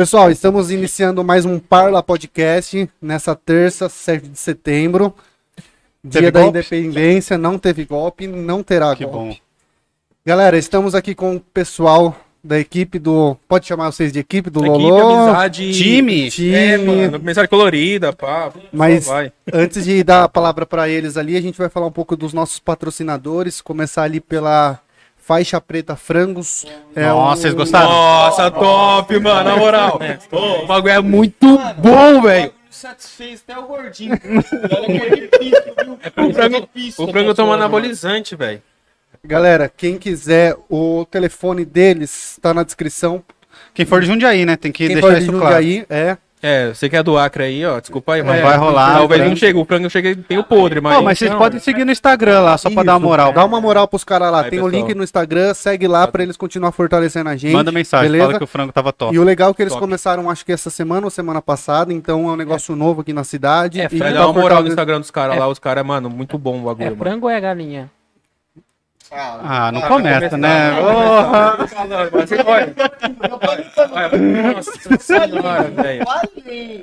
Pessoal, estamos iniciando mais um Parla Podcast nessa terça, 7 de setembro. Dia Teve da golpe? Independência, não teve golpe, não terá Que golpe. bom. Galera, estamos aqui com o pessoal da equipe do. Pode chamar vocês de equipe do Equipe, Lolo? amizade. Time? Time. É, mano, mensagem colorida, pá. Mas-. Antes de dar a palavra para eles ali, a gente vai falar um pouco dos nossos patrocinadores. Começar ali pela Faixa Preta Frangos. É Nossa, um- vocês gostaram? Nossa, top, mano, na moral. O bagulho é muito bom, velho. Satisfez até o gordinho. Olha que é difícil, viu? O frango, difícil o frango essa toma porra, anabolizante, velho. Galera, quem quiser, o telefone deles está na descrição. Quem for de Jundiaí, né? Tem que Quem deixar for de isso Jundiaí, é. É, você que é do Acre aí, ó, desculpa aí, Não mas... vai rolar, Talvez né? não chegue, o frango chega tem o podre, mas... Ó, mas vocês Não, podem seguir no Instagram lá, só pra dar uma Isso, moral. Dá uma moral pros caras lá. Aí, Tem o link no Instagram, segue lá pra eles continuar fortalecendo a gente. Manda mensagem, beleza? fala que o frango tava top. E o legal é que eles Top. começaram, acho que essa semana ou semana passada, então é um negócio novo aqui na cidade. É, e tá dar uma moral no Instagram dos caras É. lá, os caras, mano, muito bom o bagulho, É mano. frango ou é galinha? Ah, não começa, né? Você pode. Nossa senhora, velho.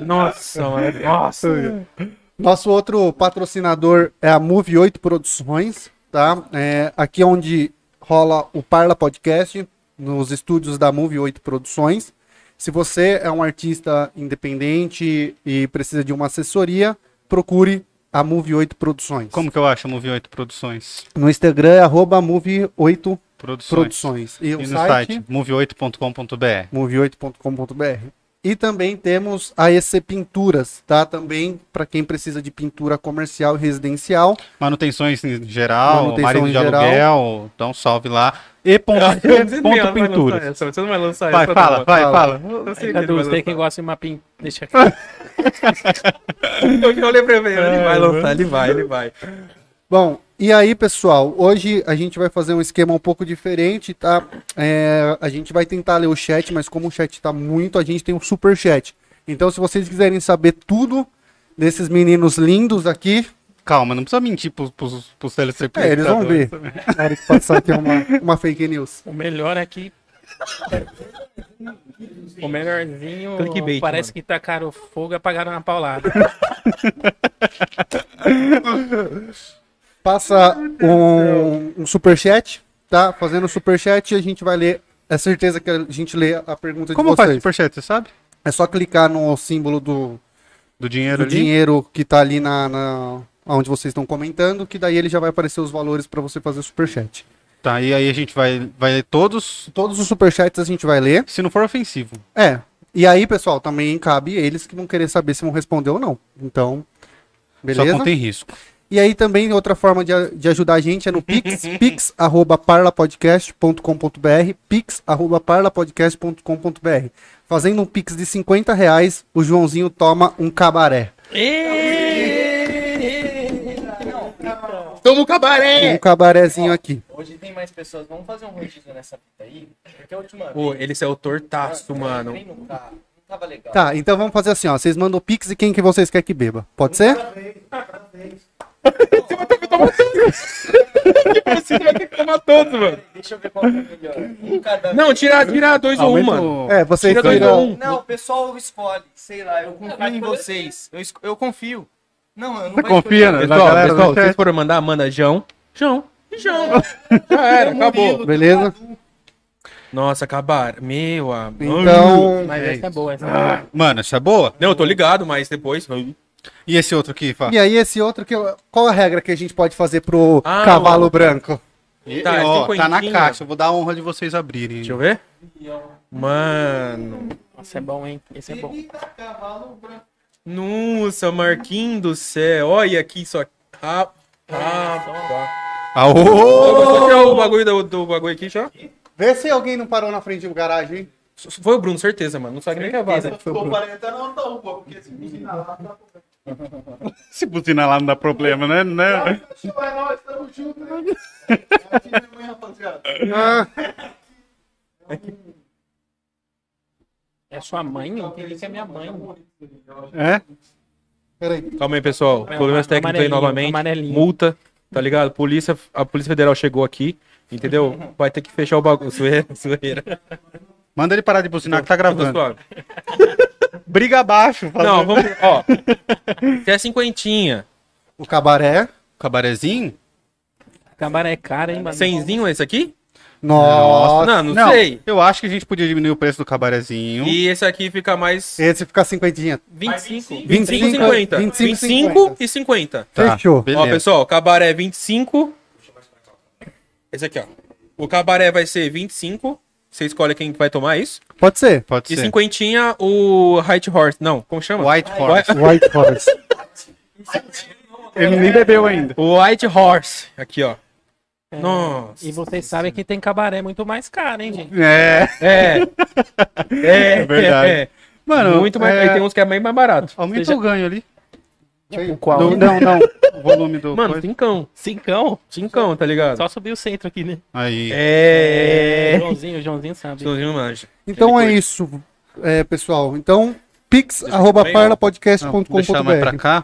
Nossa, mano. Nossa. Nosso outro patrocinador é a Move 8 Produções, tá? É, aqui é onde rola o Parla Podcast, nos estúdios da Move 8 Produções. Se você é um artista independente e precisa de uma assessoria, procure a Move 8 Produções. Como que eu acho Move 8 Produções? No Instagram é arroba Move 8 Produções. Produções. E, E o no site, site, move8.com.br. move8.com.br. E também temos a EC Pinturas, tá? Também para quem precisa de pintura comercial e residencial. Manutenções em geral, Manutenção marido em de geral. aluguel, dá um salve lá. E ponto, e ponto pinturas. Você não vai lançar Vai, essa, fala, vai, Fala. fala. Eu sei que lançar. que gosta de uma pin... Deixa aqui. Eu já olhei pra ele, ele vai lançar, ele vai, ele vai. Bom, e aí, pessoal, hoje a gente vai fazer um esquema um pouco diferente, tá? É, a gente vai tentar ler o chat, mas como o chat tá muito, a gente tem um super chat. Então, se vocês quiserem saber tudo desses meninos lindos aqui, Calma, não precisa mentir pros, pros, pros telespectadores. é, eles vão ver. Na hora que passar aqui uma, uma fake news. O melhor é que... O melhorzinho Clickbait, parece mano. que tacaram fogo e apagaram na paulada. Passa um, um superchat, tá? Fazendo o superchat, a gente vai ler. É certeza que a gente lê a pergunta Como de faz o vocês. superchat, você sabe? É só clicar no símbolo do, Do dinheiro do ali? dinheiro que tá ali na, na onde vocês estão comentando, que daí ele já vai aparecer os valores para você fazer o superchat. Tá, e aí a gente vai, vai ler todos, Todos os superchats a gente vai ler. se não for ofensivo. É. E aí, pessoal, também cabe eles que vão querer saber se vão responder ou não. Então, Só beleza? contém risco. E aí também outra forma de, a- de ajudar a gente é no Pix, pix@parlapodcast.com.br, pix@parlapodcast.com.br. Fazendo um Pix de 50 reais, o Joãozinho toma um cabaré. Toma o cabaré! Um cabarézinho aqui. Hoje tem mais pessoas. Vamos fazer um rodízio nessa fita aí? Porque a última Pô, vez. ele é o tortaço, mano. Também não, tá, não tava legal. Tá, então vamos fazer assim, ó. Vocês mandam o Pix e quem que vocês querem que beba. Pode ser? Você vai ter que tomar todos, mano. Deixa eu ver qual que é melhor. Um cada Não, tira, tira dois ou um, Aumenta mano. o- É, vocês Tira dois ou um. Não, o pessoal escolhe. Sei lá, eu confio em vocês. Eu, eu confio. Não, eu não Você confia, né? Pessoal, galera pessoal, se vocês forem mandar, manda João. João. E João. Já era, acabou. Beleza? Nossa, acabar. Meu amigo. Então, Mas essa é boa, essa é boa. Mano, essa é boa? Não, eu tô ligado, mas depois. E esse outro aqui, Fá? e aí esse outro que eu- qual a regra que a gente pode fazer pro Ah, cavalo ó. branco? E- Tá, ó, cinquentinha. tá na caixa, eu vou dar a honra de vocês abrirem. Deixa eu ver. Mano. Nossa, é bom, hein? Esse é bom. Nossa, Marquinhos do céu. Olha aqui só. Ah, ah, Aô! Você tirou o bagulho do, do bagulho aqui já? Vê se alguém não parou na frente do garagem, hein? Foi o Bruno, certeza, mano. Não sabe nem que é vaza. Se buzinar lá não dá problema, né? né? Ah, É sua mãe? Eu entendi que é minha mãe. É? peraí. Calma aí, pessoal. Problemas É, técnicos aí novamente. amarelinho. Multa, tá ligado? Polícia, a Polícia Federal chegou aqui, entendeu? Vai ter que fechar o bagulho. Zoeira, zoeira. Manda ele parar de buzinar que tá gravando. Briga abaixo. Não, vamos. Ó. Se é cinquentinha. O cabaré. Cabarezinho? Cabaré é caro, hein, mano? Cenzinho esse aqui? Nossa. Não, não, sei. Eu acho que a gente podia diminuir o preço do cabarezinho. E esse aqui fica mais Esse fica cinquentinha. 25. 25, 25 e 50. 25 e 25 e 50. Tá, Fechou. Beleza. Ó, pessoal, cabaré 25. Esse aqui, ó. O cabaré vai ser 25. Você escolhe quem vai tomar isso. Pode ser. Pode E ser. cinquentinha o Height Horse. Não, como chama? White Horse. White Forest. Ele nem bebeu ainda. O White Horse. Aqui, ó. É, Nossa. E vocês sabem que tem cabaré muito mais caro, hein, gente? É. É. É, verdade. é. Mano, Muito mais. é, Aí tem uns que é bem mais barato. Aumenta Seja- o ganho ali. O qual? Do- não, não. O volume do. Mano, coisa. cincão. Cincão? Cincão, tá ligado? Só subir o centro aqui, né? Aí. É. Joãozinho, o Joãozinho sabe. Joãozinho manja. Então é isso, é, pessoal. Então, pix, Deixa mais pra parlapodcast.com.br.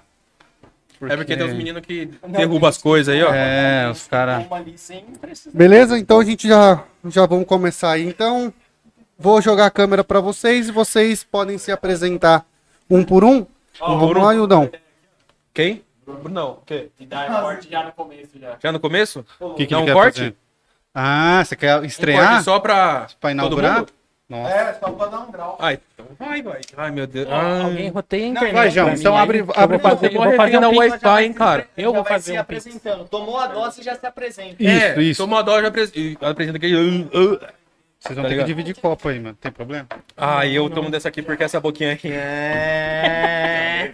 cá. É porque tem uns meninos que derrubam as coisas aí, ó. É, os caras. Beleza? Então a gente já, já vamos começar aí. Então, vou jogar a câmera para vocês e vocês podem se apresentar um por um. vamos lá, Ildão. Quem? Não, o quê? E dá corte já no começo já. Já no começo? O que, que Dá um quer corte? fazer? Ah, você quer Um estrear? corte só pra. Pra todo inaugurar? mundo? Nossa. É, só pra dar um grau. Ai, então vai, vai. Ai, meu Deus. Ai. Alguém roteia a internet. vai, João, então abre- que eu abre- vou fazer, eu vou fazer um. Wi-Fi, hein, cara. Eu vou fazer se um apresentando. Tomou a dose e já se apresenta. Isso, é, isso. Tomou a dose, já apres- apresenta aqui. Vocês vão Tá ter ligado? que dividir copo aí, mano. Tem problema? Ah, eu tomo dessa aqui porque essa boquinha aqui é.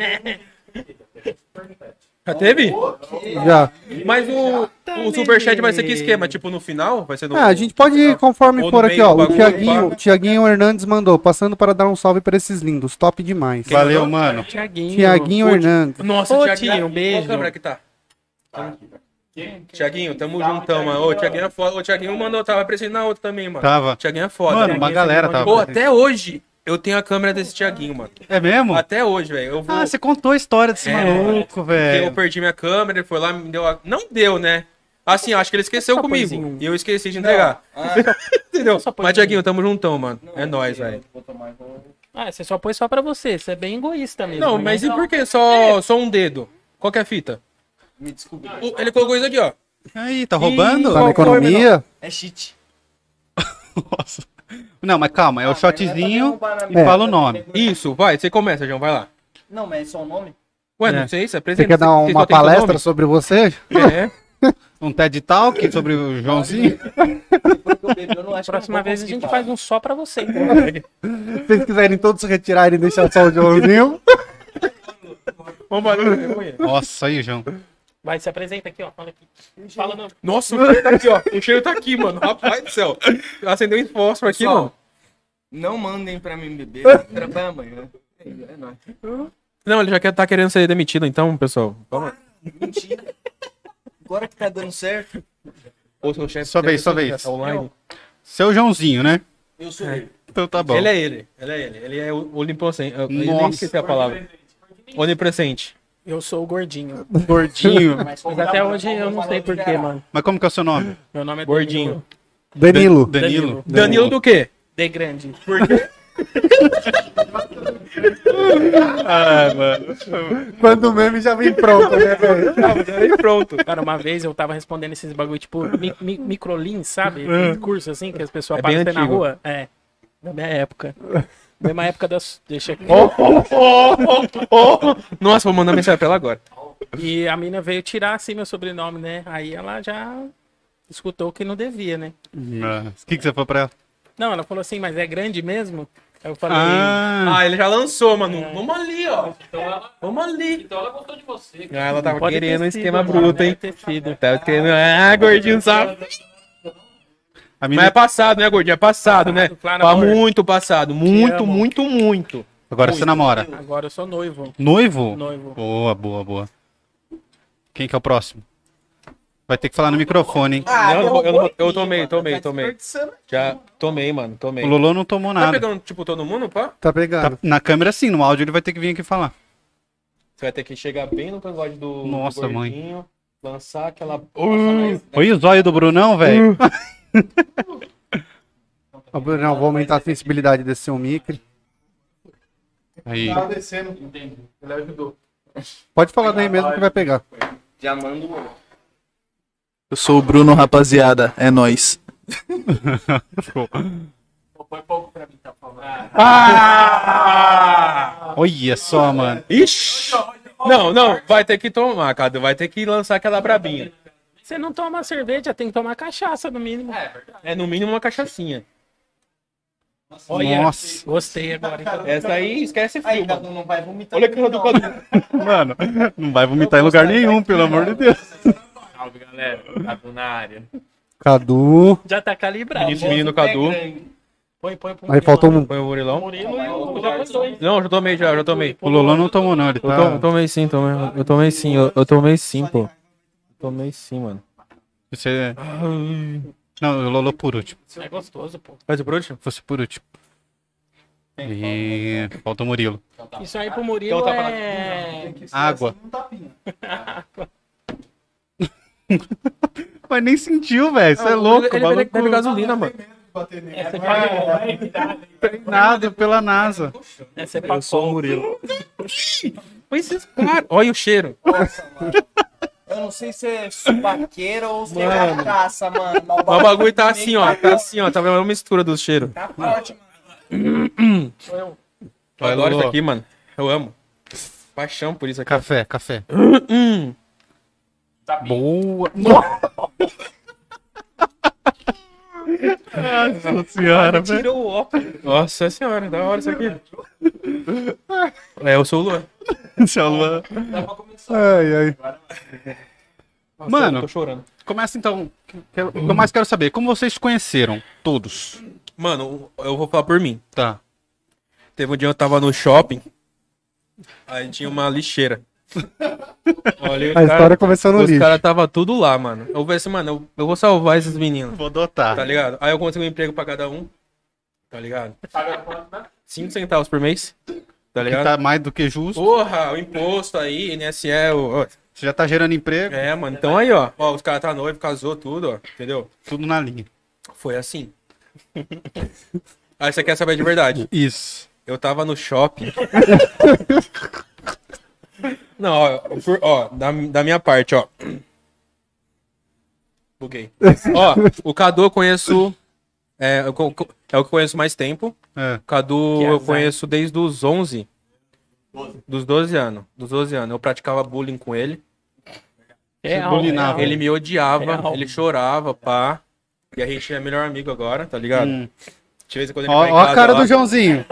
Já teve? Já. Mas o, o superchat vai ser que esquema? Tipo, no final? Vai ser no. Ah, a gente pode ir conforme Ou no for aqui, meio ó. O bagulho, Tiaguinho. Tiaguinho Hernandes mandou, passando para dar um salve para esses lindos. Top demais. Valeu, mano. Tiaguinho. Tiaguinho Hernandes. Nossa, Ô, Tiaguinho. um beijo. Qual câmera que tá? Tiaguinho, tamo juntão, mano. Ô, Tiaguinho é foda. Ô, Tiaguinho mandou, tava aparecendo na outra também, mano. Tava. Tiaguinho é foda. Mano, uma galera tava. Pô, presente. até hoje eu tenho a câmera desse Tiaguinho, mano. É mesmo? Até hoje, velho. Vou. Ah, você contou a história desse É. maluco, Porque eu velho. perdi minha câmera, ele foi lá, me deu a... Não deu, né? Assim, acho que ele esqueceu Só comigo. pãozinho. E eu esqueci de entregar. Entendeu? Mas, Tiaguinho, tamo juntão, mano. É nóis, velho. Ah, você só pôs só pra você. Você é bem egoísta mesmo. Não, mas e por que só, só um dedo? Qual que é a fita? Me. O- Ele colocou isso aqui, ó. Aí, tá roubando? Tá na foi, economia? É cheat. Nossa. Não, mas calma, é o shotzinho e É. fala o nome. Isso, vai, você começa, João, vai lá. Não, mas é só o nome? Ué, É. não sei, você apresenta. Você quer dar uma palestra sobre você? É. Um TED Talk sobre o Joãozinho. Acho Próxima vez a gente conseguir faz um só pra você. então. Se vocês quiserem todos retirarem e deixar só o Joãozinho. Vamos lá. Nossa, aí, João. Vai, se apresenta aqui, ó. Fala aqui. Fala no... Nossa, o cheiro tá aqui, ó. O cheiro tá aqui, mano. Rapaz do céu. Acendeu um fósforo aqui, mano. Não mandem pra mim beber. Trabalha amanhã. É nóis. Não, ele já quer, tá querendo ser demitido, então, pessoal. Vamos. Mentira. Agora que tá dando certo, Ou seu chefe. Sua vez, sua vez. Online. Seu Joãozinho, né? eu sou ele. Então tá bom. Ele é ele. Ele é ele. Ele é o onipresente. Eu nem esqueci a palavra. Onipresente. Eu sou o gordinho. Gordinho. Mas até hoje eu não sei porquê, mano. Mas como que é o seu nome? Meu nome é Gordinho. Danilo. Danilo. Danilo do quê? De grande. Ah, mano. Quando o meme já vem pronto, né, velho? Aí pronto. Cara, uma vez eu tava respondendo esses bagulho, tipo, mi, mi, microlins, sabe? Curso assim, que as pessoas É passam na rua. É. Da minha época. Mesma época das. Deixa aqui. Nossa, vou mandar mensagem pra ela agora. E a mina veio tirar assim meu sobrenome, né? Aí ela já escutou que não devia, né? Ah, O que, que você falou pra ela? Não, ela falou assim, mas é grande mesmo? Aí eu falei, Ah, Ah, ele já lançou, mano. Vamos ali, ó. Vamos ali. Então ela gostou de você. Ah, ela tava pode querendo um esquema mano, bruto, hein? Tava querendo. Ah, gordinho, sabe? A Mas é passado, né, gordinho? É passado, né? Claro, Tá amor. muito passado. Muito, muito, muito. Agora você namora. Agora eu sou noivo. Noivo? Noivo. Boa, boa, boa. Quem que é o próximo? Vai ter que falar no microfone, hein? Ah, Não, eu, eu, eu tomei, tomei, Tá tomei. Já tomei, mano. Tomei. O Lolo não tomou Tá nada. pegando, tipo, todo mundo, pá? Tá Tá- pegando. na câmera sim, no áudio ele vai ter que vir aqui falar. Você vai ter que chegar bem no cangote do, Nossa, do mãe. gordinho, lançar aquela... Olha o zóio do Brunão, velho. Ó, Brunão, vou aumentar a sensibilidade desse seu micro. Aí. Tá descendo. Entendi. Ele ajudou. Pode falar daí mesmo que vai pegar. Já mando. Eu sou o Bruno, rapaziada. É nóis. Põe pouco pra mim, tá falando. Olha só, mano. Ixi! Não, não, vai ter que tomar, Cadu. Vai ter que lançar aquela brabinha. Você não toma cerveja, tem que tomar cachaça no mínimo. É no mínimo uma cachaçinha. Olha, Nossa. gostei agora. então. Essa aí esquece Aí, frio, mano. Cadu não vai vomitar. Olha cara do. Cadu. Mano, não vai vomitar em lugar nenhum, pelo amor de Deus. Salve, galera. Cadu na área. Cadu. Já tá calibrado. Menino, menino Cadu. Põe, põe, põe. Aí faltou um. Põe o Murilão. Murilo e o. Não, já tomei já, já tomei. O Lolão não tomou, não. Ele tá. eu tomei sim, tomei. Eu tomei sim, eu, eu tomei sim, pô. Tomei sim, mano. Você... Não, o Lolo por último. É gostoso, pô. Faz o por último? Fosse por último. E falta o Murilo. Isso aí pro Murilo Então tá é... Água. Mas nem sentiu, velho. Você é louco. Ele, ele, bebe gasolina, mano. Essa é. Treinado pela NASA. Essa é pra Eu sou o Murilo. Olha esses caras. Olha o cheiro. Eu não sei se é subaqueira ou se é caça, mano. Mas O bagulho tá assim, ó. Tá assim, ó. Tá vendo uma mistura dos cheiros. Tá forte, mano. Eu Lolo. isso aqui, mano. Eu amo. Paixão por isso aqui. Café, café. Hum. Boa. Nossa senhora, velho. Tirou o óculos. Nossa senhora, da hora isso aqui. É, eu sou o Luan. Luan. Ai, ai. Nossa, Mano. Tô chorando. Começa então. O que eu mais quero saber, como vocês se conheceram? Todos. Mano, eu vou falar por mim. Tá. Teve um dia eu tava no shopping. Aí tinha uma lixeira. Olha, os A história cara- começou no Os lixo. caras tava tudo lá, mano. Eu falei assim, mano, eu, eu vou salvar esses meninos. Vou adotar. Tá ligado? Aí eu consegui um emprego pra cada um. Tá ligado? Cinco centavos por mês. Tá Que ligado? tá mais do que justo. Porra, o imposto aí, INSS, o... Você já tá gerando emprego. É, mano. Então aí, ó. Ó, os caras tá noivo, casou, tudo, ó. Entendeu? Tudo na linha. Foi assim. aí você quer saber de verdade. Isso. Eu tava no shopping. Não, ó, por- ó da, da minha parte, ó. Buguei. Ó, o Cadu eu conheço. É, eu é o que eu conheço mais tempo. É. O Cadu Que eu conheço desde os 11. Dos 12 anos. Dos 12 anos. Eu praticava bullying com ele. É bulinava. Ele me odiava, Real. ele chorava, pá. E a gente é melhor amigo agora, tá ligado? Hum. De vez em quando ele Ó, vai em ó a casa cara lá. do Joãozinho.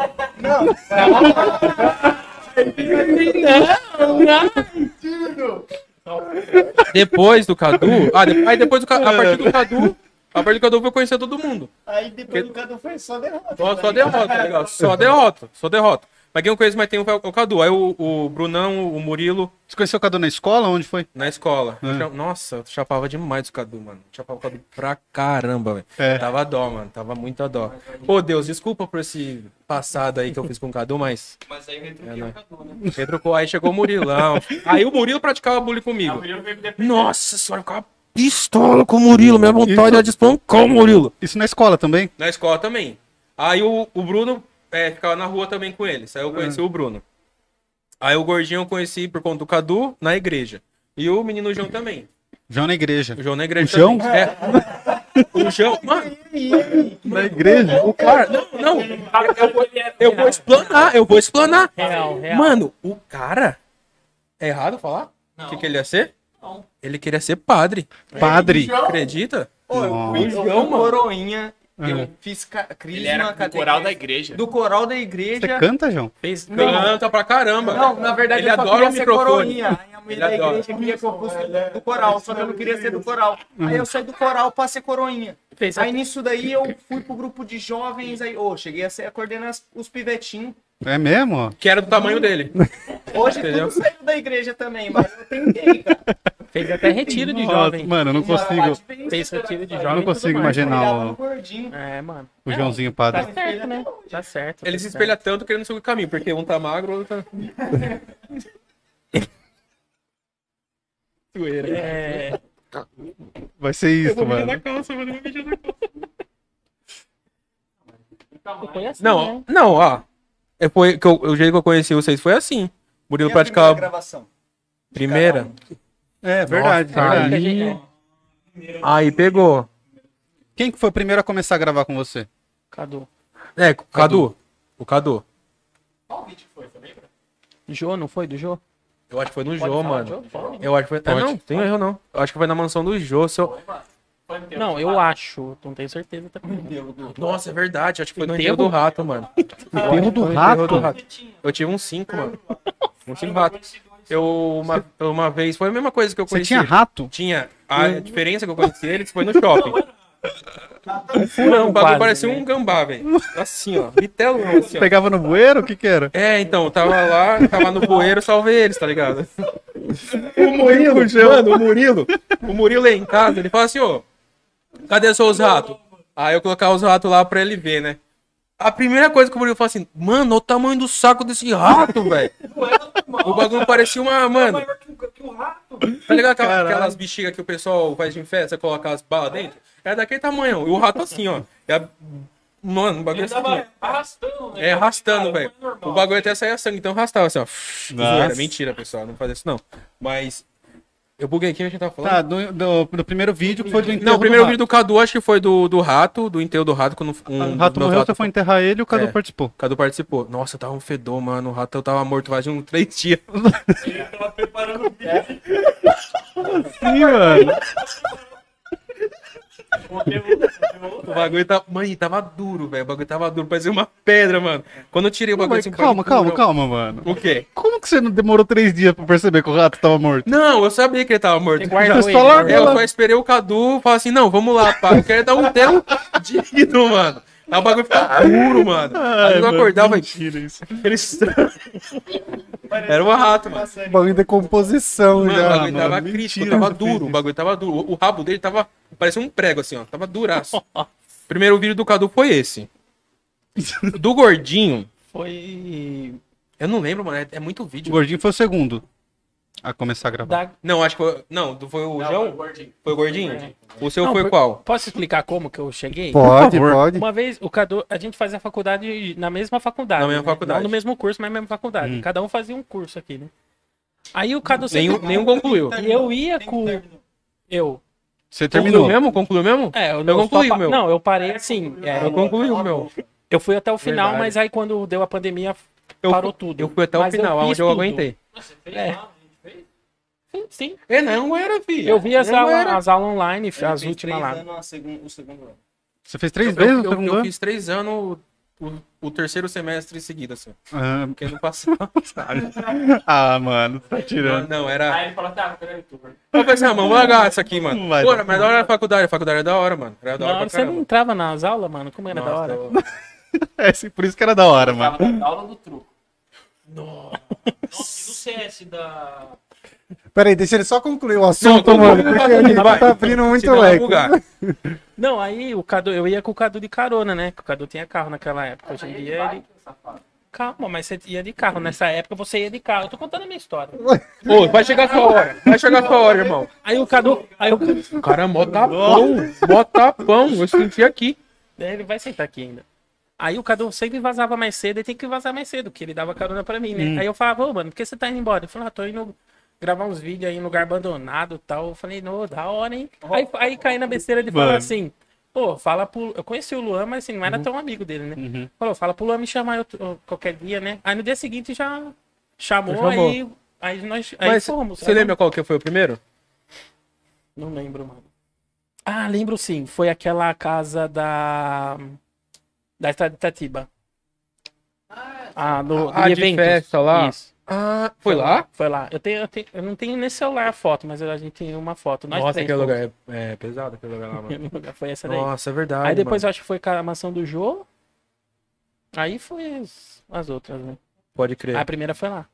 Depois do Cadu. Ah, de- aí depois do Cadu. A partir do Cadu. A partir do Cadu eu fui conhecer todo mundo. Aí depois do Cadu foi só derrota. Só, só derrota, tá ligado? Só derrota, só derrota. Mas quem eu conheço mais tempo é o Cadu. Aí o, o Brunão, o Murilo, Você conheceu o Cadu na escola? Onde foi? na escola. Eu É. cha- Nossa, eu chapava demais o Cadu, mano. Chapava o Cadu pra caramba, velho. É. Tava dó, mano. Tava muita dó. Ô, Deus, desculpa por esse passado aí que eu fiz com o Cadu, mas. Mas aí É, retruquei né? o Cadu, né? Retrocou, aí chegou o Murilão. Aí o Murilo praticava bullying comigo. Murilo veio me defender. Nossa senhora, eu ficava pistola com o Murilo. Minha vontade era de espancar o Murilo. Isso na escola também? Na escola também. Aí o, o Bruno é, ficava na rua também com eles. Aí eu conheci o Bruno. Aí o gordinho eu conheci por conta do Cadu na igreja. E o menino João também. João na igreja. O João na igreja O João? também. É. O João, mano, Na igreja? o cara. Não, não. Eu vou, eu vou explanar, eu vou explanar. Real, real. Mano, o cara. É errado falar? O que, que ele ia ser? Não. Ele queria ser padre. Padre. Acredita? Ô, eu fui, fui coroinha, É. eu fiz ca- crisma, Ele era do catequese, coral da igreja. do coral da Você igreja. canta, João? Fez... Canta pra caramba. Não, na verdade Ele eu adora queria o ser microfone. coroinha. Aí a mulher Ele da adora. igreja queria que eu fosse do coral, só que eu não queria ser do coral. Aí eu saí do coral pra ser coroinha. Fez Aí nisso daí eu fui pro grupo de jovens, aí, ô, cheguei a ser a coordenar os pivetinhos. É mesmo? Que era do tamanho dele. Hoje Entendeu? tudo saiu da igreja também, mas eu tentei, cara. Fez até retiro de Nossa, jovem. Mano, eu não consigo. Fez retiro de Eu jovem. não e consigo imaginar o. É, mano. o Joãozinho Tá padre. certo, né? Tá certo. Ele tá se certo. espelha tanto que ele não segue o caminho, porque um tá magro, o outro tá. Zoeira. É, Vai ser isso, mano. calça, mano. Eu vou mijar na calça. Foi assim, Não, né? não, ó. É, foi, que eu- o jeito que eu conheci vocês foi assim. Murilo E a primeira praticava. gravação? Primeira. É, verdade, Nossa, verdade. aí- Aí pegou. Quem que foi o primeiro a começar a gravar com você? Cadu. É, o Cadu. O Cadu. Jô, não foi do Jô? Eu acho que foi no Pode Jô, falar, mano. Jô? Eu acho que foi. Pode. não, tem erro não. Eu acho que foi na mansão do Jô. Seu... Não, eu acho. Não tenho certeza também. Nossa, é verdade. Acho que foi no Enterro? do rato, mano. Enterro do rato? enterro do rato. Eu tive um 5, mano. Um 5 rato. Eu, uma, uma vez, foi a mesma coisa que eu Você conheci. tinha rato? Tinha. A diferença que eu conheci eles foi no shopping. Não, o bagulho quase, parecia né? um gambá, velho. Assim, ó. Vitelo, assim, ó. Pegava no bueiro? O que que era? É, então, tava lá, tava no bueiro, salvei eles, tá ligado? O Murilo, mano, o Murilo, o Murilo é em casa, ele fala assim, ô, cadê seus ratos? Aí eu colocar os ratos lá pra ele ver, né? A primeira coisa que o Murilo fala assim, mano, olha o tamanho do saco desse rato, velho. O bagulho parecia uma, mano, tá ligado aquela- aquelas bexigas que o pessoal faz de festa, coloca as balas dentro? Era daquele tamanho, e o rato assim, ó. É, mano, o bagulho assim, ó. arrastando, né? É, arrastando, velho. É. O bagulho até saía sangue, então arrastava assim, ó. Mentira, pessoal, não faz isso não. Mas. Eu buguei aqui, a gente tava falando. Tá, do, do, do primeiro vídeo que foi do enterro não, o primeiro do vídeo do Cadu acho que foi do, do rato, do enterro do rato, quando um. rato. O rato morreu, ratos você foi enterrar ele e o Cadu É. participou. O Cadu participou. Nossa, tava um fedor, mano. O rato eu tava morto faz uns três dias. Tava preparando o vídeo. Sim, mano. O bagulho tava. Mano, e tava duro, velho. O bagulho tava duro, parecia uma pedra, mano. Quando eu tirei o bagulho Mas assim. calma, calma, duro, calma, mano. O quê? Como que você não demorou três dias pra perceber que o rato tava morto? Não, eu sabia que ele tava morto. Você guardou ele, falou guardou. Eu Ela- só esperei o Cadu falar assim, não, vamos lá, pá. Eu quero dar um tempo digno, mano. Aí o bagulho ficou duro, mano. Aí eu acordava e Mentira isso. aquele estranho. Era um rato, mano. Bagulho de decomposição Mano, o já. bagulho mano. tava Mentira crítico, tava duro. O bagulho tava duro. O, o rabo dele tava. Parecia um prego, assim, ó. Tava duraço. Primeiro vídeo do Cadu foi esse. Do gordinho, Foi. eu não lembro, mano. É, é muito O vídeo. gordinho foi o segundo a começar a gravar. Da... Não, acho que foi. Não, do- foi o João? Foi o gordinho? O seu Não, foi por- qual? Posso explicar como que eu cheguei? Pode, pode. Uma vez, o Cadu, a gente fazia faculdade na mesma faculdade. Na mesma né? faculdade. Não no mesmo curso, mas na mesma faculdade. Hum. Cada um fazia um curso aqui, né? Aí o Cadu sempre... Nenhum, nenhum concluiu. E eu ia com... Eu. Você Concluiu terminou. mesmo? Concluiu mesmo? É, eu, Eu não concluí o meu. Não, eu parei assim. é, Eu concluí o meu. eu fui até o final, Verdade. mas aí quando deu a pandemia, Eu, parou tudo. eu fui até o Mas eu final, onde eu aguentei. É. Sim, sim. É, não era, filho. Eu vi as aulas, era. as aulas online, as fez últimas lá. anos o segundo ano. Você fez três Eu, vezes eu, eu, eu fiz três anos o, o terceiro semestre seguido, assim. Ah, Porque não passava. Ah, mano, você tá tirando. não, era. Aí ele falou, tá, eu pensei, ah, mano, vou largar isso aqui, mano. Não vai Pô, mas da hora era a faculdade. A faculdade era da hora, mano. Era da hora Não, pra você não caramba. entrava nas aulas, mano? Como era da Nossa, hora? eu- É, sim, por isso que era da hora, mano. Tava na aula do truco. Nossa, e no CS da... Peraí, deixa ele só concluir o assunto, Não, mano. Porque a gente vai. tá abrindo muito leque. Não, aí o Cadu, eu ia com o Cadu de carona, né? Que o Cadu tinha carro naquela época. Hoje em dia ele. Calma, mas você ia de carro. Nessa época você ia de carro. Eu tô contando a minha história. Ô, vai chegar a sua hora. Vai chegar a sua hora, irmão. Aí o Cadu. Aí o cara mó tapão. Mó tapão. Eu senti aqui. É, Ele vai sentar aqui ainda. Aí o Cadu sempre vazava mais cedo e tem que vazar mais cedo, porque ele dava carona pra mim, né? Aí eu falava, ô, mano, por que você tá indo embora? Ele falou, ah, tô indo gravar uns vídeos aí em lugar abandonado e tal. Eu falei, não, da hora, hein? Aí, aí caí na besteira de falar Mano. assim, pô, fala pro. Eu conheci o Luan, mas assim, não era tão amigo dele, né? Uhum. Falou, fala pro Luan me chamar outro- qualquer dia, né? Aí no dia seguinte já chamou, Chamou. aí. Aí nós. Aí Mas fomos. você lembra qual que foi o primeiro? Não lembro, mano. Ah, lembro sim. Foi aquela casa da. Da de Itatiba. Ah, no, Ah, de de eventos. festa lá? Isso. Ah, foi lá? Foi lá. Eu, tenho, eu, tenho- eu não tenho nesse celular a foto, mas a gente tem uma foto. Nós Nossa, aquele lugar é, é pesado, aquele lugar lá, mano. Foi essa daí. Nossa, é verdade. Aí depois mano. eu acho que foi com a mansão do Jô. Aí foi as, as outras, né? Pode crer, a primeira foi lá.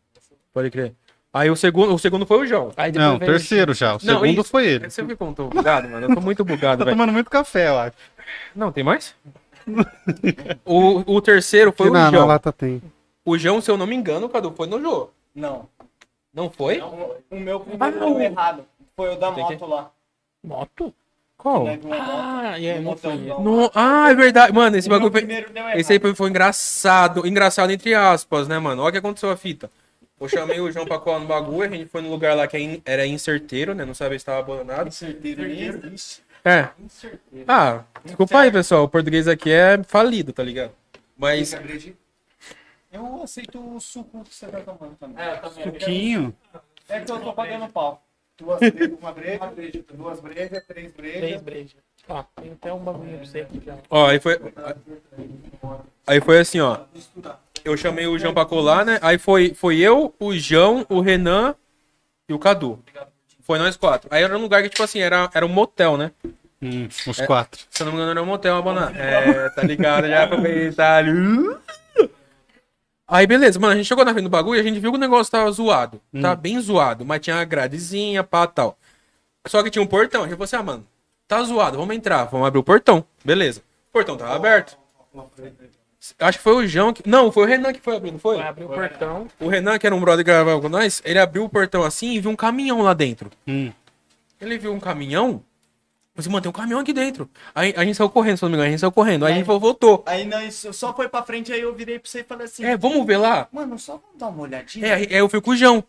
pode crer. Aí o segundo, o segundo foi o João. Não, veio- terceiro já. O Não, segundo isso- foi ele. Você eu tô bugado, mano? Eu tô muito bugado, Tá velho. tomando muito café, eu acho. Não, tem mais? o, o terceiro foi Que o na, na João. lata tem. O João, se eu não me engano, Cadu, foi no jogo. Não. Não foi? O, o meu Ah, concluiu o- errado. Foi o da Tem que- moto lá. Moto? Qual? Ah, é, não foi. No- Ah, é verdade. Mano, esse O bagulho foi... primeiro deu Esse aí foi, engraçado. Engraçado entre aspas, né, mano? Olha o que aconteceu a fita. Eu chamei o João pra colar no bagulho, a gente foi no lugar lá que é era incerteiro, né? Não sabia se tava abandonado. Certeiro nem existe. É. Ah, desculpa aí, pessoal. O português aqui é falido, tá ligado? Mas. Eu aceito o suco que você tá tomando também. É, eu também. Suquinho. É que eu tô pagando pau. Duas brejas, uma breja, duas brejas, três brejas. Três brejas. Ó, tem até um bagulho pra você aqui já. Ó, aí foi. Aí foi assim, ó. Eu chamei o João pra colar, né? Aí foi, foi eu, o João, o Renan e o Cadu. Foi nós quatro. Aí era um lugar que, tipo assim, era, era um motel, né? Hum, os É. quatro. Se eu não me engano, era um motel, abandonado. É, tá ligado? Já aproveitar ali. Aí, beleza, mano, a gente chegou na frente do bagulho e a gente viu que o negócio tava zoado. Tá bem zoado, mas tinha uma gradezinha, pá, tal. Só que tinha um portão. A gente falou assim, ah, mano, tá zoado, vamos entrar, vamos abrir o portão. Beleza. O portão tava aberto. Acho que foi o João que... Não, foi o Renan que foi abrir, não foi? Vai abrir o portão. O Renan, que era um brother que gravava com nós, ele abriu o portão assim e viu um caminhão lá dentro. Hum. Ele viu um caminhão. Você mano, tem um caminhão aqui dentro. Aí a gente saiu correndo, se não me engano, a gente saiu correndo. Aí a gente falou, voltou. Aí nós só foi pra frente, aí eu virei pra você e falei assim: É, vamos ver lá? Mano, só vamos dar uma olhadinha. É, aí aí eu fui com o João.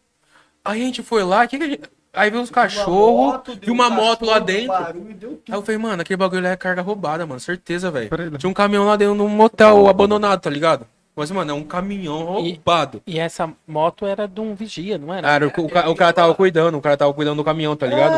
Aí a gente foi lá, que que a gente... aí viu uns cachorros, viu uma moto lá dentro. Barulho, deu Aí tudo. eu falei, mano, aquele bagulho lá é carga roubada, mano. Certeza, velho. Né? Tinha um caminhão lá dentro de um motel abandonado, tá ligado? Mas, mano, é um caminhão roubado. E essa moto era de um vigia, não era? Cara, o, o o cara tava cuidando, o cara tava cuidando do caminhão, tá ligado?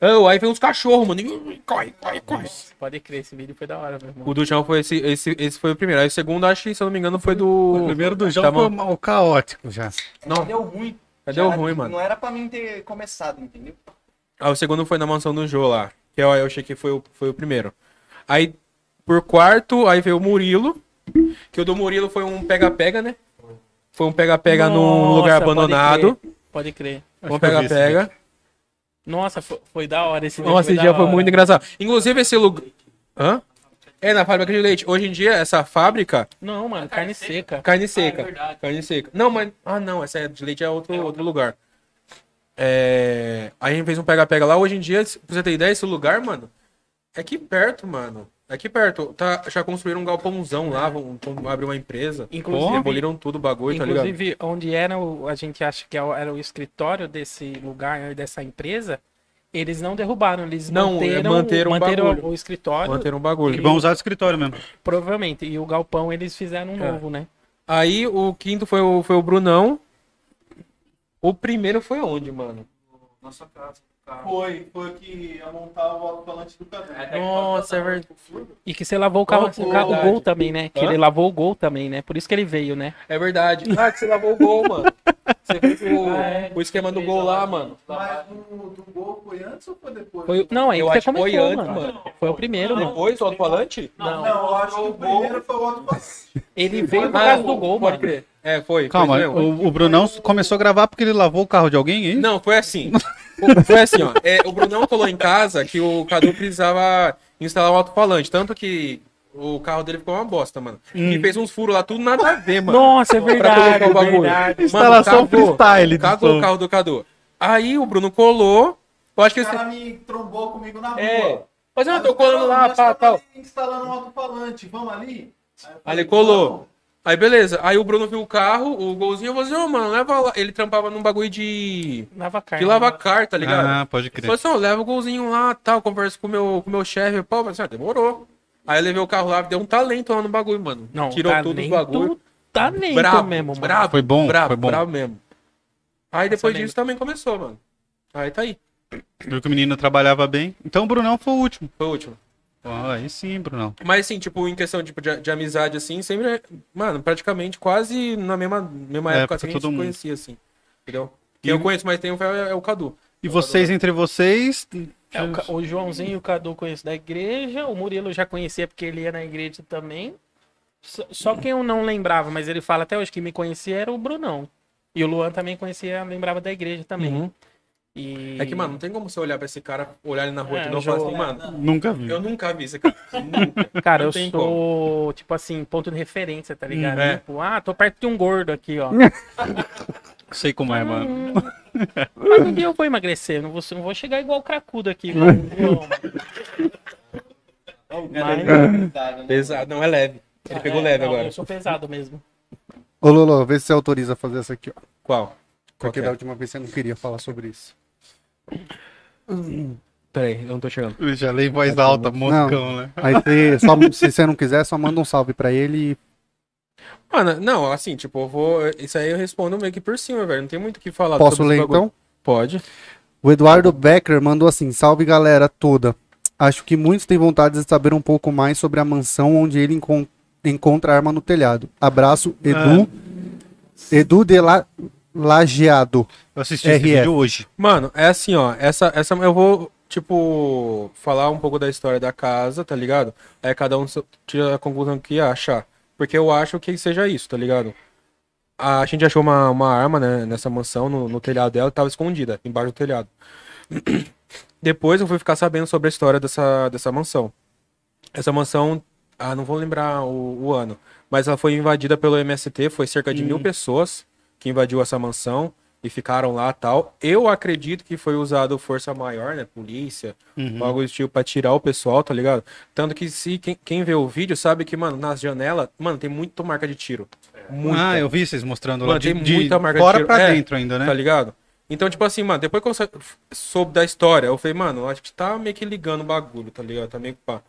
Ah, aí veio uns cachorros, mano. e- Corre, corre, corre. Pode crer, esse vídeo foi da hora, meu irmão. O do chão foi esse, esse, esse foi o primeiro. Aí o segundo, acho que, se eu não me engano, foi do. O primeiro do jogo Tava- foi mal- caótico já. Não, Deu ruim. Cadê o Já ruim, mano? Não era pra mim ter começado, entendeu? Aí o segundo foi na mansão do Jô lá. Que eu, eu achei que foi o, foi o primeiro. Aí, por quarto, aí veio o Murilo. Que o do Murilo foi um pega-pega, né? Foi um pega-pega num lugar pode abandonado. crer, Pode crer. Um que pega-pega. Nossa, foi, foi da hora esse. Nossa, esse dia foi hora. muito engraçado. Inclusive, esse lugar. Hã? É, na fábrica de leite. Hoje em dia, essa fábrica. Não, mano, carne seca. Carne seca. verdade. carne seca. Não, mas. Ah, não, essa é de leite é outro, outro lugar. É. Aí a gente fez um pega-pega lá. Hoje em dia, pra você ter ideia, esse lugar, mano, é aqui perto, mano. É aqui perto. Tá, já construíram um galpãozão lá, vão, vão abrir uma empresa. Inclusive- Aboliram tudo o bagulho, tá ligado? Inclusive, onde era o, a gente acha que era o escritório desse lugar, dessa empresa, eles não derrubaram, eles Não, é, manteram, manteram o manteram o escritório, Manteram um bagulho. E vão usar o escritório mesmo. provavelmente. E o galpão eles fizeram um É. novo, né? Aí o quinto foi o, foi o Brunão. O primeiro foi onde, mano? Nossa casa. Foi, foi que ia montar o alto-falante do Cadu. Nossa, é verdade. E que você lavou o carro, Nossa, o, ca- o gol também, né? Que Hã? ele lavou o gol também, né? Por isso que ele veio, né? É verdade. Ah, que você lavou o gol, mano. Você fez o, Ah, é. o esquema do gol lá, mano. Mas do, do gol foi antes ou foi depois? Foi, não, aí Eu que você acho que foi antes, mano. mano. Foi o primeiro, mano. Depois, o alto-falante? Não, eu acho que o primeiro foi o outro Ele veio por causa do gol, pode mano. crer. É, foi. Calma, foi o, o Brunão começou a gravar porque ele lavou o carro de alguém, hein? Não, foi assim. Foi assim, ó. É, o Brunão colou em casa que o Cadu precisava instalar o alto-falante. Tanto que o carro dele ficou uma bosta, mano. E fez uns furos lá, tudo nada a ver, mano. Nossa, é Pra verdade, colocar o bagulho. verdade. Instalação cagou. freestyle. Cagou do o carro do Cadu. Aí o Bruno colou. Eu acho que O esse... cara me trombou comigo na rua. É. Mas eu tô colando lá, pá, tal. instalando um alto-falante, vamos ali? Aí falei, colou. Aí beleza. Aí o Bruno viu o carro, o golzinho, eu falei assim, ô, mano, leva lá. Ele trampava num bagulho de. Lava carne. de lavar carta, tá ligado? Ah, pode Falei crer. assim, ó, leva o golzinho lá, tal, conversa com o meu, com o meu chefe, pau, mas ah, demorou. Aí eu levei o carro lá, deu um talento lá no bagulho, mano. Não, Tirou talento, tudo do bagulho. Talento Bravo, mesmo, mano. bravo. Foi bom, bravo, foi bom. bravo mesmo. Aí depois Essa disso também começou, mano. Aí tá aí. Viu que o menino trabalhava bem. Então o Brunão foi o último. Foi o último. Aí sim, Brunão. Mas assim, tipo, em questão tipo, de, de amizade, assim, sempre, mano, praticamente quase na mesma, mesma É, época, época, assim, a gente todo se mundo. conhecia, assim. Entendeu? Quem E- eu conheço mais tempo é, é o Cadu. E vocês, entre vocês. É, o, Ca- o Joãozinho e o Cadu conheço da igreja. O Murilo já conhecia porque ele ia na igreja também. Só, só quem eu não lembrava, mas ele fala até hoje que me conhecia era o Brunão. E o Luan também conhecia, lembrava da igreja também. Uhum. E... É que, mano, não tem como você olhar pra esse cara, olhar ele na rua É, de novo e João- falar assim, mano, Nunca vi. eu nunca vi esse cara. Nunca. Cara, não eu sou, tipo assim, ponto de referência, tá ligado? Hum, é. Tipo, ah, tô perto de um gordo aqui, ó. Sei como é, mano. Mas um dia eu vou emagrecer, não vou, não vou chegar igual o cracudo aqui. mano. Não, Mas- pesado, não é leve. Ele pegou É, leve não, agora. Eu sou pesado mesmo. Ô, Lolo, vê se você autoriza a fazer essa aqui, ó. Qual? Qual Porque que da é? última vez você não queria falar sobre isso. Peraí, eu não tô chegando. Eu já leio em voz alta, moscão, né? Aí você, só, se você não quiser, só manda um salve pra ele e Mano, não, assim, tipo, eu vou. Isso aí eu respondo meio que por cima, velho. Não tem muito o que falar. posso sobre ler então? Pode. O Eduardo Becker mandou assim: Salve galera toda. Acho que muitos têm vontade de saber um pouco mais sobre a mansão onde ele encon- encontra a arma no telhado. Abraço, Edu. Edu de La... Lajeado. Eu assisti esse RF. vídeo hoje. Mano, é assim, ó. Essa, essa eu vou, tipo, falar um pouco da história da casa, tá ligado? Aí cada um tira a conclusão que achar. Porque eu acho que seja isso, tá ligado? A gente achou uma, uma arma, né, nessa mansão, no, no telhado dela, tava escondida, embaixo do telhado. Depois eu fui ficar sabendo sobre a história dessa, dessa mansão. Essa mansão, ah, não vou lembrar o, o ano, mas ela foi invadida pelo MST, foi cerca de mil pessoas que invadiu essa mansão e ficaram lá tal. Eu acredito que foi usado força maior, né? Polícia, algo do tipo, pra tirar o pessoal, tá ligado? Tanto que se quem, quem vê o vídeo sabe que, mano, nas janelas, mano, tem muito marca de tiro. Muita. Ah, eu vi vocês mostrando lá Mano, de, tem de muita marca de fora tiro. pra É, dentro ainda, né? Tá ligado? Então, tipo assim, mano, depois que eu soube da história, eu falei, mano, acho que tá meio que ligando o bagulho, tá ligado? Tá meio que pá.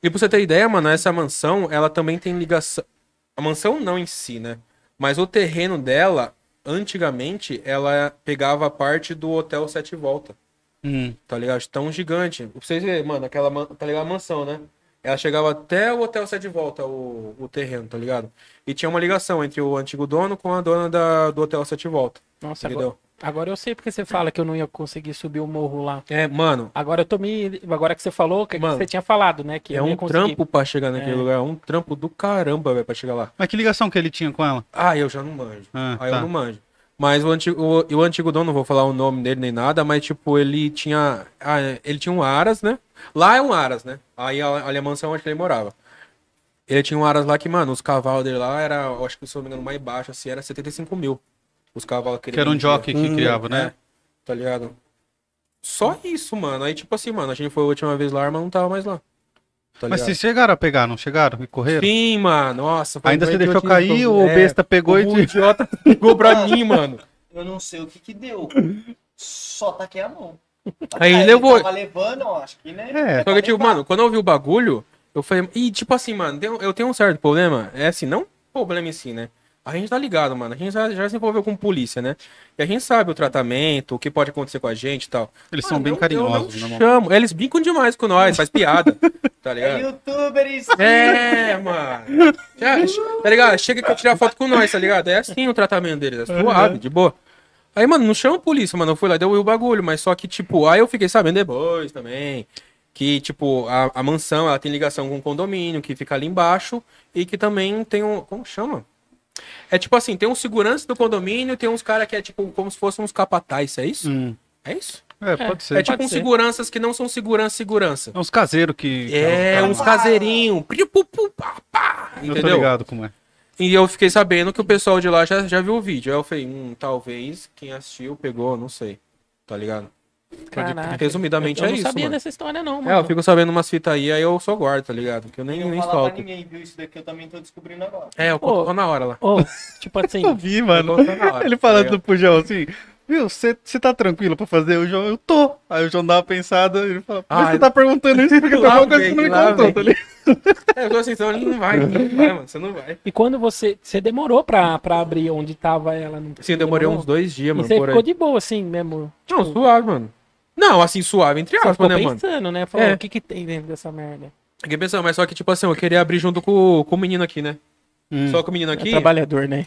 E pra você ter ideia, mano, essa mansão, ela também tem ligação. A mansão não em si, né? Mas o terreno dela, antigamente, ela pegava parte do Hotel Sete Volta, Hum. tá ligado? Tão gigante. Pra vocês verem, mano, aquela, tá ligado? A mansão, né? Ela chegava até o Hotel Sete Volta, o, o terreno, tá ligado? E tinha uma ligação entre o antigo dono com a dona da, do Hotel Sete Volta. Nossa, Entendeu? agora, agora eu sei porque você fala que eu não ia conseguir subir o morro lá. É, mano, Agora eu tô me. Agora que você falou, que Mano, você tinha falado, né? Que é eu não um conseguir. trampo pra chegar naquele É. lugar. É um trampo do caramba, velho, pra chegar lá. Mas que ligação que ele tinha com ela? Ah, eu já não manjo. Ah, Aí tá. eu não manjo. Mas o antigo, o, o antigo dono, não vou falar o nome dele nem nada, mas tipo, ele tinha. Ah, ele tinha um Aras, né? Lá é um Aras, né? Aí a- ali a mansão onde ele morava. Ele tinha um Aras lá que, mano, os cavalos dele lá era, eu acho que se eu não me engano, mais baixo, assim, era 75 mil. Os cavalos que era um jockey que Hum, criava, né? É, tá ligado? Só isso, mano. Aí, tipo assim, mano, a gente foi a última vez lá, mas não tava mais lá. Tá Mas vocês chegaram a pegar, não chegaram? E correram? Sim, mano. Nossa. foi Ainda um você deixou cair, o É, besta pegou e O idiota pegou pra mim, mano. Eu não sei o que que deu. Só taquei a mão. Aí ele levou- Tava levando, eu acho que, né? É. Só que, tipo, mano, quando eu vi o bagulho, eu falei. E, tipo assim, mano, eu tenho um certo problema. É assim, não problema em si, né? A gente tá ligado, mano. A gente já, já se envolveu com polícia, né? E a gente sabe o tratamento, o que pode acontecer com a gente e tal. Eles são Mano, bem eu- carinhosos, eu não normal. chamo. Eles brincam demais com nós, faz piada. Tá É ligado? youtuber isso. É, mano. Já, tá ligado? Chega que tirar foto com nós, tá ligado? É assim o tratamento deles, é suave, de boa. Aí, mano, não chama a polícia, mano. Eu fui lá, deu o bagulho, mas só que, tipo, aí eu fiquei sabendo depois também. Que, tipo, a, a mansão, ela tem ligação com o condomínio, que fica ali embaixo, e que também tem um. Como chama? É tipo assim, tem um segurança do condomínio, tem uns caras que é tipo como se fossem uns capatais, é isso? Hum. É isso? É, pode ser. É tipo uns seguranças que não são segurança, segurança. É uns caseiros que... É, que uns caseirinhos. Pá, Eu tô Entendeu? ligado como é. E eu fiquei sabendo que o pessoal de lá já, já viu o vídeo. Aí eu falei, hum, talvez quem assistiu pegou, não sei. Tá ligado? Caraca. Resumidamente eu é não isso, sabia mano. dessa história, não, mano. É, eu fico sabendo umas fitas aí, aí eu só guardo, tá ligado? Que eu nem, Nem solto. ninguém, viu? Isso daqui eu também tô descobrindo agora. É, eu conto na hora lá. Ô, tipo assim, Eu vi, Eu mano. na hora, Ele tá falando pro João assim, viu, você tá tranquilo pra fazer? O João, eu tô. Aí o João dá uma pensada e ele fala, mas Ah, você tá perguntando isso porque tem alguma coisa que você não me contou, tá ligado? É, eu tô assim, então ele não vai, não vai, mano. Você não vai. e quando você. Você demorou pra, pra abrir onde tava ela? Não, Sim, eu demorei demorou? uns dois dias, E mano, você por ficou aí. de boa, assim mesmo. Não, suave, mano. Não, assim, suave, entre aspas, né, mano? pensando, né? Falou, É. o que que tem dentro dessa merda? Fiquei pensando, mas só que, tipo assim, eu queria abrir junto com, com o menino aqui, né? Hum. Só que o menino É aqui... trabalhador, né?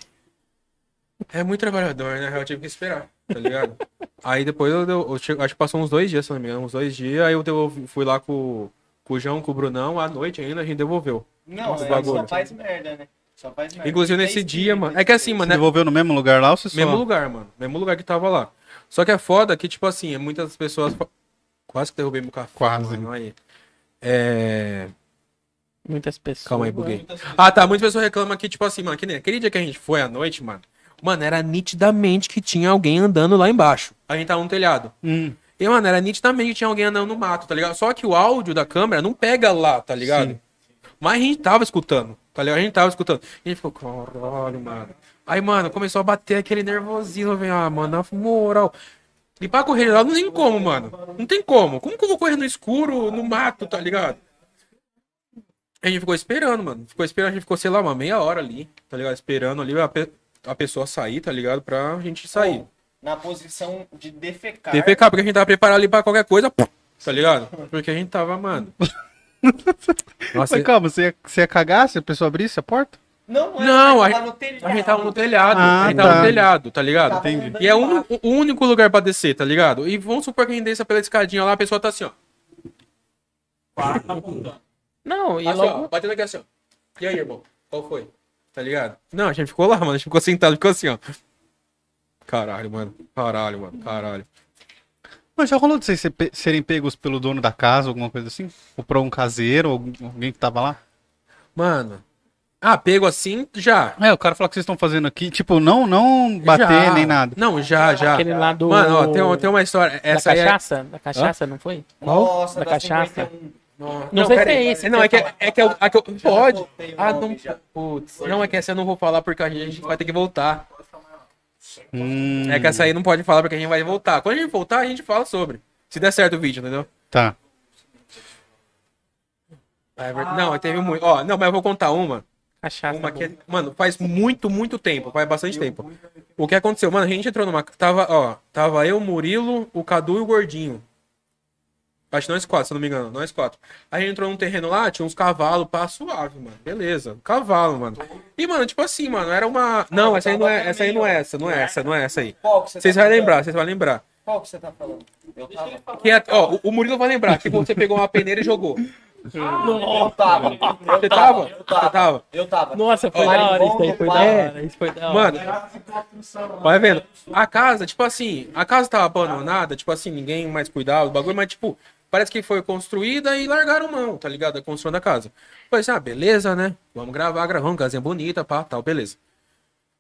É muito trabalhador, né? Eu tive que esperar, tá ligado? aí depois eu, deu- eu che- acho que passou uns dois dias, se não me engano, uns dois dias. Aí eu devolvi- fui lá com, com o João, com o Brunão, à noite ainda, a gente devolveu. Não, Nossa, é, bagulho. só faz merda, né? Só faz merda. Inclusive nesse dia, mano. É que assim, mano, Você né? devolveu no mesmo lugar lá ou você só... mesmo lugar, mano. Mesmo lugar que tava lá. Só que é foda que, tipo assim, muitas pessoas. Quase que derrubei meu café. Quase. Mano, aí. É. Muitas pessoas. Calma aí, buguei. Ah, tá. Muitas pessoas reclamam que, tipo assim, mano, que nem aquele dia que a gente foi à noite, mano. Mano, era nitidamente que tinha alguém andando lá embaixo. A gente tava no telhado. Hum. E, mano, era nitidamente que tinha alguém andando no mato, tá ligado? Só que o áudio da câmera não pega lá, tá ligado? Mas a gente tava escutando, tá ligado? A gente tava escutando. E a gente ficou, caralho, mano. Aí, mano, começou a bater aquele nervosismo, velho. Ah, mano, na moral. E pra correr lá não tem como, mano. Não tem como. Como que eu vou correr no escuro, no mato, tá ligado? A gente ficou esperando, mano. Ficou esperando, a gente ficou, sei lá, uma meia hora ali, tá ligado? Esperando ali a, pe- a pessoa sair, tá ligado? Pra gente sair. Na posição de defecar. TPK, porque a gente tava preparado ali pra qualquer coisa, tá ligado? Porque a gente tava, mano. Nossa, Mas calma, você ia, você ia cagar se a pessoa abrisse a porta? Não, Não, a a gente tava no telhado. a gente tava no telhado. Ah, a gente tava tá. no telhado, tá ligado? Entendi. E é o único- o único lugar pra descer, tá ligado? E vamos supor que a gente desça pela escadinha lá, a pessoa tá assim, ó. Não, e Assim, logo. ó, batendo aqui assim, ó. E aí, irmão? Qual foi? Tá ligado? Não, a gente ficou lá, mano. A gente ficou sentado, ficou assim, ó. Caralho, mano. Caralho, mano. Caralho. Mas já rolou de vocês serem pegos pelo dono da casa, alguma coisa assim? Ou por um caseiro, ou alguém que tava lá? Mano. Ah, pego assim, já. É, o cara falou que vocês estão fazendo aqui, tipo, não, não bater Já. nem nada. Não, já, já. Aquele lá do. Mano, ó, tem, uma- tem uma história. Da Essa aí é... cachaça? Da cachaça, não foi? Nossa, Da da cachaça. 51. Não sei pera se é esse Não, que é que, é que, eu, a que eu- Pode. Ah, não. Putz. Não, é que essa eu não vou falar porque a gente vai ter que voltar. Hum, É que essa aí não pode falar porque a gente vai voltar. Quando a gente voltar, a gente fala sobre. Se der certo o vídeo, entendeu? Tá. É verdade. Não, teve muito. Ó, não, mas eu vou contar uma. Cachaça. Uma que, é- mano, faz muito, muito tempo, faz bastante tempo. O que aconteceu? Mano, a gente entrou numa. Tava, ó, tava eu, o Murilo, o Cadu e o Gordinho. Acho que nós quatro, se eu não me engano, nós quatro. A gente entrou num terreno lá, tinha uns cavalos, pá, suave, mano. Beleza, cavalo, mano. E, mano, tipo assim, mano, era uma. Não, essa aí não é essa, aí não é essa, não é essa, não é essa aí. Vocês tá vão lembrar, vocês vão lembrar. Qual que você tá falando? Eu tava. Que é, ó, o- o Murilo vai lembrar que você pegou uma peneira e jogou. Eu tava. Eu Você tava? Eu tava. tava? Eu tava. Nossa, foi da hora isso aí, foi da hora. Isso foi da hora. Mano, vai vendo. A casa, tipo assim, a casa tava abandonada, tipo assim, ninguém mais cuidava do bagulho, mas tipo, parece que foi construída e largaram mão, tá ligado? A construção da casa. Falei assim, ah, beleza, né? Vamos gravar, gravamos, casinha bonita, pá, tal, beleza.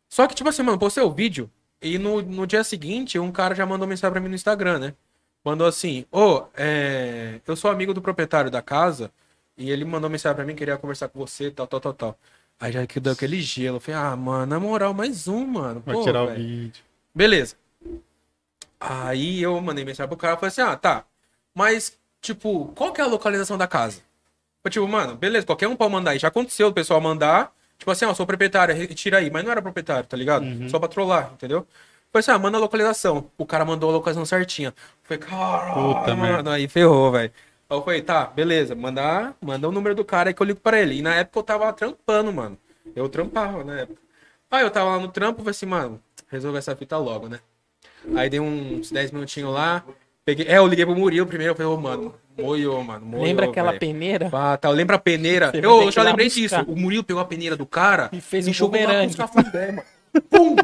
Só que, tipo assim, mano, postei o vídeo e no, no dia seguinte um cara já mandou mensagem pra mim no Instagram, né? Mandou assim, ô, é, eu sou amigo do proprietário da casa e ele mandou mensagem pra mim, queria conversar com você, tal, tal, tal, tal. Aí já que deu aquele gelo, eu falei, ah, mano, na moral, mais um, mano. Vai Pô, tirar o velho. vídeo. Beleza. Aí eu mandei mensagem pro cara falei assim: ah, tá. Mas, tipo, qual que é a localização da casa? Eu, tipo, mano, beleza, qualquer um pode mandar aí. Já aconteceu o pessoal mandar, tipo assim, ó, sou proprietário, retira aí. Mas não era proprietário, tá ligado? Só pra trollar, entendeu? Falei assim, ah, manda a localização. O cara mandou a localização certinha. Falei, caralho, Puta mano, aí ferrou, velho. Aí eu falei, tá, beleza, mandar, manda o número do cara aí que eu ligo pra ele. E na época eu tava trampando, mano. Eu trampava na época. Aí eu tava lá no trampo, falei assim, mano, resolve essa fita logo, né? Aí dei uns 10 minutinhos lá. Peguei, é, eu liguei pro Murilo primeiro, eu falei, ô, mano, moiou, mano, moiou, Lembra aquela velho. peneira? Ah, tá, lembra a peneira? Você Eu já lá lembrei buscar. disso. O Murilo pegou a peneira do cara E fez e um jogou lá bumerangue. com os cafundé, mano. Pum!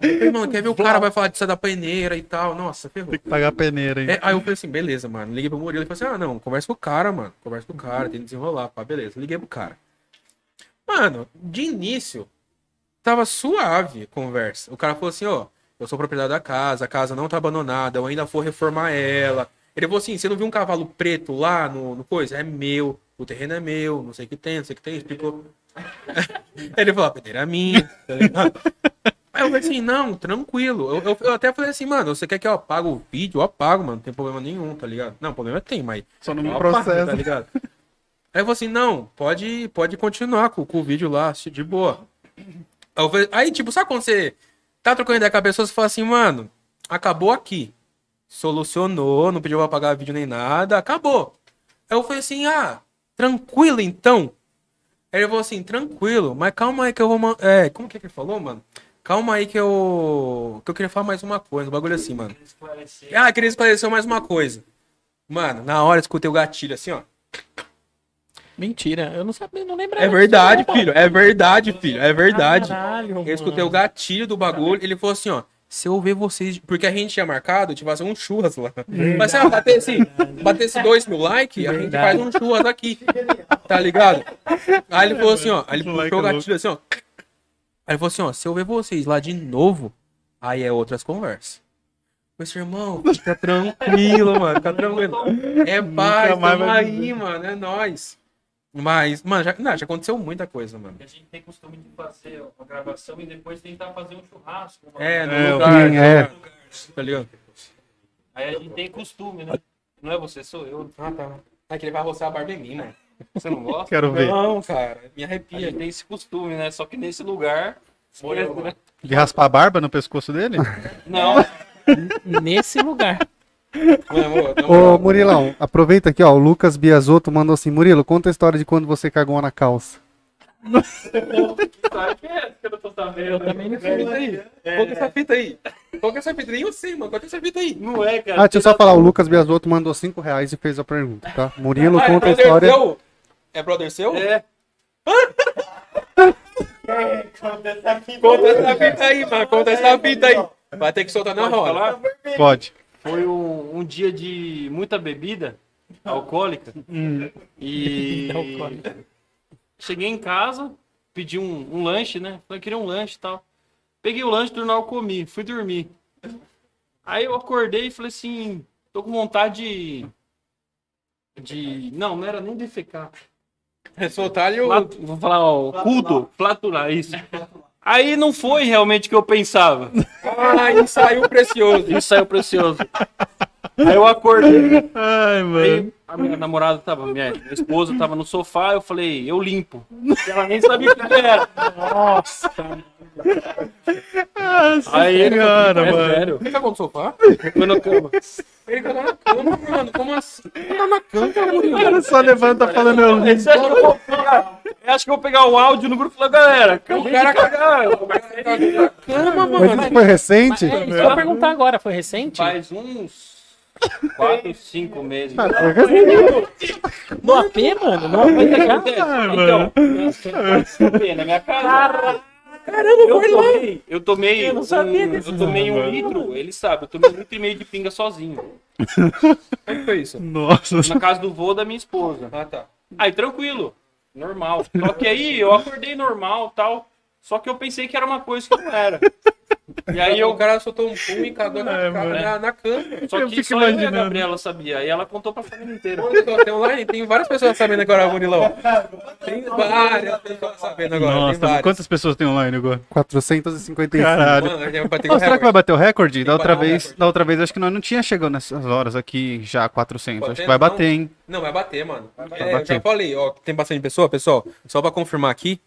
Falei, mano, quer ver o cara vai falar disso da peneira e tal? Nossa, ferrou. Tem que pagar a peneira aí. É, aí eu falei assim, beleza, mano. Liguei pro Murilo e falei assim: ah, não, conversa com o cara, mano. Conversa com o cara, tem que desenrolar, pá, beleza. Liguei pro cara. Mano, de início, tava suave a conversa. O cara falou assim: ó, eu sou proprietário da casa, a casa não tá abandonada, eu ainda vou reformar ela. Ele falou assim: você não viu um cavalo preto lá no, no coisa? É meu, o terreno é meu, não sei o que tem, não sei o que tem. Explicou. Ele falou: a peneira é minha, tá ligado? Aí eu falei assim, não, tranquilo. Eu, eu- eu até falei assim, mano, você quer que eu apague o vídeo? Eu apago, mano, não tem problema nenhum, tá ligado? Não, problema tem, mas. Só não me eu apago, processa. Tá ligado? Aí eu falei assim, não, pode, pode continuar com, com o vídeo lá, de boa. Aí, falei- aí, tipo, sabe quando você tá trocando ideia com a pessoa, você fala assim, mano, acabou aqui. Solucionou, não pediu pra apagar vídeo nem nada, acabou. Aí eu falei assim, ah, tranquilo então. Aí ele falou assim, tranquilo, mas calma aí que eu vou. man- É, como que, é que ele falou, mano? Calma aí que eu. Que eu queria falar mais uma coisa, um bagulho assim, mano. Ah, queria esclarecer mais uma coisa. Mano, na hora eu escutei o gatilho assim, ó. Mentira, eu não sabia, não lembrava. É verdade, filho. É verdade, filho. É verdade. Caralho, Eu escutei o mano. gatilho do bagulho. Ele falou assim, ó. Se eu ver vocês. Porque a gente tinha marcado, tipo, fazer um churras lá. Mas se batesse, batesse dois mil likes, a gente faz um churras aqui. Tá ligado? Aí ele falou assim, ó. Aí ele puxou o louco. gatilho assim, ó. Aí ele falou assim, ó. Se eu ver vocês lá de novo, aí é outras conversas. Mas, irmão, fica tranquilo, mano. Fica tranquilo. É paz, tamo aí, mano. É nóis. Mas, mano, já, não, já aconteceu muita coisa, mano. A gente tem costume de fazer uma gravação e depois tentar fazer um churrasco. uma- É, no É, lugar, é. lugar, Tá ligado? Aí a gente tem costume, né? Não é você, sou eu. Ah, tá. É que ele vai roçar a barba em mim, mano. Você não gosta? Quero ver. Não, cara. Me A arrepia. gente tem esse costume, né? Só que nesse lugar. esquece, né? De raspar a barba no pescoço dele? Não, Nesse lugar. Amor, na Ô, Murilão, aproveita aqui, ó. O Lucas Biasotto mandou assim: Murilo, conta a história de quando você cagou na calça. sabe que é que eu não tô sabendo. Eu também não Conta sei. essa fita aí. Conta essa fita aí. Conta essa fita aí. Eu sei, mano. Conta essa fita aí. Não é, cara. Ah, deixa eu só falar: o Lucas Biasotto mandou 5 reais e fez a pergunta, tá? Murilo, Ah, é conta a brother história. seu? É brother seu? É. Conta essa fita aí, mano. Conta essa fita aí. Vai ter que soltar na roda. Pode. Foi um, um dia de muita bebida alcoólica. E cheguei em casa, pedi um, um lanche, né? Falei, queria um lanche e tal. Peguei o lanche, do jornal comi, fui dormir. Aí eu acordei e falei assim, tô com vontade de. de... Não, não era nem defecar. É soltar ali o. Flat- Vou falar, ó, culto, flatular, isso. Aí não foi realmente o que eu pensava. Ah, e saiu precioso. Isso saiu precioso. Aí eu acordei. Ai, mano. Aí a minha namorada tava, minha, minha esposa tava no sofá, eu falei, eu limpo. Ela nem sabia o que era. Nossa. Aí ele, senhora, é mano. sério, Ele cagou no sofá? foi na cama. Ele cagou na cama, mano. Como assim? Tá na cama, O cara só levanta falando eu limpo. Você acha que eu vou pegar, eu acho que eu vou pegar o áudio no grupo e falar, galera, O cara cagou na cama, Mas mano. isso foi recente? É, isso que eu ia perguntar agora, foi recente? faz uns 4, 5 meses. Ah, foi. No AP, mano? No AP? Então, na minha casa. Caramba, eu tomei, eu tomei, Eu não sabia um, disso. eu tomei um litro, ele sabe, eu tomei um litro e meio de pinga sozinho. Como foi isso? Nossa. Na casa do vô da minha esposa. Ah, tá. Aí, tranquilo, normal. Só que aí eu acordei normal tal. Só que eu pensei que era uma coisa que não era. E aí o cara soltou um pum e cagou na, É, na, na cama. Só eu que só eu e a. Gabriela sabia. Aí ela contou pra família inteira. Tem online? Tem várias pessoas sabendo agora, Murilão. Tem várias pessoas sabendo agora. Nossa, quantas pessoas tem online agora? 455. Caralho. Mano, vai bater será que vai bater o recorde? Da outra vez, recorde. da outra vez acho que nós não tinha chegado nessas horas aqui já 400. acho que vai não? bater, hein? Não, vai bater, mano. É, bater. Eu já falei, ó, tem bastante pessoa, pessoal. Só pra confirmar aqui,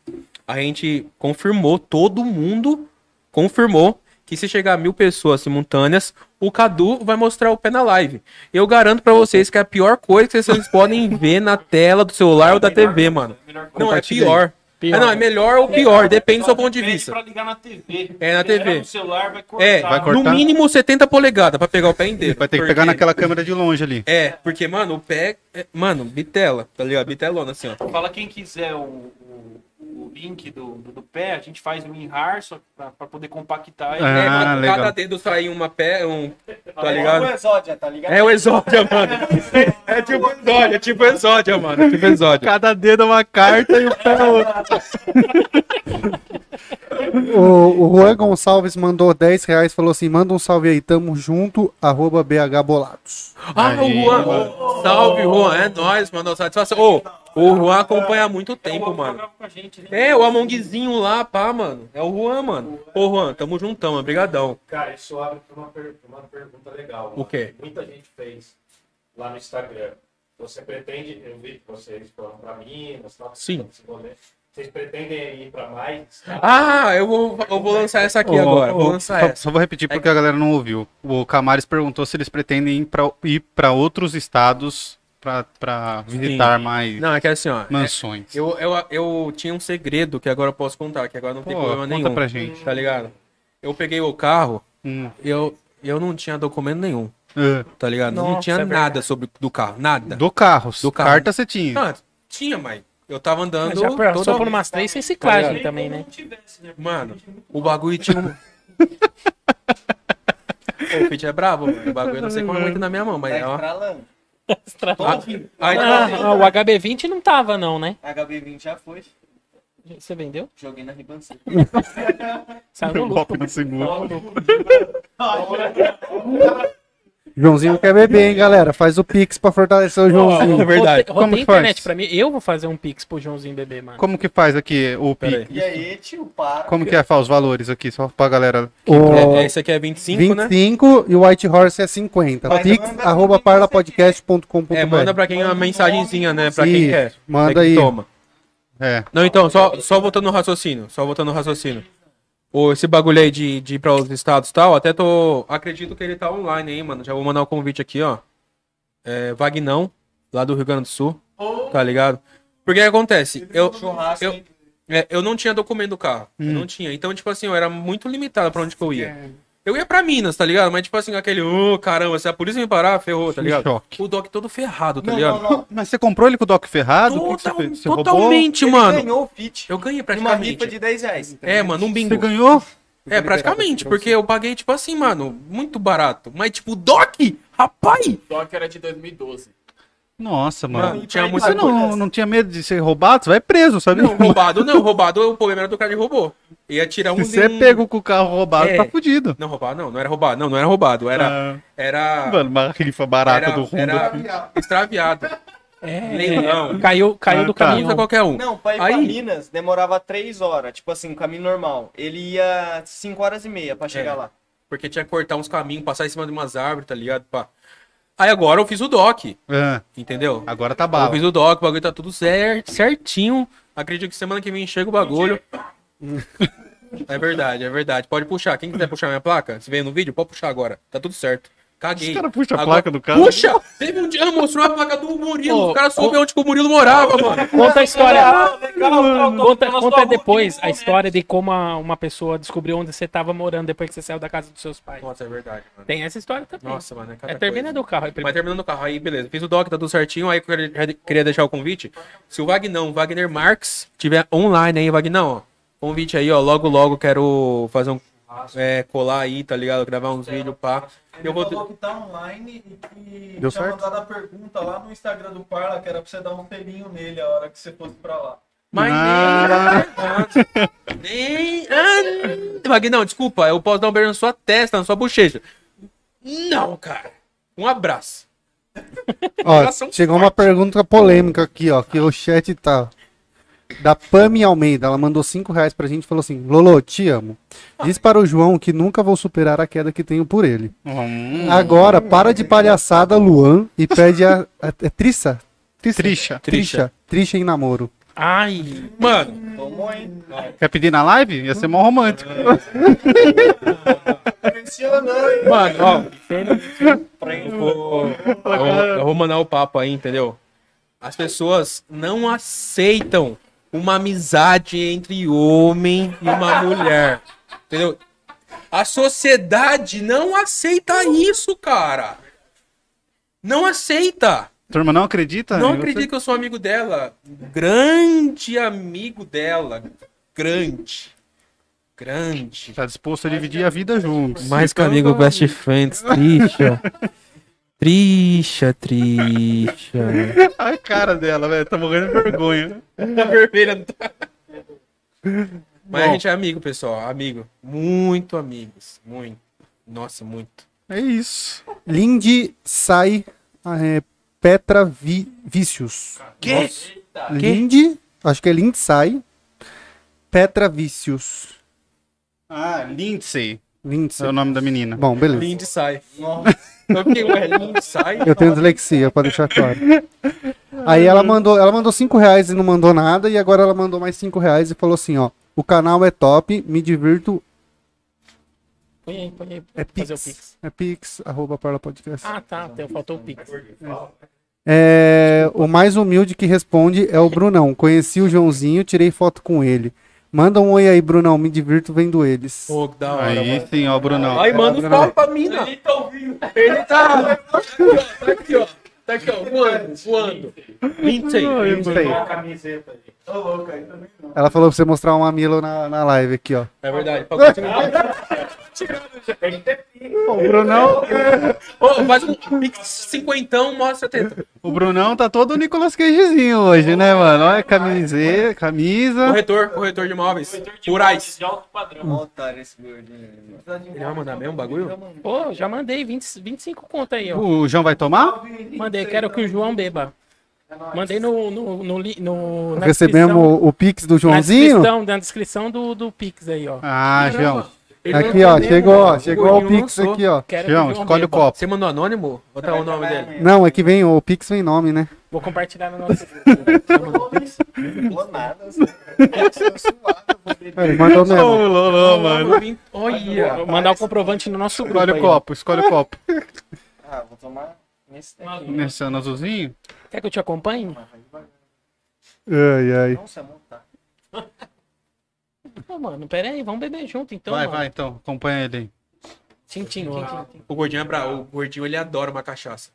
a gente confirmou, todo mundo confirmou que se chegar a mil pessoas simultâneas, o Cadu vai mostrar o pé na live. Eu garanto pra vocês que é a pior coisa que vocês podem ver na tela do celular ou da TV, mano. Não, é pior. Pior. Ah, não, é melhor ou pior, depende do seu ponto de vista. Pra ligar na TV. É, na Porque TV. No celular vai cortar. É, Vai no cortar? mínimo 70 polegadas pra pegar o pé inteiro. Vai ter que Porque- pegar naquela câmera de longe ali. É, porque, mano, o pé. é- Mano, bitela, tá ligado? Bitelona assim, ó. Fala quem quiser o, o, o link do, do, do pé, a gente faz um enhar só pra, pra poder compactar. Ah, é, cada, legal. cada dedo sair uma pé, um. Tá É o ligado? Exódia, tá ligado? É o exódia, mano. É tipo exódia, é tipo exódia, mano. É tipo exódia. Cada dedo é uma carta e o pé é outro. O, o Juan Gonçalves mandou 10 reais falou assim: manda um salve aí, tamo junto, arroba BH Bolados. Ah, Aí, o Juan. Salve, Juan. É nóis, mano. Satisfação. Ô, o Juan acompanha há muito tempo, mano. É, o Amongzinho lá, pá, mano. É o Juan, mano. Ô, Juan, tamo juntão, mano. Brigadão. Cara, isso abre para uma, per- uma pergunta legal. O quê? Muita gente fez lá no Instagram. Você pretende, eu vi que vocês foram para Minas, tal, Sim. rolê. Vocês pretendem ir para mais? Ah, eu vou, eu vou lançar essa aqui Ô, agora. ô, Vou lançar só, essa. só vou repetir porque a galera não ouviu. O Camares perguntou se eles pretendem ir pra, ir pra outros estados pra, pra visitar mais Não, é que assim, ó. é- mansões. eu, eu, eu tinha um segredo que agora eu posso contar, que agora não tem Pô, problema conta nenhum. pra gente. Tá ligado? Eu peguei o carro, Hum. eu, eu não tinha documento nenhum, É. tá ligado? não Nossa, tinha é nada sobre do carro, nada. Do carro. Do carro. Carta você tinha. Ah, tinha, mas eu tava andando. Já passou por umas três sem ciclagem também, né? Mano, o bagulho tinha um. O Fit é brabo, mano. O bagulho eu não sei como é muito na minha mão, mas Tá é ó. estralando. Ah, aí, Ah, ah, o HB20 não tava, não, né? HB20 já foi. Você vendeu? Joguei na ribanceira. Saiu no lucro. Golpe no seguro. Joãozinho quer beber, hein, galera? Faz o Pix pra fortalecer o Joãozinho. É verdade. Rotei, Como que faz? internet pra mim. Eu vou fazer um pix pro Joãozinho beber, mano. Como que faz aqui o PIC? E aí, tio, para. Como que é Fá, os valores aqui, só pra galera. O É, esse aqui é 25, né? 25 e o White Horse é 50. Mas Pix, manda arroba parlapodcast.com.br. É, manda pra quem uma mensagenzinha, né? Pra quem quer. manda É que aí. Toma. É. Não, então, só, só voltando no raciocínio. Só voltando no raciocínio. Ô, esse bagulho aí de, de ir pra outros estados e tal, até tô. Acredito que ele tá online aí, mano. Já vou mandar o convite aqui, ó. É, Vagnão, lá do Rio Grande do Sul. Tá ligado? Porque o que acontece? Eu, eu, é, eu não tinha documento do carro. Eu não tinha. Então, tipo assim, eu era muito limitado pra onde que eu ia. Eu ia pra Minas, tá ligado? Mas, tipo assim, aquele, ô, caramba, se a polícia me parar, ferrou, tá ligado? choque. O Doc todo ferrado, tá Não, ligado? não, não. Mas você comprou ele com o Doc ferrado? O que que você Total-? Você roubou? totalmente, Ele mano. ganhou o fit. Eu ganhei Numa rifa praticamente. de 10 reais. É, mano, um bingo. Você ganhou? É, praticamente, porque eu paguei, tipo assim, mano, muito barato. Mas, tipo, Doc, rapaz! Doc era de 2012. Nossa, mano. Mano, tinha pra muito. Você não, não tinha medo de ser roubado? Você vai preso, sabe? Não, roubado não, roubado o problema era do cara de roubou. Ia tirar um. Se você um- pegou com o carro roubado, É. tá fudido. Não, roubado não, não era roubado, não, não era roubado. Era. Ah, Era. mano, uma rifa barata Era, do Honda. era extraviado. É, Leilão. Caiu, caiu Ah, do tá. Usa caminhão. qualquer um. Não, pra ir Aí- pra Minas demorava 3 horas. Tipo assim, caminho normal. Ele ia 5 horas e meia pra chegar É. lá. Porque tinha que cortar uns caminhos, passar em cima de umas árvores, tá ligado? Pá. Aí agora eu fiz o Doc, Ah, entendeu? agora tá Eu bala. fiz o doc, o bagulho tá tudo cer- certinho. Acredito que semana que vem chega o bagulho. É verdade, é verdade. Pode puxar. Quem quiser puxar minha placa, se veio no vídeo, pode puxar agora. Tá tudo certo. Caguei. Os caras puxam a Agora- placa do carro. Puxa! Teve um dia, mostrou a placa do Murilo. Ô, Os caras souberam onde que o Murilo morava, mano. Conta a história. legal, Conta, conta depois a história de como a- uma pessoa descobriu onde você tava morando depois que você saiu da casa dos seus pais. Nossa, é verdade, mano. Tem essa história também. Nossa, mano. É, é termina coisa. do carro aí Mas terminando o carro, aí beleza. Fiz o doc, tá tudo certinho. Aí eu queria- já queria deixar o convite. Se o Vagnão, Wagner Marques, tiver online aí, Vagnão, ó. Convite aí, ó. Logo, logo quero fazer um. É, colar aí, tá ligado? Gravar uns vídeos, pá. Eu vou. falou que tá online e que Deu tinha certo? mandado a pergunta lá no Instagram do Parla, que era pra você dar um pelinho nele a hora que você fosse pra lá. Mas Ah. nem. Ah, Vagnão, desculpa, eu posso dar um beijo na sua testa, na sua bochecha. Não, cara. Um abraço. Ó, chegou uma pergunta polêmica aqui, ó, que o chat tá. Da Pami Almeida, ela mandou 5 reais pra gente e falou assim: Lolo, te amo. Diz para o João que nunca vou superar a queda que tenho por ele. Hum, Agora, para de palhaçada, Luan, e pede a. a é Trissa? Trixa. Trixa. Trixa em namoro. Ai, Mano, Tomou, hein? Quer pedir na live? Ia ser mó romântico. mano, ó. Eu vou- eu vou mandar o papo aí, entendeu? As pessoas não aceitam uma amizade entre homem e uma mulher. Entendeu? A sociedade não aceita isso, cara. Não aceita. Turma, não acredita? Não você? acredito que eu sou amigo dela. Grande amigo dela. Grande. Grande. Tá disposto a dividir a vida juntos. Mais que amigo best friends. Trixa. Trixa, trixa. A cara dela, velho. Tá morrendo de vergonha. Tá vermelha. Mas a Bom. gente é amigo, pessoal. Amigo. Muito amigos. Muito. Nossa, muito. É isso. Lindy sai é, Petra Vi, Vícios. Que? Lindy, acho que é Lindsay Petra Vícios. Ah, Lindsay. Lindsay. É o nome da menina. Bom, beleza. Lindy sai. Eu sai. Tenho dislexia, pra deixar claro. Aí ela mandou, ela mandou 5 reais e não mandou nada, e agora ela mandou mais 5 reais e falou assim, ó. O canal é top, me divirto, põe aí, põe aí. é pix. pix. É pix, arroba Parla Podcast. Ah, tá. Faltou o pix. É, o mais humilde que responde é o Brunão. Conheci o Joãozinho, tirei foto com ele. Manda um oi aí, Brunão, me divirto vendo eles. Pô, que da hora. Aí mano. sim, ó, Brunão. Aí manda um salve pra mina. Ele tá ouvindo. Ele tá. Tá aqui, ó. Tá aqui, ó. Voando, voando. Lindsay. Camiseta aí. Ô, louco, aí também não. Ela falou pra você mostrar um mamilo na, na live aqui, ó. É verdade. Pra continuar. O Brunão, Ô, faz um pix cinquentão, mostra a teta. o Brunão tá todo Nicolas Cagezinho hoje, né, mano? Olha, camiseta, camisa. Corretor, corretor de imóveis. Rurais. De alto padrão. Montar esse gordinho. Ele vai mandar mesmo o bagulho? Pô, já mandei 20, 25 conto aí, ó. O João vai tomar? Mandei, quero que o João beba. Mandei no. no, no, li- no na Recebemos descrição- o, o Pix do na Joãozinho. descrição, na descrição do, do Pix aí, ó. Ah, João. Aqui, ó, chegou, ó, chegou o Pix aqui, ó. Quero João, escolhe o copo. Você mandou anônimo? Ou tá o nome dele? Não, é que vem o Pix vem nome, né? Vou compartilhar no nosso. Nada. assim. Ele mandou mesmo. Lolô, mano. Olha. Vou mandar o comprovante no nosso grupo. Escolhe o copo, escolhe o copo. Ah, vou tomar nesse daqui. Nesse ano azulzinho? Quer que eu te acompanhe? Ai, ai. Não sei montar. Ô, mano, pera aí, vamos beber junto então. vai, mano. vai, então. Acompanha ele aí. Tchim, tchim, tchim. O gordinho é bravo. O gordinho ele adora uma cachaça.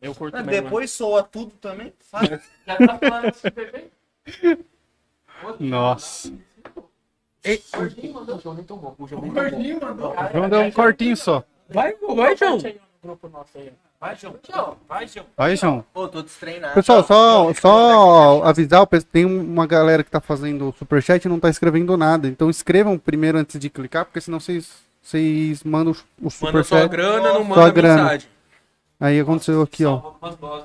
Eu curto Ah, mesmo. depois soa tudo também. Faz. Já tá falando desse bebê? Nossa. Ei, o nem tomou. O João tomou. O João deu um cortinho só. Vai, vai, João. Grupo nosso aí. Vai, João. Vai, João. Vai, João. Pô, tô destreinado. Pessoal, só, só avisar, tem uma galera que tá fazendo o superchat e não tá escrevendo nada. Então escrevam primeiro antes de clicar, porque senão vocês, vocês mandam o Manda só superchat. grana, não manda grana. mensagem. Aí aconteceu aqui, ó.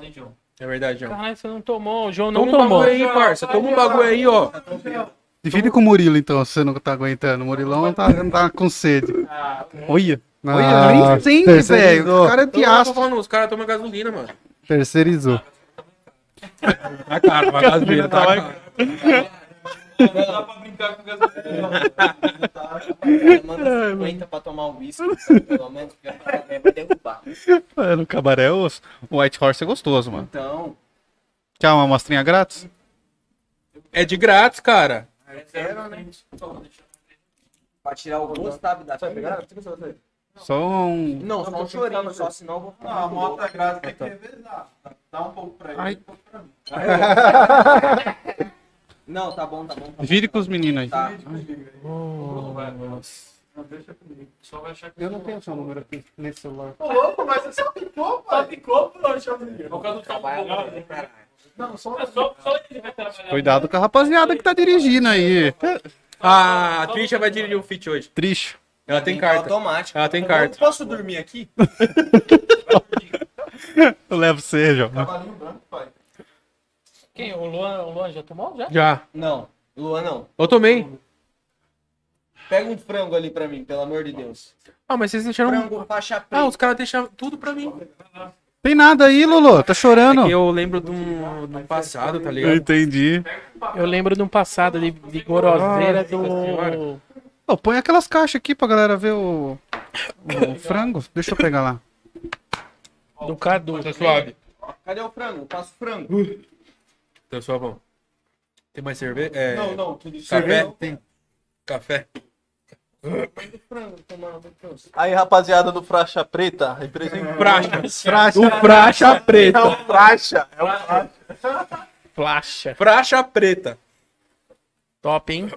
Hein? É verdade, João. Caralho, você não tomou. O João não Toma um tomou. bagulho aí, parça. Toma um bagulho aí, ó. Divide com o Murilo, então, se você não tá aguentando. O Murilão tá, tá com sede. Olha. Olha, Ah, nem sente, velho. terceirizou. O cara é Então, tô piastra. falando, os caras tomam gasolina, mano. Terceirizou. Tá caro, a gasolina tá caro. Não dá pra brincar com gasolina. Manda 50 pra tomar um whisky, pelo menos, porque a parada vai derrubar. É, no cabaré, o o White Horse é gostoso, mano. Então, Quer uma amostrinha grátis? É de grátis, cara. quero, né? Pra tirar o gosto, sabe? Da Só um. Não, só um chorinho, só senão eu vou Não, a moto é grátis, tem que revezar. Dá um pouco pra ele Ai. e um pouco pra mim. Não, tá bom, tá bom. Tá bom. Divide com os meninos aí. Tá. Só vai achar que Eu não tenho seu número aqui nesse celular. Ô, louco, mas você só ficou, pai. ficou, poxa. Por causa do tom Não, só É só, só ele vai trabalhar. Cuidado com a rapaziada que tá dirigindo aí. A Trisha vai dirigir o Fit hoje. Triste. Ela tem Tem carta. automático. Ela tem Eu carta. Posso dormir aqui? Eu levo você, João. cavalinho branco, pai. Quem? O Luan, o Luan já tomou? Já? Já. Não, Luan não. Eu tomei. Pega um frango ali pra mim, pelo amor de Deus. Ah, mas vocês deixaram. Frango faixa Ah, preta. os caras deixaram tudo pra mim. Tem nada aí, Lulu. Tá chorando. É que eu lembro de um, de um passado, tá Eu ligado? entendi. Eu lembro de um passado de, de goroseira do. Ô, põe aquelas caixas aqui pra galera ver o, o frango. Deixa eu pegar lá. Do Cadu. Tá suave. Cadê o frango? Passa o frango. Tá suavão. Tem mais cerveja? É... Não, não, tudo. Café? Tem. Café. frango, tomando trouxe. Aí, rapaziada do Fracha Preta, representando. Praxa. O praxa preta. É o Fracha. É o Fracha. Preta. Top, hein?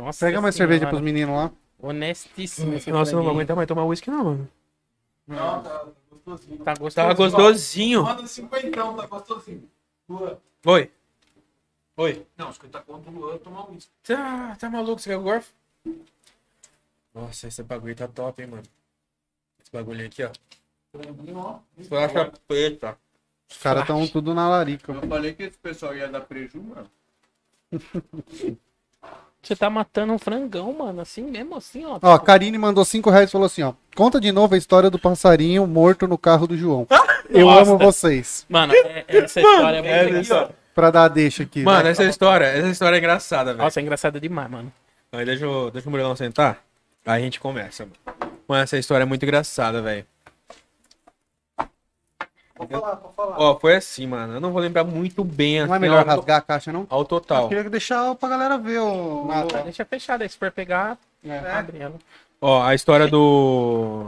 Nossa. Pega mais cerveja pros meninos lá. Honestíssimo. esse Nossa, eu não vou franguinho. aguentar mais tomar uísque, não, mano. Não, tá gostosinho. Tá gostoso. Tá gostosinho. Manda cinquentão, tá gostosinho. Boa. Oi. Oi. Não, 50 conto do ano tomar uísque. Tá, tá maluco? Você quer o gorfo? Nossa, esse bagulho tá top, hein, mano. Esse bagulho aqui, ó. Praxa preta. Os caras tão tudo na larica. Eu falei que esse pessoal ia dar preju, mano. Você tá matando um frangão, mano. Assim mesmo, assim, ó. Ó, a Karine mandou 5 reais e falou assim, ó. Conta de novo a história do passarinho morto no carro do João. Eu Nossa. amo vocês. Mano, é- essa história é muito Essa- Pra dar a deixa aqui. Mano, né? essa história, essa história é engraçada, velho. Nossa, é engraçado demais, mano. Aí deixa, eu, deixa o Murilão sentar. Aí a gente começa, mano. Mano, essa história é muito engraçada, velho. Pode falar, pode falar. Ó, foi assim, mano. Eu não vou lembrar muito bem Não é assim, melhor ao, rasgar a caixa, não? ao total. Queria deixar pra galera ver o. Nada. Deixa fechada aí, se for pegar, abre ela. Ó, a história do.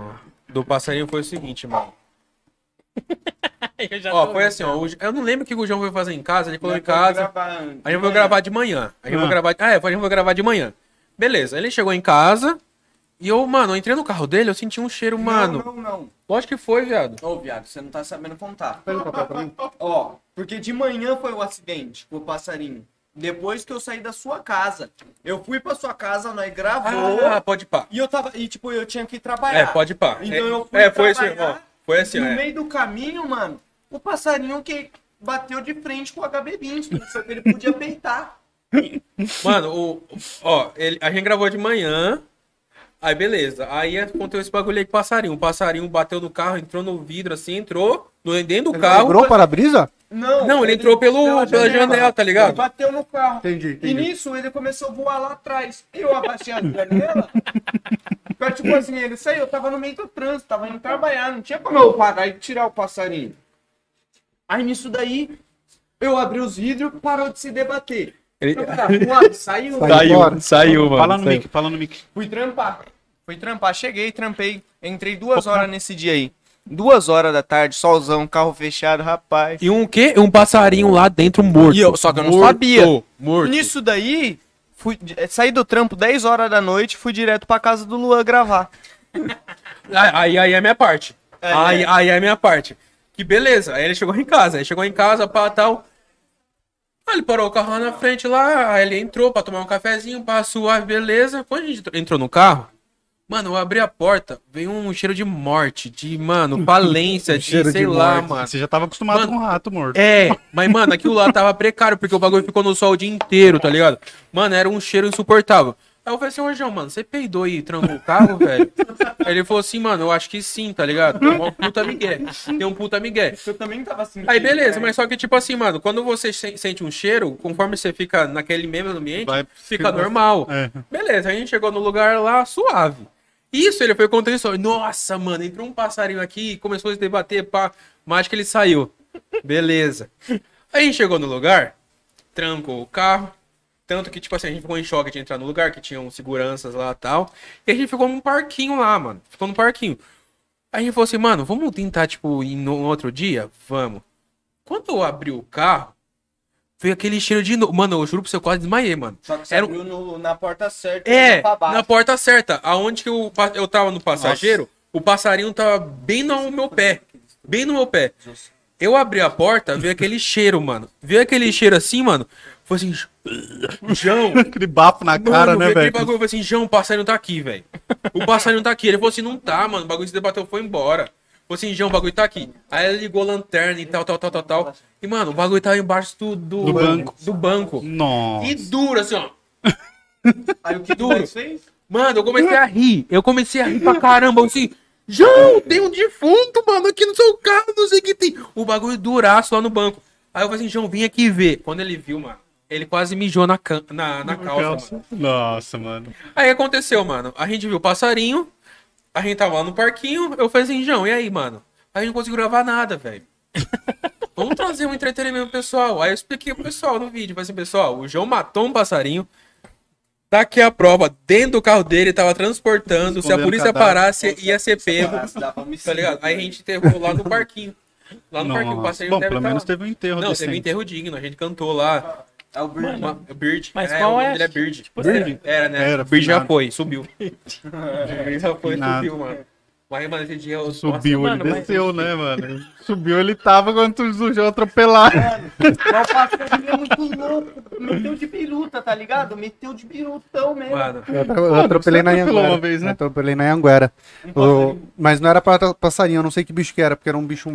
Do passarinho foi o seguinte, mano. Eu já Ó, tô foi assim, ó. Eu não lembro o que o João foi fazer em casa. Ele falou em casa. A gente vai gravar de manhã. A gente Ah. vai gravar. Ah, é, a gente vai gravar de manhã. Beleza. Ele chegou em casa E eu, mano, eu entrei no carro dele, eu senti um cheiro, mano. Não, não, não. Lógico que foi, viado. Ô, viado, você não tá sabendo contar. Ó, porque de manhã foi o acidente com o passarinho. Depois que eu saí da sua casa. Eu fui pra sua casa, nós gravou. Ah, pode pá. E eu tava. E tipo, eu tinha que trabalhar. É, pode pá. Então eu fui é, foi assim, ó. trabalhar, Foi assim, no ó. é. meio do caminho, mano, o passarinho que bateu de frente com o HB20, só que ele podia peitar. Mano, o, ó, ele, a gente gravou de manhã. Aí beleza. Aí aconteceu esse bagulho aí com o passarinho. O passarinho bateu no carro, entrou no vidro assim, entrou no, dentro do carro. Quebrou o para-brisa? Não, Não, ele entrou pelo- pela janela, tá ligado? Ele bateu no carro. Entendi, E entendi. nisso ele começou a voar lá atrás. Eu abaixei a janela. pra, tipo assim, ele saiu, eu tava no meio do trânsito, tava indo trabalhar, não tinha como eu parar e tirar o passarinho. Aí nisso daí, eu abri os vidros, parou de se debater. Ele- Eu falei, "Ah, voado, saiu. Saiu. Saiu, mano. Fala no saiu. mic, fala no mic. Fui trampar. Fui trampar, cheguei, trampei. Entrei duas horas nesse dia aí. Duas horas da tarde, solzão, carro fechado, rapaz. E um quê? Um passarinho lá dentro morto. E eu- só que eu não Morto, sabia. Morto. Nisso daí, fui, eh, saí do trampo 10 horas da noite, fui direto pra casa do Luan gravar. Aí, aí é minha parte. É, aí, é. aí é a minha parte. Que beleza. Aí ele chegou em casa. Aí chegou em casa, pá, tal. Aí ele parou o carro lá na frente lá. Aí ele entrou pra tomar um cafezinho, pá, suave, beleza. Quando a gente entrou no carro, mano, eu abri a porta, veio um cheiro de morte, de, mano, falência, de cheiro sei de lá, morte. mano. Você já tava acostumado Mano, com rato morto. É, mas, mano, aquilo lá tava precário, porque o bagulho ficou no sol o dia inteiro, tá ligado? Mano, era um cheiro insuportável. Aí eu falei assim, ô João, mano, você peidou e trancou o carro, velho? Aí ele falou assim, mano, eu acho que sim, tá ligado? Tem um puta migué. Tem um puta migué. Eu também tava assim. Aí beleza, mas só que tipo assim, mano, quando você se- sente um cheiro, conforme você fica naquele mesmo ambiente, Vai- fica normal. É. Beleza, a gente chegou no lugar lá suave. Isso, ele foi contando isso. Nossa, mano, entrou um passarinho aqui, começou a se debater, pá, mas que ele saiu. Beleza. Aí a gente chegou no lugar, trancou o carro. Tanto que, tipo assim, a gente ficou em choque de entrar no lugar, que tinham seguranças lá e tal. E a gente ficou num parquinho lá, mano. Ficou num parquinho. Aí a gente falou assim, mano, vamos tentar, tipo, ir no outro dia? Vamos. Quando eu abri o carro, veio aquele cheiro de novo. Mano, eu juro pro seu quase desmaiei, mano. Só que você Era abriu no- na porta certa É, pra baixo. na porta certa. Aonde que eu, eu tava no passageiro, o passarinho tava bem no meu pé. Bem no meu pé. Eu abri a porta, veio aquele cheiro, mano. Veio aquele cheiro assim, mano. Foi assim, João. Aquele bafo na cara, mano, né, veio aquele velho? bagulho, eu falei assim, João, o passarinho tá aqui, velho. O passarinho tá aqui. Ele falou assim, não tá, mano. O bagulho se debateu, foi embora. Falou assim, João, o bagulho tá aqui. Aí ele ligou a lanterna e tal, tal, tal, tal, tal. E, mano, o bagulho tava embaixo do, do, Do banco. Do banco. Nossa. E duro, assim, ó. Aí o que Duro. Mano, eu comecei a rir. Eu comecei a rir pra caramba. Eu assim, João, tem um defunto, mano, aqui no seu carro, não sei o que tem. O bagulho duraço lá no banco. Aí eu falei assim, João, vim aqui ver. Quando ele viu, mano, ele quase mijou na, can... na, na calça, mano. Nossa, mano. Aí aconteceu, mano. A gente viu o passarinho. A gente tava lá no parquinho. Eu falei assim, João, e aí, mano? Aí a gente não conseguiu gravar nada, velho. Vamos trazer um entretenimento pessoal. Aí eu expliquei pro pessoal no vídeo. Falei assim, pessoal, o João matou um passarinho. Tá aqui a prova. Dentro do carro dele, tava transportando. Se a polícia cadáver. parasse, ia ser pego. Tá ligado? Aí a gente enterrou lá no parquinho. Lá no parquinho. O passarinho Bom, deve pelo tá menos lá. teve um enterro Não, teve um decente. enterro digno. A gente cantou lá. É o Bird. Uma, Bird. Mas é, qual o nome é? dele é Bird. Bird? Era, né? Era, Bird já foi, subiu. Bird já foi, subiu, mano. Mas, mano, esse dia eu... Subiu, Nossa, ele mano, mas- desceu, né, mano? Subiu, ele tava quando o João atropelar. Mas o passarinho é muito louco. Meteu de biruta, tá ligado? Meteu de birutão mesmo. Mano, Eu, eu atropelei na Anhanguera. uma vez, né? Eu atropelei na Anhanguera. O- Mas não era pra passarinho, eu não sei que bicho que era, porque era um bicho.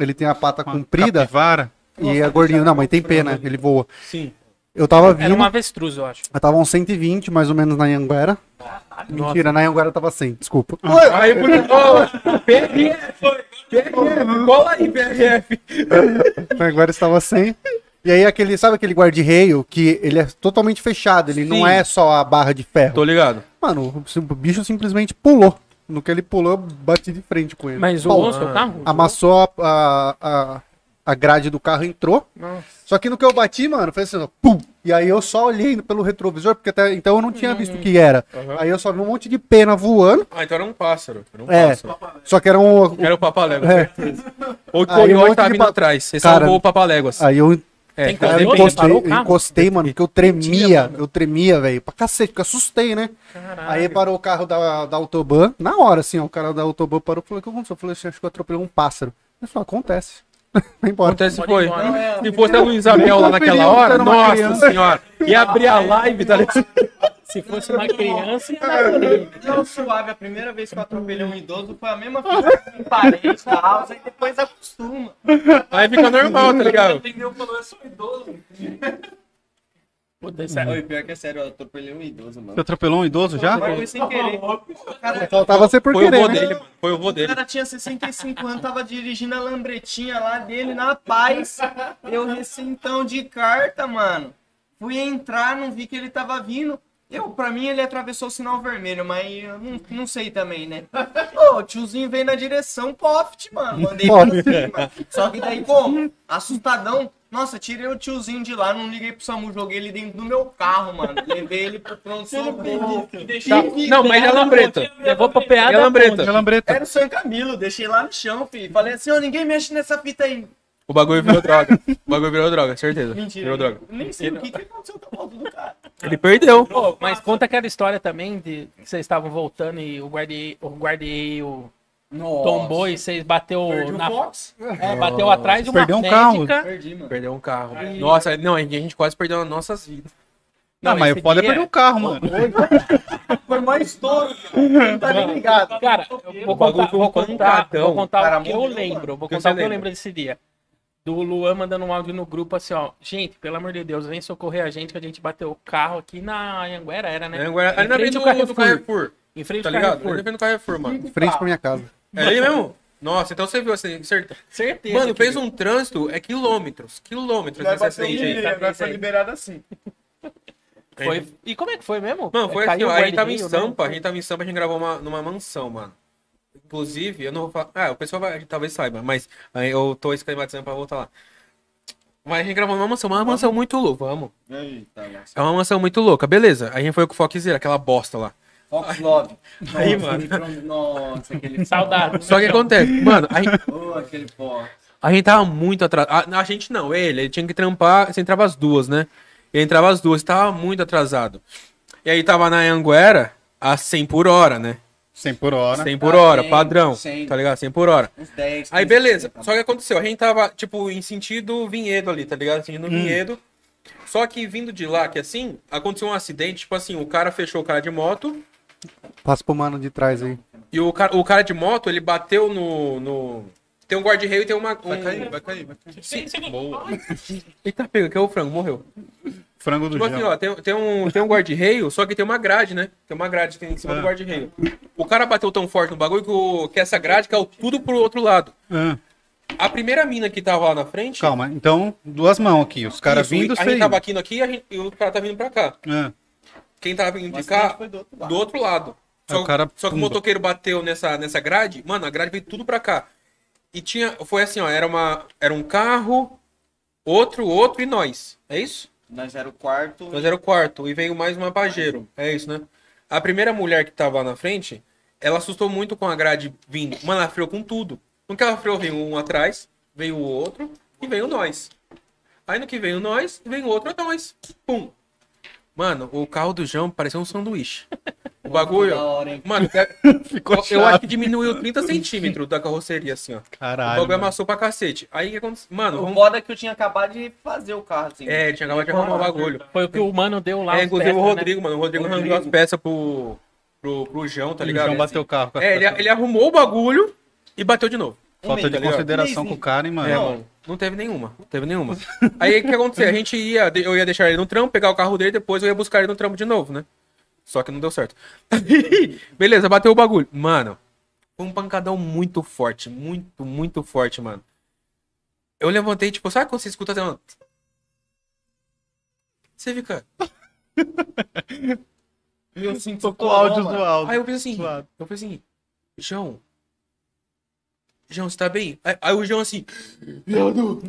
Ele tem a pata comprida Capivara. E é gordinho. Não, mas tem pena, ele voa. sim. Eu tava Era vindo, uma avestruz, eu acho. eu tava uns 120 mais ou menos na Anhanguera. Mentira, na Anhanguera tava 100, desculpa. Aí, por PRF! PRF! Cola aí, PRF! Na Anhanguera estava 100. E aí aquele, sabe aquele guarda-reio que ele é totalmente fechado, ele não Sim. é só a barra de ferro. Tô ligado. Mano, o, bicho simplesmente pulou. No que ele pulou, eu bati de frente com ele. Mas o seu carro? Amassou a, a, a, a grade do carro, entrou. Nossa. Só que no que eu bati, mano, foi assim, ó, pum! E aí eu só olhei pelo retrovisor, porque até então eu não tinha visto o que era. Aí eu só vi um monte de pena voando. Ah, então era um pássaro. Era um É. pássaro. Só que era um. Era o Papalégua, É. certeza. O Aí um tava de vindo pa- atrás. Você Cara, salvou o Papaléguas. Aí eu É, Aí eu encostei, encostei, mano, porque eu tremia, eu tremia, velho, pra cacete, porque eu assustei, né? Caralho. Aí parou o carro da, da Autoban, na hora, assim, ó, o cara da Autoban parou e falou, o que aconteceu? Eu falei, assim, acho que eu atropelei um pássaro. Ele falou, acontece. Vai embora. Acontece foi. embora. Se fosse a Luísa lá naquela hora, Uma nossa criança. senhora. Ia abrir a live, tá ligado? Se fosse uma criança, ia bonito. Não, suave, a primeira vez que eu atropelei um idoso foi a mesma coisa. Me parei, tal, aí depois acostuma. Aí fica normal, tá ligado? Entendeu? Falou, eu sou idoso. Pô, desse- Oi, pior que é sério, eu atropelei um idoso, mano. Você atropelou um idoso já? Foi sem querer. O cara, Faltava ser por Foi o querer, vô né? dele, mano. Foi o vô o dele. cara tinha 65 anos, tava dirigindo a lambretinha lá dele na paz. Eu recentão de carta, mano. Fui entrar, não vi que ele tava vindo. Eu, pra mim, ele atravessou o sinal vermelho, mas eu não, não sei também, né? Ô, o tiozinho veio na direção poft, mano. Mandei pra cima. Só que daí, como? Assustadão. Nossa, tirei o tiozinho de lá, não liguei pro SAMU, joguei ele dentro do meu carro, mano. Levei ele pro pronto-socorro. Tá. Não, mas ele é lambreta. Levou pra. Ele é lambreta. Lambreta. Era o San Camilo, deixei lá no chão, filho. Falei assim, ó, ninguém mexe nessa fita aí. O bagulho virou droga. O bagulho virou droga, certeza. Mentira. Virou droga. Nem sei o que, que aconteceu com a moto do cara. Ele perdeu. Pô, mas conta aquela história também de que vocês estavam voltando e o guarda o guarda-reio tombou e vocês bateu Perdi o na Fox? é, bateu atrás de uma Perdeu um carro. Perdi, mano. Perdeu um carro. Nossa, não, a gente quase perdeu as nossas vidas. Não, mas esse o foda é perder o carro, mano. Foi mais estouro. Não tá nem ligado. Cara, eu vou O bagulho contar, vou contar, vou contar o que eu lembro. Vou contar o que eu lembro desse dia. Do Luan mandando um áudio no grupo assim, ó. Gente, pelo amor de Deus, vem socorrer a gente que a gente bateu o carro aqui na Anhanguera, era, né? É, agora, ali na frente do, Carrefour. do Carrefour. Em frente Tá ligado? Ali Carrefour. na frente do Carrefour, mano. Em frente pra minha casa. É ali mesmo? Nossa, então você viu assim, certeza. Certeza. Mano, fez viu. um trânsito, é quilômetros. Quilômetros Vai nesse acidente aí. agora foi liberado assim. Foi... E como é que foi mesmo? Mano, foi assim, Caiu ó, a gente tava em né? Sampa, a gente tava em Sampa, a gente gravou uma, numa mansão, mano. Inclusive, eu não vou falar. Ah, o pessoal vai, talvez saiba, mas aí eu tô esquematizando pra voltar lá. Mas a gente gravou numa mansão, uma mansão muito louca. Vamos. Eita. É uma mansão muito louca, beleza. A gente foi com o Foxzera, aquela bosta lá. Fox Love. Aí, Nossa, mano. aquele- Nossa, aquele... Saudade. Só que acontece, mano, a gente, Oh, aquele pó. a gente tava muito atrasado. A, a gente não, ele, ele tinha que trampar, você entrava as duas, né? Ele entrava as duas, tava muito atrasado. E aí tava na Anguera a 100 por hora, né? 100 por hora. 100 por hora, 100, padrão. 100. Tá ligado? 100 por hora. Uns 10. Aí 15, beleza. 30. Só que aconteceu, a gente tava, tipo, em sentido vinhedo ali, tá ligado? Sentido vinhedo. Só que vindo de lá, que assim, aconteceu um acidente, tipo assim, o cara fechou o cara de moto Passa pro mano de trás aí. e o cara, o cara de moto, ele bateu no. no... Tem um guarda-reio e tem uma. Um... Vai cair, vai cair, vai cair. Sim, boa. Eita, pega, que é o frango, morreu. Frango do Tipo assim, João. ó, tem, tem um, tem um guarda-reio, só que tem uma grade, né? Tem uma grade que tem em cima do Ah. guarda-reio. O cara bateu tão forte no bagulho que, o- que essa grade caiu tudo pro outro lado. Ah, A primeira mina que tava lá na frente. calma, então, duas mãos aqui. Os caras vindo, A gente tava aqui aqui e, a gente- e o cara tá vindo pra cá. Ah, Quem tava vindo de cá, foi do outro lado. do outro lado. Só, cara só que o motoqueiro bateu nessa, nessa grade, mano, a grade veio tudo pra cá. E tinha, foi assim, ó, era, uma, era um carro, outro, outro e nós. É isso? Nós era o quarto. Nós era o quarto e veio mais uma pajeiro. É isso, né? A primeira mulher que tava na frente, ela assustou muito com a grade vindo. Mano, ela freou com tudo. No que ela freou, veio um atrás, veio o outro e veio nós. Aí no que veio nós, veio outro nós. Pum. Mano, o carro do João parecia um sanduíche. O bagulho. Da hora, hein? Mano, é- ficou eu chato. acho que diminuiu 30 centímetros da carroceria, assim, ó. O Caralho. bagulho mano. amassou pra cacete. Aí o que aconteceu? Mano, O vamos. foda é que eu tinha acabado de fazer o carro, assim. É, tinha acabado de arrumar o bagulho. Foi o que o mano deu lá. É, inclusive peças, o né? Rodrigo, mano. O Rodrigo Rodrigo. as peças pro, pro, pro João, tá O ligado? João bateu o carro. É, ele, ele arrumou o bagulho e bateu de novo. Falta de tá consideração com o cara, hein, mano. É, mano. Não teve nenhuma. Não teve nenhuma. Aí o que aconteceu? A gente ia, eu ia deixar ele no trampo, pegar o carro dele, depois eu ia buscar ele no trampo de novo, né? Só que não deu certo. Beleza, bateu o bagulho. Mano, foi um pancadão muito forte. Muito, muito forte, mano. Eu levantei, tipo, sabe quando você escuta até uma... Você fica... Eu sinto Tô com o áudio. Aí eu fiz assim, Suado. eu fiz assim, João, João, você tá bem? Aí, aí o João assim, viado,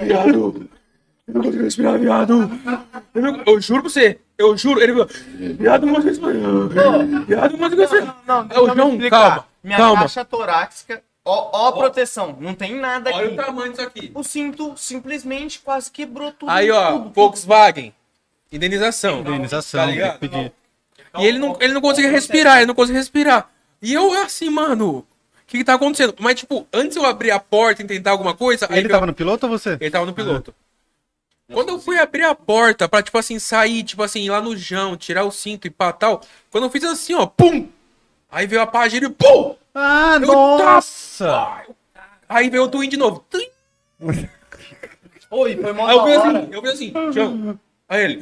viado, eu não consigo respirar, viado. Eu, não- eu juro pra você, eu juro, ele falou, viado, não consigo respirar, viado, não consigo respirar. Não, Aí o deixa eu João, calma, Minha calma. caixa torácica, Ó, ó a proteção, não tem nada Olha aqui. o tamanho disso aqui. O cinto simplesmente quase quebrou tudo. Aí, ó, tudo. Volkswagen. Indenização. Indenização, Tá ligado? pedir. E ele não, ele não conseguia respirar, ele não conseguia respirar. E eu assim, mano, que, que tá acontecendo? Mas, tipo, antes eu abrir a porta e tentar alguma coisa. aí Ele eu- tava no piloto ou você? Ele tava no piloto. Quando eu fui abrir a porta pra, tipo assim, sair, tipo assim, ir lá no chão, tirar o cinto e pá, tal. Quando eu fiz assim, ó, pum! Aí veio a página e pum! Ah, Eu- nossa! Aí veio o twin de novo. Oi, foi mó Aí eu hora. assim, eu fiz assim, chão. Aí ele.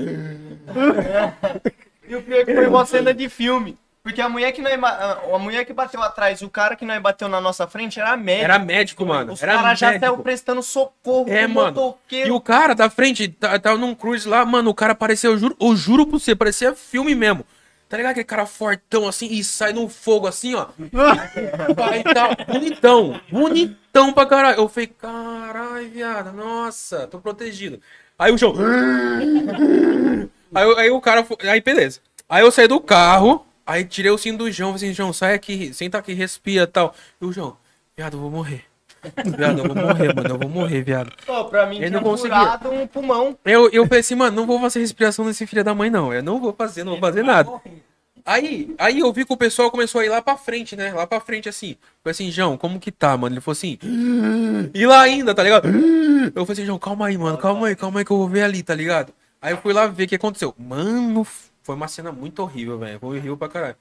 E o pior é que foi uma cena de filme. Porque a mulher que nós, a mulher que bateu atrás, o cara que nós bateu na nossa frente era médico. Era médico, mano. Os caras já estavam prestando socorro É, mano. motoqueiro. E o cara da frente tá- tava num cruise lá, mano, o cara parecia, eu juro, eu juro pra você, parecia filme mesmo. Tá ligado? Aquele cara fortão assim e sai no fogo assim, ó. Aí tá bonitão, bonitão pra caralho. Eu falei, caralho, viado, nossa, tô protegido. Aí o chão. Aí, aí o cara. Aí beleza. Aí eu saí do carro, aí tirei o cinto do João, falei assim, João, sai aqui, senta aqui, respira e tal. E o João, viado, eu vou morrer. Viado, eu vou morrer, mano, eu vou morrer, viado. Pô, pra mim Ele tinha furado um pulmão. Eu, eu falei assim, mano, não vou fazer respiração nesse filho da mãe, não. Eu não vou fazer, não vou fazer nada. Aí, aí eu vi que o pessoal começou a ir lá pra frente, né? Lá pra frente, assim. Falei assim, João, como que tá, mano? Ele falou assim. E lá ainda, tá ligado? Eu falei assim, João, calma aí, mano, calma aí, calma aí que eu vou ver ali, tá ligado? Aí eu fui lá ver o que aconteceu. Mano, foi uma cena muito horrível, velho. Foi horrível pra caralho.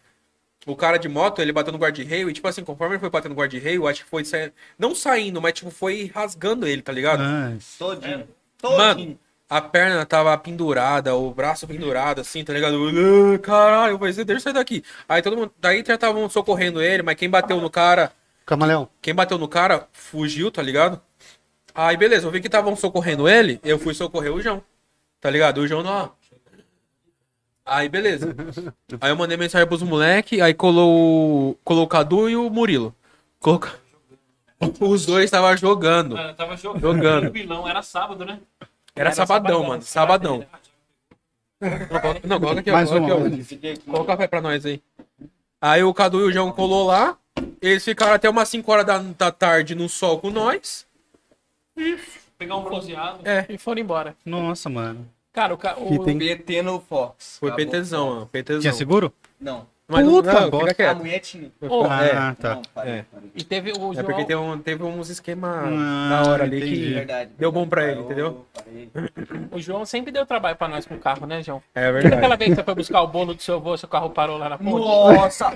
O cara de moto, ele bateu no guarda-reio e, tipo assim, conforme ele foi batendo no guarda-reio, acho que foi saindo. Não saindo, mas, tipo, foi rasgando ele, tá ligado? Nice. Todinho. Mano, a perna tava pendurada, o braço pendurado, assim, tá ligado? "Ah, Caralho, eu falei, deixa eu sair daqui. Aí todo mundo. Daí já estavam socorrendo ele, mas quem bateu no cara. Camaleão. Quem bateu no cara fugiu, tá ligado? Aí beleza, eu vi que estavam socorrendo ele, eu fui socorrer o João. Tá ligado? O João não. Aí beleza. Aí eu mandei mensagem pros moleque, aí colou, o- colou o Cadu e o Murilo. Coloca... Os dois estavam jogando. Mano, eu tava jogando. Jogando. Tranquilão, era sábado, né? Era sabadão, mano. Sabadão. Não, coloca- Não, coloca aqui, ó. Mais Coloca, uma. aqui, ó. Coloca café pra nós aí. Aí o Cadu e o João colou lá. Eles ficaram até umas 5 horas da, da tarde no sol com nós. Pegar um bronzeado. É, E foram embora. Nossa, mano. Cara, o, ca- o, tem- PT no Fox. foi Acabou. PTzão, ó. PTzão. Tinha seguro? Não. Mas não, Puta não, bosta. fica A mulher tinha. Ô, Ah, tá. Não, parei, É. parei. E teve o É João. porque tem um, teve uns esquema Ah, da hora ali entendi. que. Verdade. Deu bom pra ele, entendeu? parei. O João sempre deu trabalho pra nós com o carro, né, João? É verdade. aquela vez que você foi buscar o bolo do seu avô, seu carro parou lá na ponte? Nossa,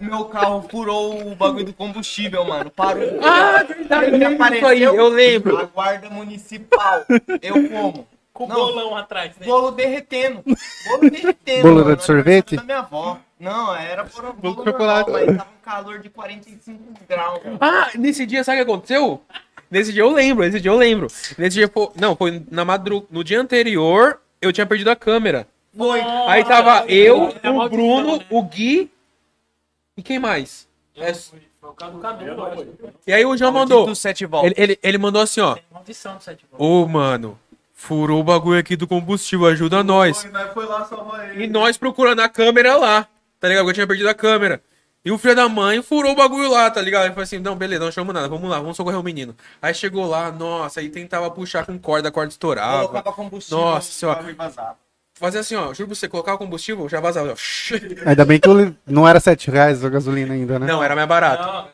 o meu carro furou o bagulho do combustível, mano. Parou. Ah, verdade, Ele apareceu. eu lembro. A guarda municipal. Eu como? Com o Não. bolão atrás, né? Bolo derretendo. Bolo derretendo. Bolo mano, de sorvete? Da minha avó. Não, era bolo, bolo de chocolate. normal, mas tava um calor de 45 graus. Ah, nesse dia, sabe o que aconteceu? Nesse dia eu lembro, nesse dia eu lembro. Nesse dia, foi, não, foi na madrugada. No dia anterior, eu tinha perdido a câmera. Foi. Aí tava eu, É o maldição, Bruno, né? o Gui. E quem mais? É. E aí o João mandou. Ele, ele, ele mandou assim, ó. Ô, mano, furou o bagulho aqui do combustível, ajuda nós. Foi, nós foi lá salvar ele. E nós procurando a câmera lá, tá ligado? Porque eu tinha perdido a câmera. E o filho da mãe furou o bagulho lá, tá ligado? Ele falou assim, não, beleza, não chamamos nada, vamos lá, vamos socorrer o menino. Aí chegou lá, nossa, aí tentava puxar com corda, a corda estourava. Colocava combustível. Nossa no senhora. e. Fazia assim, ó, juro pra você, colocar o combustível, já vazava. ó. Ainda bem que eu- não era 7 reais a gasolina ainda, né? Não, era mais barato. Não,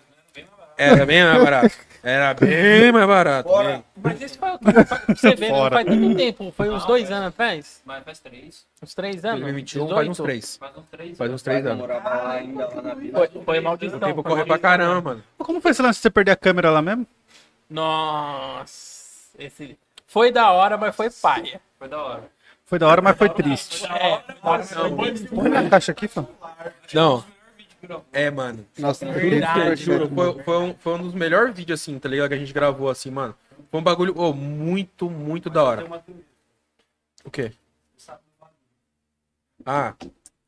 Era bem mais barato. Era bem mais barato. Bem. Mas esse foi o pra você ver, não Fora. faz tanto tempo. Foi uns dois anos atrás? mas faz três. Uns três anos? 2021 faz uns 18? três. Faz uns três. Faz uns três Eu anos. morava lá ainda lá na vila. Foi, foi maldição. O tempo foi corre pra caramba, mano. Como foi esse lance de você perder a câmera lá mesmo? Nossa. Esse... Foi da hora, mas foi paia. Foi da hora. Foi da hora, mas foi triste. É, nossa, Põe na caixa aqui, fã. Não. É, mano. Nossa, Verdade, Juro, foi, foi, um, foi um dos melhores vídeos, assim, tá ligado? Que a gente gravou, assim, mano. Foi um bagulho, ô, muito, muito da hora. O quê? Ah.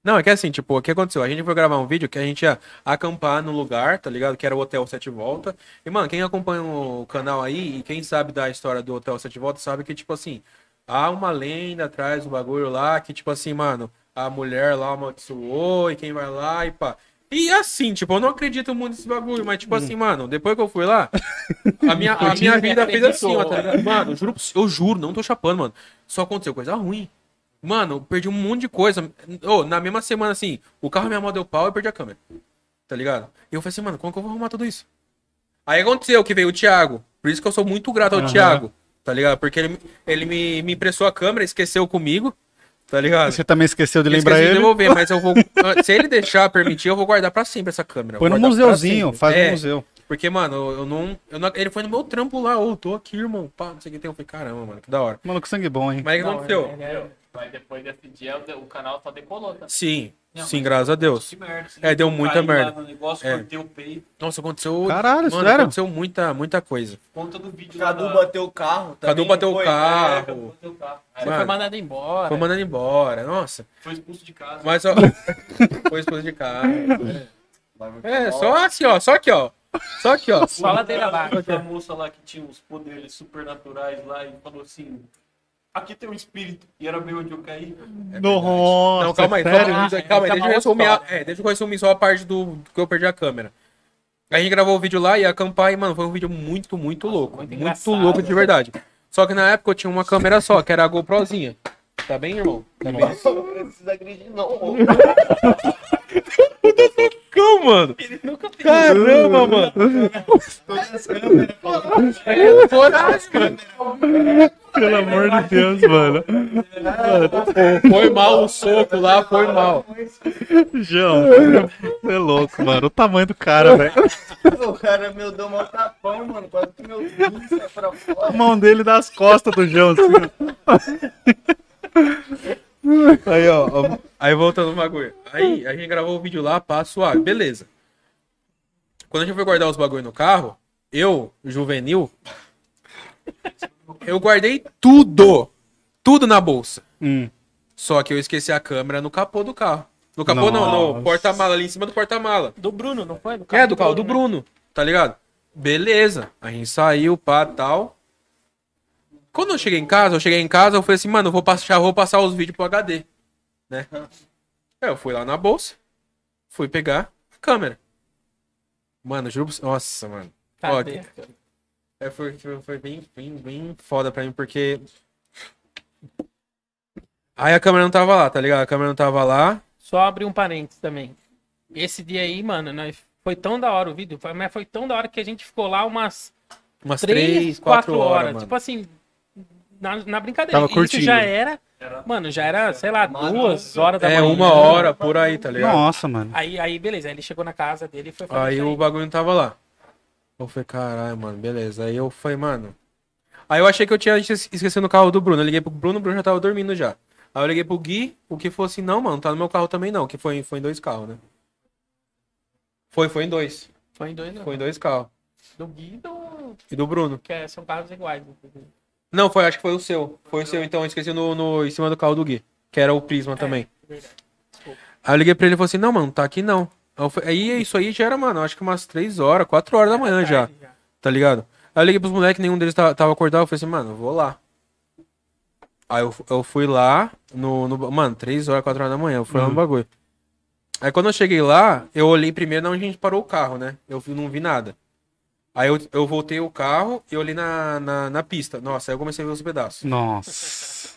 Não, é que assim, tipo, o que aconteceu? A gente foi gravar um vídeo que a gente ia acampar no lugar, tá ligado? Que era o Hotel Sete Volta. E, mano, quem acompanha o canal aí e quem sabe da história do Hotel Sete Volta sabe que, tipo assim, há uma lenda atrás do bagulho lá que, tipo assim, mano, a mulher lá amaldiçoou e quem vai lá e pá. E assim, tipo, eu não acredito muito nesse bagulho, mas tipo assim, mano, depois que eu fui lá, a minha, a minha vida fez assim, ó, tá ligado? Mano, eu juro, eu juro, não tô chapando, mano. Só aconteceu coisa ruim. Mano, eu perdi um monte de coisa. Ô, na mesma semana, assim, o carro minha mão deu pau e perdi a câmera. Tá ligado? E eu falei assim, mano, como que eu vou arrumar tudo isso? Aí aconteceu que veio o Thiago. Por isso que eu sou muito grato ao Aham. Thiago. Tá ligado? Porque ele, ele me, me emprestou a câmera, esqueceu comigo. Tá ligado? Você também esqueceu de Eu lembrar esqueci de ele? devolver, mas eu vou. Se ele deixar, permitir, eu vou guardar pra sempre essa câmera. Põe no museuzinho, faz É, no museu. Porque, mano, eu, não, eu não- Ele foi no meu trampo lá, ô, tô aqui, irmão. Pá, não sei o que tem. Eu falei, caramba, mano, que da hora. Mano, que sangue bom, hein? Mas o que Não, aconteceu? É- é- Mas depois desse dia o canal só decolou, tá? Sim, Não, sim, graças a Deus. Que merda. assim, É, deu eu muita lá merda. no negócio, É. Nossa, aconteceu. Caralho, mano, sério? aconteceu muita, muita coisa. Conta do vídeo Cadu lá da- bateu o carro. Cadu também, bateu o carro. É, Cadu bateu o carro. Aí Mano. foi mandado embora. Foi mandando embora, nossa. Foi expulso de casa. Mas só. Foi esposa de casa. É, só assim, ó. Só aqui, ó. Só aqui, ó. Só ladeira abaixo. Tinha uma moça lá que tinha uns poderes supernaturais lá e falou assim: aqui tem um espírito. E era bem onde eu caí. Nossa, Não, calma aí, sério? calma, Ah, calma aí, essa deixa eu é uma resumir, a, é, deixa eu resumir só a parte do, do que eu perdi a câmera. A gente gravou o vídeo lá e acampar e, mano, foi um vídeo muito, muito louco. muito Muito, louco de verdade. Só que na época eu tinha uma câmera só, que era a GoProzinha. Tá bem, irmão? Tá bem? Não precisa agredir, não. Cão, mano. Caramba, mano. É coragem, mano. Pelo amor de Deus, mano. Foi mal o soco lá, foi mal. João, você é louco, mano. O tamanho do cara, velho. O cara meu deu um tapão, mano. Quase que meu rim sai pra A fora. mão dele das costas do João, assim. Aí, ó, ó. Aí voltando no bagulho. Aí a gente gravou o vídeo lá, pá, suave. Beleza. Quando a gente foi guardar os bagulho no carro, eu, juvenil, eu guardei tudo. Tudo na bolsa. Hum. Só que eu esqueci a câmera no capô do carro. No capô não, Nossa. no porta-mala, ali em cima do porta-mala. Do Bruno, não foi? Do É, do carro do né? Bruno, tá ligado? Beleza. A gente saiu, pá, tal. Quando eu cheguei em casa, eu cheguei em casa, eu falei assim, mano, eu vou passar, vou passar os vídeos pro HD, né? Aí eu fui lá na bolsa, fui pegar a câmera. Mano, juro pra Nossa, mano. Ó, Cadê? é, foi, foi, foi bem, bem, bem foda pra mim, porque... Aí a câmera não tava lá, tá ligado? A câmera não tava lá. Só abrir um parênteses também. Esse dia aí, mano, nós... foi tão da hora o vídeo, foi- mas foi tão da hora que a gente ficou lá umas Umas 3, três, 4 quatro horas. horas. Tipo assim, na, na brincadeira. Tava Isso curtindo. já era, mano, já era, sei lá, duas horas da É, manhã. uma hora por aí, tá ligado? Nossa, mano. Aí, aí, beleza, aí ele chegou na casa dele e foi fazer Aí isso o bagulho não tava lá. Eu falei, caralho, mano, beleza. Aí eu falei, mano. Aí eu achei que eu tinha esque- esquecido o carro do Bruno. Eu liguei pro Bruno, o Bruno já tava dormindo já. Aí eu liguei pro Gui, o que falou assim, não, mano, tá no meu carro também não, que foi, foi em dois carros, né? Foi, foi em dois. Foi em dois, não. Foi em dois carros. Do Gui e do... E do Bruno. Que é- são carros iguais. Não, foi, acho que foi o seu. Foi o seu, então eu esqueci no, no, em cima do carro do Gui. Que era o Prisma também. verdade. Aí eu liguei pra ele e falei assim, não, mano, tá aqui não. Aí, isso aí já era, mano, acho que umas três horas, quatro horas da manhã já. Tá ligado? Aí eu liguei pros moleques, nenhum deles tava, tava acordado. Eu falei assim, mano, eu vou lá. Aí eu, eu fui lá, no, no. Mano, 3 horas, 4 horas da manhã, eu fui lá no bagulho. Aí quando eu cheguei lá, eu olhei primeiro onde a gente parou o carro, né? Eu não vi nada. Aí eu, eu voltei o carro e olhei na, na, na pista. Nossa, aí eu comecei a ver os pedaços. Nossa.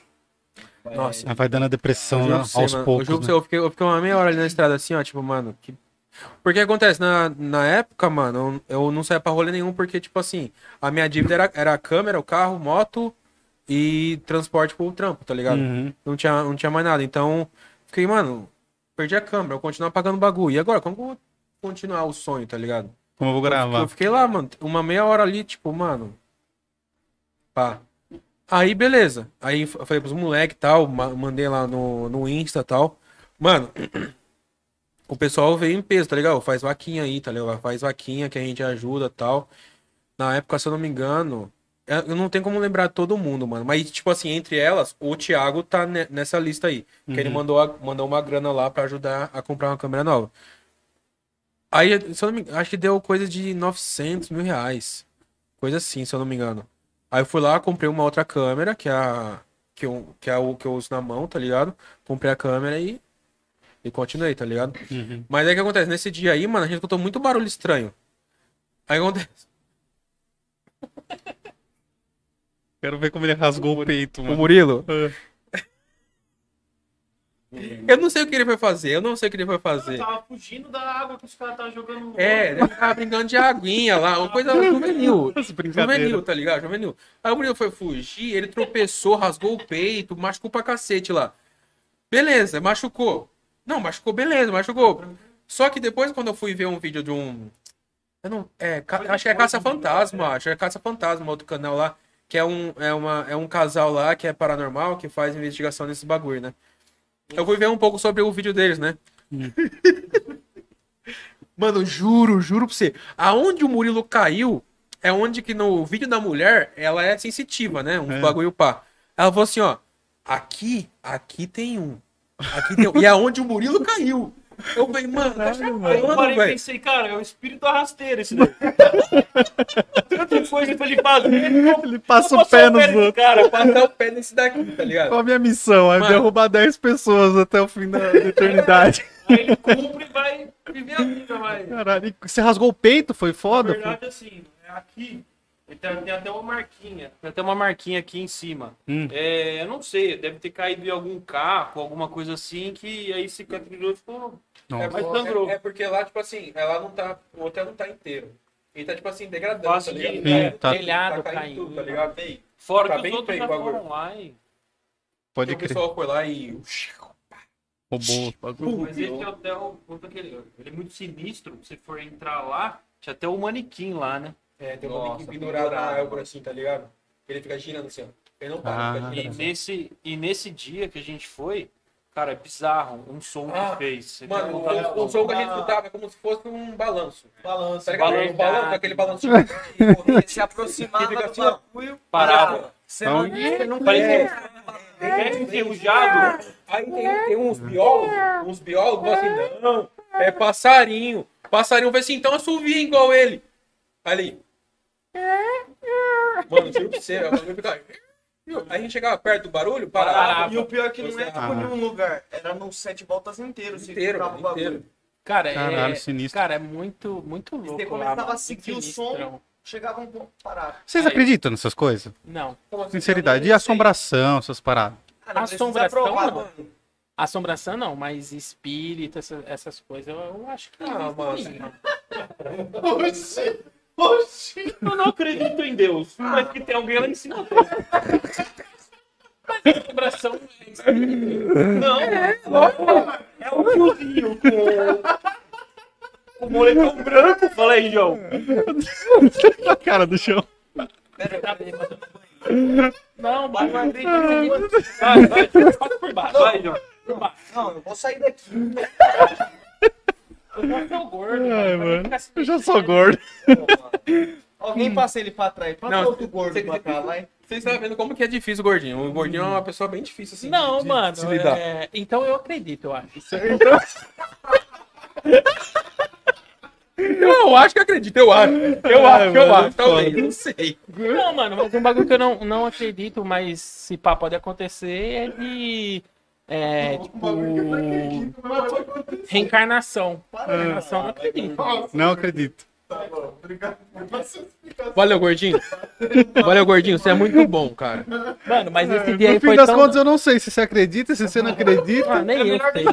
Nossa. Aí vai dando a depressão Eu né, aos mano, eu poucos. pra né? eu fiquei, eu fiquei uma meia hora ali na estrada assim, ó, tipo, mano, que... Porque acontece, na, na época, mano, eu, eu não saía pra rolê nenhum, porque, tipo assim, a minha dívida era, era a câmera, o carro, moto e transporte pro trampo, tá ligado? Uhum. Não, tinha, não tinha mais nada. Então, fiquei, mano, perdi a câmera, eu continuar pagando bagulho. E agora, como que eu vou continuar o sonho, tá ligado? Como eu vou Eu gravar? fiquei lá, mano, uma meia hora ali, tipo, mano. Pá. Aí, beleza. Aí eu falei pros moleques e tal, ma- mandei lá no, no Insta e tal. Mano, o pessoal veio em peso, tá ligado? Faz vaquinha aí, tá ligado? Faz vaquinha que a gente ajuda e tal. Na época, se eu não me engano, eu eu não tenho como lembrar todo mundo, mano. Mas, tipo assim, entre elas, o Thiago tá ne- nessa lista aí. Que ele mandou, a- mandou uma grana lá pra ajudar a comprar uma câmera nova. Aí, se eu não me acho que deu coisa de 900 mil reais. Coisa assim, se eu não me engano. Aí eu fui lá, comprei uma outra câmera, que é a que, eu, que é o que eu uso na mão, tá ligado? Comprei a câmera e E continuei, tá ligado? Uhum. Mas aí o que acontece? Nesse dia aí, mano, a gente escutou muito barulho estranho. Aí acontece. Quero ver como ele rasgou o peito, O mano. Murilo. É. Eu não sei o que ele foi fazer, eu não sei o que ele foi Eu fazer. tava fugindo da água que os caras estavam jogando É, ele tava brincando de aguinha lá, uma coisa juvenil. Juvenil, tá ligado? Juvenil. Aí o Murilo foi fugir, ele tropeçou, rasgou o peito, machucou pra cacete lá. Beleza, machucou. Não, machucou, beleza, machucou. Só que depois, quando eu fui ver um vídeo de um. Eu não. É, ca- acho que é Caça Fantasma, acho. É Caça Fantasma, outro canal lá. Que é um, é, uma, é um casal lá que é paranormal, que faz investigação nesse bagulho, né? Eu fui ver um pouco sobre o vídeo deles, né? Mano, juro, juro pra você. Aonde o Murilo caiu é onde que no vídeo da mulher ela é sensitiva, né? Um É. bagulho pá. Ela falou assim, ó. Aqui, aqui tem um. Aqui tem um. E é onde o Murilo caiu. Eu falei, mano, tá Aí eu chapando, parei e pensei, cara, é o espírito arrasteiro esse daí. Tanta coisa pra ele fazer. Ele passa Vou o pé nos outros. Cara, passar o pé nesse daqui, tá ligado? Qual a minha missão? É Mano. derrubar 10 pessoas até o fim da da eternidade. Aí ele cumpre e vai viver a vida, vai. Caralho, você rasgou o peito? Foi Na foda? verdade, assim, é aqui. Ele Tem, tem até uma marquinha. Tem até uma marquinha aqui em cima. Hum. É, eu não sei, deve ter caído em algum carro, alguma coisa assim, que aí cicatrizou e ficou. Nossa. Mas sangrou. É, é porque lá, tipo assim, ela não tá. O hotel não tá inteiro. Ele tá, tipo assim, degradando, Fácil tá de- ligado? Sim, É, tá. Telhado tá caindo caindo. tudo, tá ligado? Ei, Fora Tá que bem os outros já o foram lá e... Pode o crer. pessoal foi lá e. Roubou o bagulho. Mas esse hotel, conta que ele, ele é muito sinistro. Se for entrar lá, tinha até o manequim lá, né? É, tem um Nossa, pendurado na árvore assim, tá ligado? Ele fica girando assim, ó. Ele não para, Ah. fica E girando assim. nesse, e nesse dia que a gente foi, cara, é bizarro um som Ah, que fez. Você Mano, que- o, o som que a gente escutava é como se fosse um balanço. Balança. Tá? Balanço. Balanço, aquele balanço. Se aproximava do assim, bagulho, Parava. Você não, você não Parecia é enferrujado. Aí tem, tem uns biólogos, uns biólogos assim, não, é passarinho. Passarinho vai assim, então assovia igual ele. Ali. Mano, juro pra você, fica- Aí a gente chegava perto do barulho, parava. E o pior é que não é tipo Ah. em um lugar, era num sete voltas inteiro. Você Inteiro, escutava o bagulho. inteiro. Cara, Caralho, é, sinistro. cara, é muito, muito louco Você lá, começava mano, a seguir o som. Chegava um ponto parado. Vocês acreditam nessas coisas? Não. Sinceridade. E assombração, essas paradas? Cara, precisa Assombração, provar, mano. Assombração não, mas espírito, essa- essas coisas, eu, eu acho que Ah, mano. Oxi! Oxi! Eu não acredito em Deus, mas que tem alguém lá em cima. assombração é espírito. Não, é, é um tiozinho com o moletom branco. Fala aí, João. A cara do chão. Não, mas não acredito Vai, vai, passa por baixo. Vai, João. Por baixo. Não, eu vou sair daqui. Eu já sou gordo, Ai, mano. mano. Eu já sou gordo. Alguém passa ele pra trás. Passa Não, outro gordo você- pra cá, vai. Vocês estão vendo como que é difícil o gordinho. O gordinho é uma pessoa bem difícil, assim. Não, de- de mano. se lidar. é, Então eu acredito, eu acho. Eu acho que acredito, eu acho. Eu Ai, acho, eu mano, acho, talvez, não sei. Não, mano, mas um bagulho que eu não, não acredito, mas se pá pode acontecer é de. É, tipo. Reencarnação. Reencarnação não acredito. Não acredito. Tá bom, obrigado por essa explicação. Valeu, gordinho. Valeu, gordinho. Você é muito bom, cara. Mano, mas esse dia aí No fim foi das tão. contas, eu não sei se você acredita, se você não acredita. Ah, nem eu sei.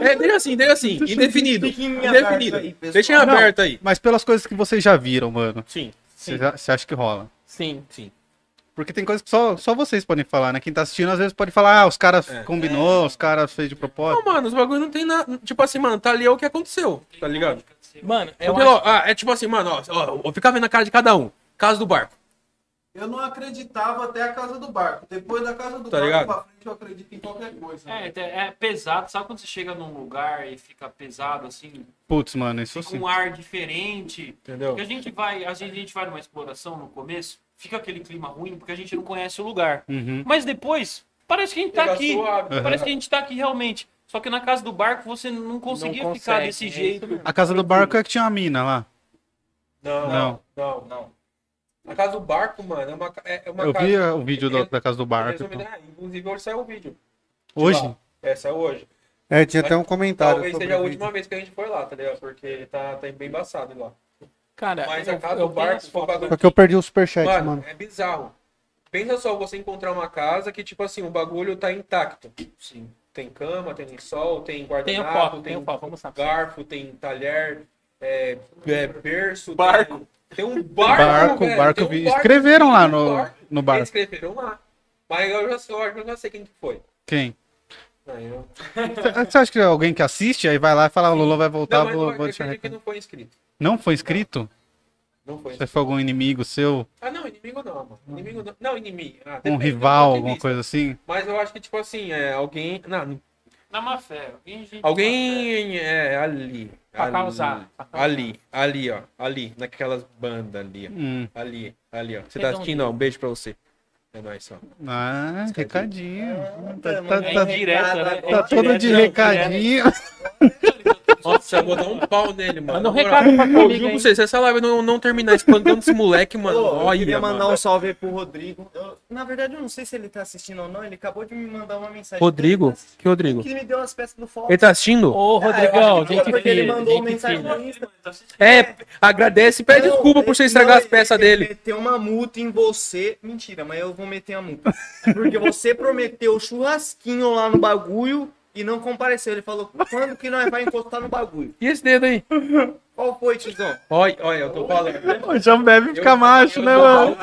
É, deixa assim, deixa assim. Indefinido. Indefinido. aí. Deixa em aberto aí. Mas pelas coisas que vocês já viram, mano, Sim. você acha que rola? Sim. Sim. Porque tem coisas que só, só vocês podem falar, né? Quem tá assistindo às vezes pode falar, ah, os caras É. combinou, os caras fez de Não, propósito. mano, os bagulho não tem nada. Tipo assim, mano, tá ali é o que aconteceu, tá ligado? Mano, Porque, acho... ó, ah, é tipo assim, mano, ó, ó, eu ficava vendo a cara de cada um. Caso do barco. Eu não acreditava até a casa do barco. Depois da casa do Tá barco ligado? pra frente eu acredito em qualquer coisa. É, é pesado. Sabe quando você chega num lugar e fica pesado assim? Putz, mano, isso Fica sim. um ar diferente. Entendeu? Porque a gente vai, a gente, a gente vai numa exploração no começo, fica aquele clima ruim porque a gente não conhece o lugar. Uhum. Mas depois, parece que a gente tá Fica aqui. suave. Parece que a gente tá aqui realmente. Só que na casa do barco você não conseguia Não ficar consegue, desse é jeito. mesmo. A casa do barco é que tinha uma mina lá. Não, Não. não, não. A casa do barco, mano, é uma, é é uma Eu casa. vi o vídeo do- da casa do barco. Ah, inclusive hoje saiu o vídeo. de Hoje? lá. É, saiu hoje. É, tinha até um comentário. Talvez sobre seja a última vez que a gente foi lá, tá ligado? Porque tá, tá bem embaçado lá. Cara, Mas eu, a casa eu do barco bagulho Só que eu perdi o superchat, Mano, mano. é bizarro. Pensa só você encontrar uma casa que, tipo assim, o bagulho tá intacto. Sim. Tem cama, tem lençol, tem guardanapo, tem mostrar pra você. garfo, tem talher, é, é, berço. Barco. Tem, tem um barco, Barco, velho, barco, um barco, escreveram lá no, barco. no bar. Eles escreveram lá. Mas eu já, sei- eu já sei quem que foi. Quem? Aí eu... Você acha que é alguém que assiste, aí vai lá e fala, o Lolo vai voltar, Não, vou, eu vou deixar recado. não foi inscrito. Não foi inscrito? Não foi Você foi algum inimigo seu? Ah, não, inimigo não, mano. Inimigo não. Não, inimigo. Ah, Um rival, alguma coisa assim? Mas eu acho que, tipo assim, é alguém. Não, Na má fé. Alguém, gente, Alguém é ali. Pra ali, causar. Ali, ali, ó. Ali, naquelas bandas ali, ó. Hum. Ali, ali, ó. Você tá assistindo, ó. Um beijo pra você. É nóis, só. Ah, recadinho. Tá, tá- é tá- né? tá todo de recadinho. Nossa, eu vou dar um pau nele, mano. Manda um recado pra comigo, juro pra você, se essa live não, não terminar espancando esse moleque, mano, Ô, eu olha, queria mandar mano. um salve aí pro Rodrigo. Eu- na verdade, eu não sei se ele tá assistindo ou não. Ele acabou de me mandar uma mensagem. Rodrigo? Que Rodrigo? Que me deu as peças do foco. Ele tá assistindo? Ô, eu Rodrigão, gente porque ele fina, mandou gente mensagem fina. no Insta. É, agradece e pede Não, desculpa por você ele- estragar não, as peças ele- ele dele. meteu uma multa em você. Mentira, mas eu vou meter a multa. Porque você prometeu churrasquinho lá no bagulho e não compareceu. Ele falou, quando que nós vai encostar no bagulho? E esse dedo aí? Qual foi, tizão? Olha, olha, eu tô falando. O João bebe fica macho, né, mano?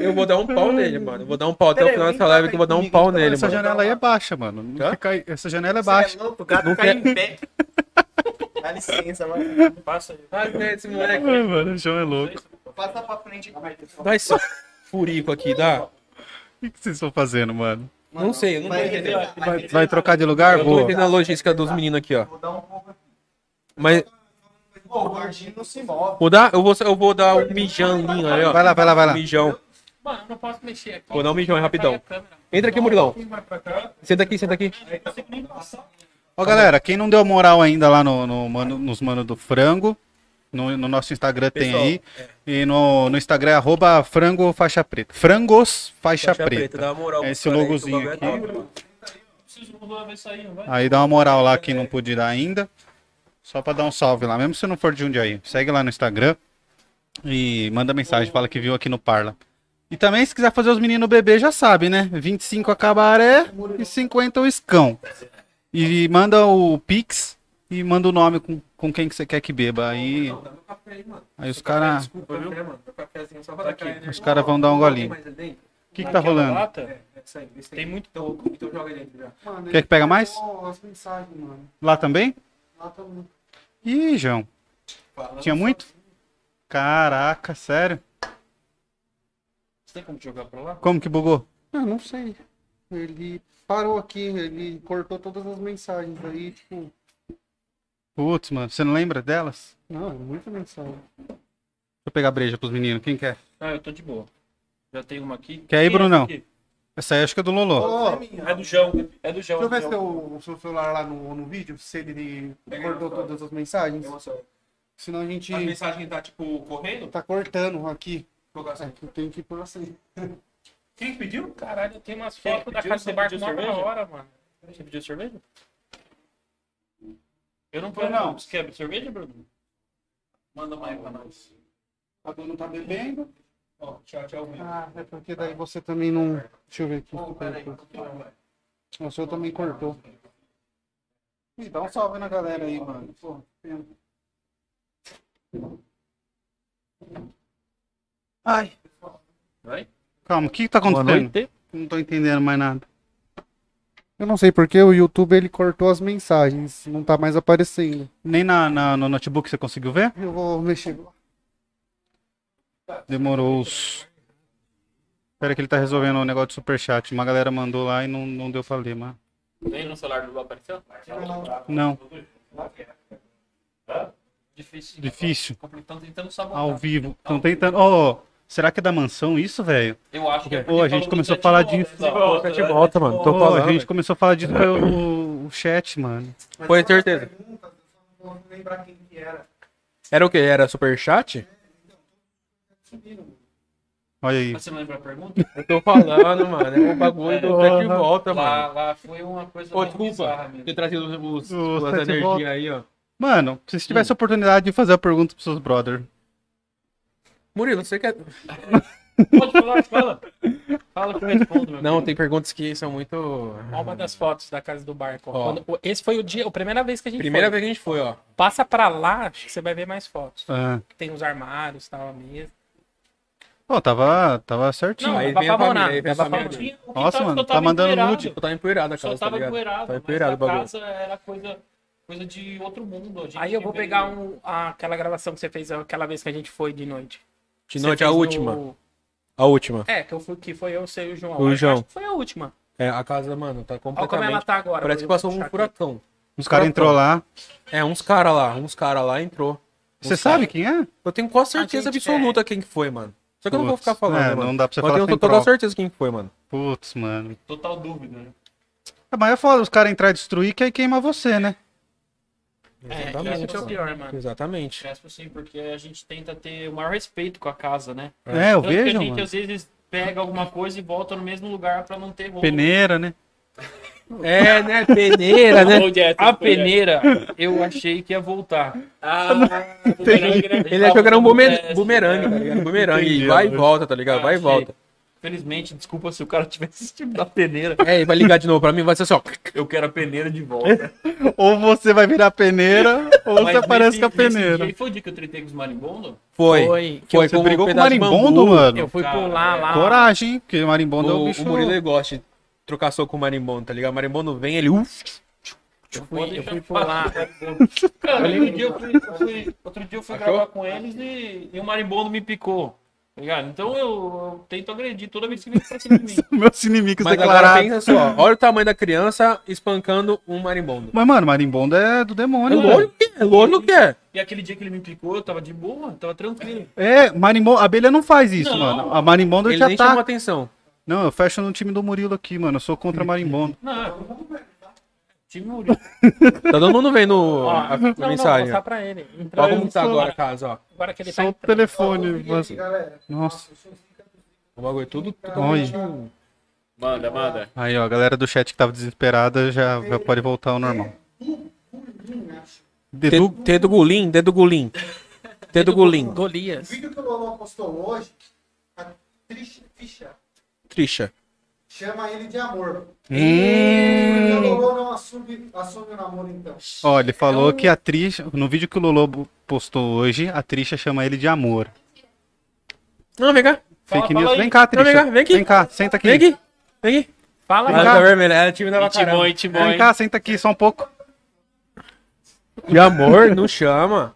Eu vou dar um pau nele, mano. Eu vou dar um pau até o final dessa live que eu vou dar um pau nele, Essa mano. janela aí é baixa, mano. Não fica Essa janela é Você é baixa. louco? O gato Não cai quer- em pé. Dá licença, mano. Passa aí. Ah, né, esse moleque. Ai, mano, o João é louco. Passa pra frente. Dá esse furico aqui, dá? O que vocês estão fazendo, mano? Não sei, eu não tô Vai entendendo. revelar, vai Vai, vai trocar de lugar? Eu tô Boa. entendendo a logística dos meninos aqui, ó. Vou dar um pouco aqui. Mas Pô, o gordinho não se move. vou dar, eu vou, eu vou dar um mijãozinho aí, ó. Vai lá, vai lá, vai lá. Um mijão. Mano, eu não posso mexer aqui. Vou dar um mijão aí, rapidão. Entra aqui, Murilão. Senta aqui, senta aqui. Ó, galera, quem não deu moral ainda lá no, no mano- nos Mano do Frango, no, no nosso Instagram tem Pessoal, aí. E no, no Instagram é arroba frango faixa preta. Frangos faixa, Faixa preta. dá uma moral É esse aí, logozinho que bagulho é vai? Aí dá uma moral lá quem não pôde dar ainda. Só pra dar um salve lá, mesmo se não for de Jundiaí. Segue lá no Instagram e manda mensagem, fala que viu aqui no Parla. E também, se quiser fazer os meninos beber, já sabe, né? 25 a cabaré e 50 o escão. E manda o Pix e manda o nome com, com quem que você quer que beba. Aí, Dá meu café aí, mano. aí os caras Desculpa, viu? Mano, meu cafezinho só dar aqui. os cara vão dar um golinho. Dentro? O que, que tá rolando? Lata? É, isso aí, isso aí. Tem muito. Então, então joga aí dentro já. Mano, Quer que pega mais? Mano. Lá também? Lá também. Ih, João. Tinha muito? Caraca, sério? Você tem como jogar pra lá? Como que bugou? Eu não sei. Ele parou aqui, ele cortou todas as mensagens aí, tipo. Putz, mano, você não lembra delas? Não, é muita mensagem. Deixa eu pegar breja pros meninos. Quem quer? Ah, eu tô de boa. Já tem uma aqui. Quer aí, Quem Brunão? Essa aí acho que é do Lolo. Ó, É do João. É do João. Deixa eu ver se o, seu celular lá no, no vídeo, se ele cortou todas as mensagens. Senão a gente As mensagens tá, tipo, correndo? tá cortando aqui. É, assim. que eu tenho que pôr assim. Quem pediu? Caralho, eu tenho umas fotos da casa do barco cerveja? hora, mano. Você pediu cerveja? Eu não quero não. Você quer cerveja, Bruno? Manda mais pra nós. A dona tá bebendo. Ó, tchau, tchau. Will. Ah, é porque daí você também não. Deixa eu ver aqui. Ô, peraí. O seu também cortou. Ih, dá um salve na galera aí, mano. Pô, pena. Ai. Vai? Calma, o que, que tá Boa acontecendo? noite. Não tô entendendo mais nada. Eu não sei porque o YouTube ele cortou as mensagens. Não tá mais aparecendo. Nem na, na- no notebook você conseguiu ver? Eu vou mexer. Demorou os. Espera que ele tá resolvendo o negócio do superchat. Uma galera mandou lá e não, não deu pra ler, mas. Nem no celular do Lu apareceu? Não, Difícil. difícil. Estão tentando sabotar. Ao vivo. Estão tentando. Ó, será que é da mansão isso, velho? Eu acho que é Pô, a gente começou a falar chat de disso. volta? Chat volta, mano. Tô Pô, falando. a gente começou a falar disso pelo o chat, mano. Foi certeza. Vou lembrar quem que era. Era o quê? Era superchat? Olha aí. Você não lembra a pergunta? Eu tô falando, mano. É o bagulho do pé de volta, Lá, mano. lá foi uma coisa Ô, mais desculpa. Ter trazido os, os, O as energias aí, ó. Mano, se você tivesse a oportunidade de fazer a pergunta pros seus brothers. Murilo, você quer. Pode falar, fala. Fala que eu respondo, meu Não, querido. tem perguntas que são muito. Ó, Uma das fotos da casa do barco. ó. Quando- esse foi o dia, a primeira vez que a gente Primeira foi. vez que a gente foi, ó. Passa pra lá, acho que você vai ver mais fotos. Ah. Tem os armários, tal, a mesa. Pô, tava, tava certinho. Não, aí vem a família, aí vem a pra família. Tinha- o Nossa, tava- mano, só tá tava mandando empoeirado. nude. Tipo, tá empoeirada a Só casa, tá tava ligado? empoeirado. Tá mas empoeirado a bagulho. casa era coisa, coisa de outro mundo. A gente Aí eu vou veio- pegar um, aquela gravação que você fez aquela vez que a gente foi de noite. De Você noite, a última. no- A última. É, que, eu fui, que foi eu, você e o João. O Eu João. Acho que foi a última. É, a casa, mano, tá Olha como completamente. ela tá agora. Parece que passou um aqui. furacão. Os caras entrou lá. É, uns caras lá, uns caras lá entrou. Você sabe quem é? Eu tenho quase certeza absoluta quem que foi, mano. Só que eu não vou ficar falando, é, mano. não dá pra você Mas falar eu tenho total certeza quem que foi, mano. Putz, mano. Total dúvida, né? Ah, Mas é foda os caras entrar e destruir que aí queima você, né? É, Exatamente. esse é o pior, mano. Exatamente. Crespo sim, porque a gente tenta ter o maior respeito com a casa, né? É, eu Tanto que a vejo, gente mano. às vezes pega alguma coisa e volta no mesmo lugar pra não ter roubo. Peneira, né? É, né? Peneira, né? A peneira, eu achei que ia voltar. Ah, Ele achou que era um bumer- bumerangue, tá ligado? Bumerangue. E vai e volta, tá ligado? Vai e volta. Felizmente, desculpa se o cara tiver assistido da peneira. É, e vai ligar de novo pra mim, vai ser assim, ó. Eu quero a peneira de volta. Ou você vai virar peneira, ou Mas você aparece nesse- com a peneira. dia foi o dia que eu tretei com os marimbondos? Foi. Foi. Foi Você com brigou um com o marimbondo, mano? Eu fui Cara, pular lá. Coragem, hein? porque marimbondo é o O, bicho. o Murilo gosta de trocar soco com o marimbondo, tá ligado? O marimbondo vem, ele. Uf, Eu fui, eu fui pular. Cara, outro dia eu fui, eu fui- outro dia eu fui Achou? gravar com eles e, e o marimbondo me picou. Ligado? Então eu, eu tento agredir toda vez que vem pra cima de mim. Meus inimigos Mas agora declarados. pensa só, olha o tamanho da criança espancando um marimbondo. Mas, mano, marimbondo é do É demônio, velho. lógico é, lógico que é. E aquele dia que ele me picou, eu tava de boa, tava tranquilo. É, marimbondo. A abelha não faz isso, Não. mano. A marimbondo Ele já nem tá. chamou atenção. Não, eu fecho no time do Murilo aqui, mano. Eu sou contra marimbondo. Não, time Murilo. Tá todo mundo vendo Ó, a, a não, não, mensagem. vou mostrar ó. pra ele. Ó tá no- agora a casa, ó. Agora que ele Só tá o entrando. telefone. mas- Nossa. O bagulho tudo Olha. totalmente... Manda, manda. Aí, ó, a galera do chat que tava desesperada já, já pode voltar ao normal. Dedo, dedo gulim, dedo gulim. Dedo gulim. Golias. vídeo que o Lolo postou hoje, a Trisha Ficha Trixa. Chama ele de amor. Hum. Porque o Lolo não assume, assume o namoro, então. Ó, ele falou que a Trisha, no vídeo que o Lolo postou hoje, a Trisha chama ele de amor. Não, vem cá. Fala, Fake fala news. aí. Vem cá, Não, Trisha. vem cá, vem aqui. Vem cá, senta aqui. Vem aqui. Vem aqui. Fala, Ela cá. vermelha, ela é pra caramba. Timói, Timói. Vem cá, senta aqui só um pouco. De amor, não chama.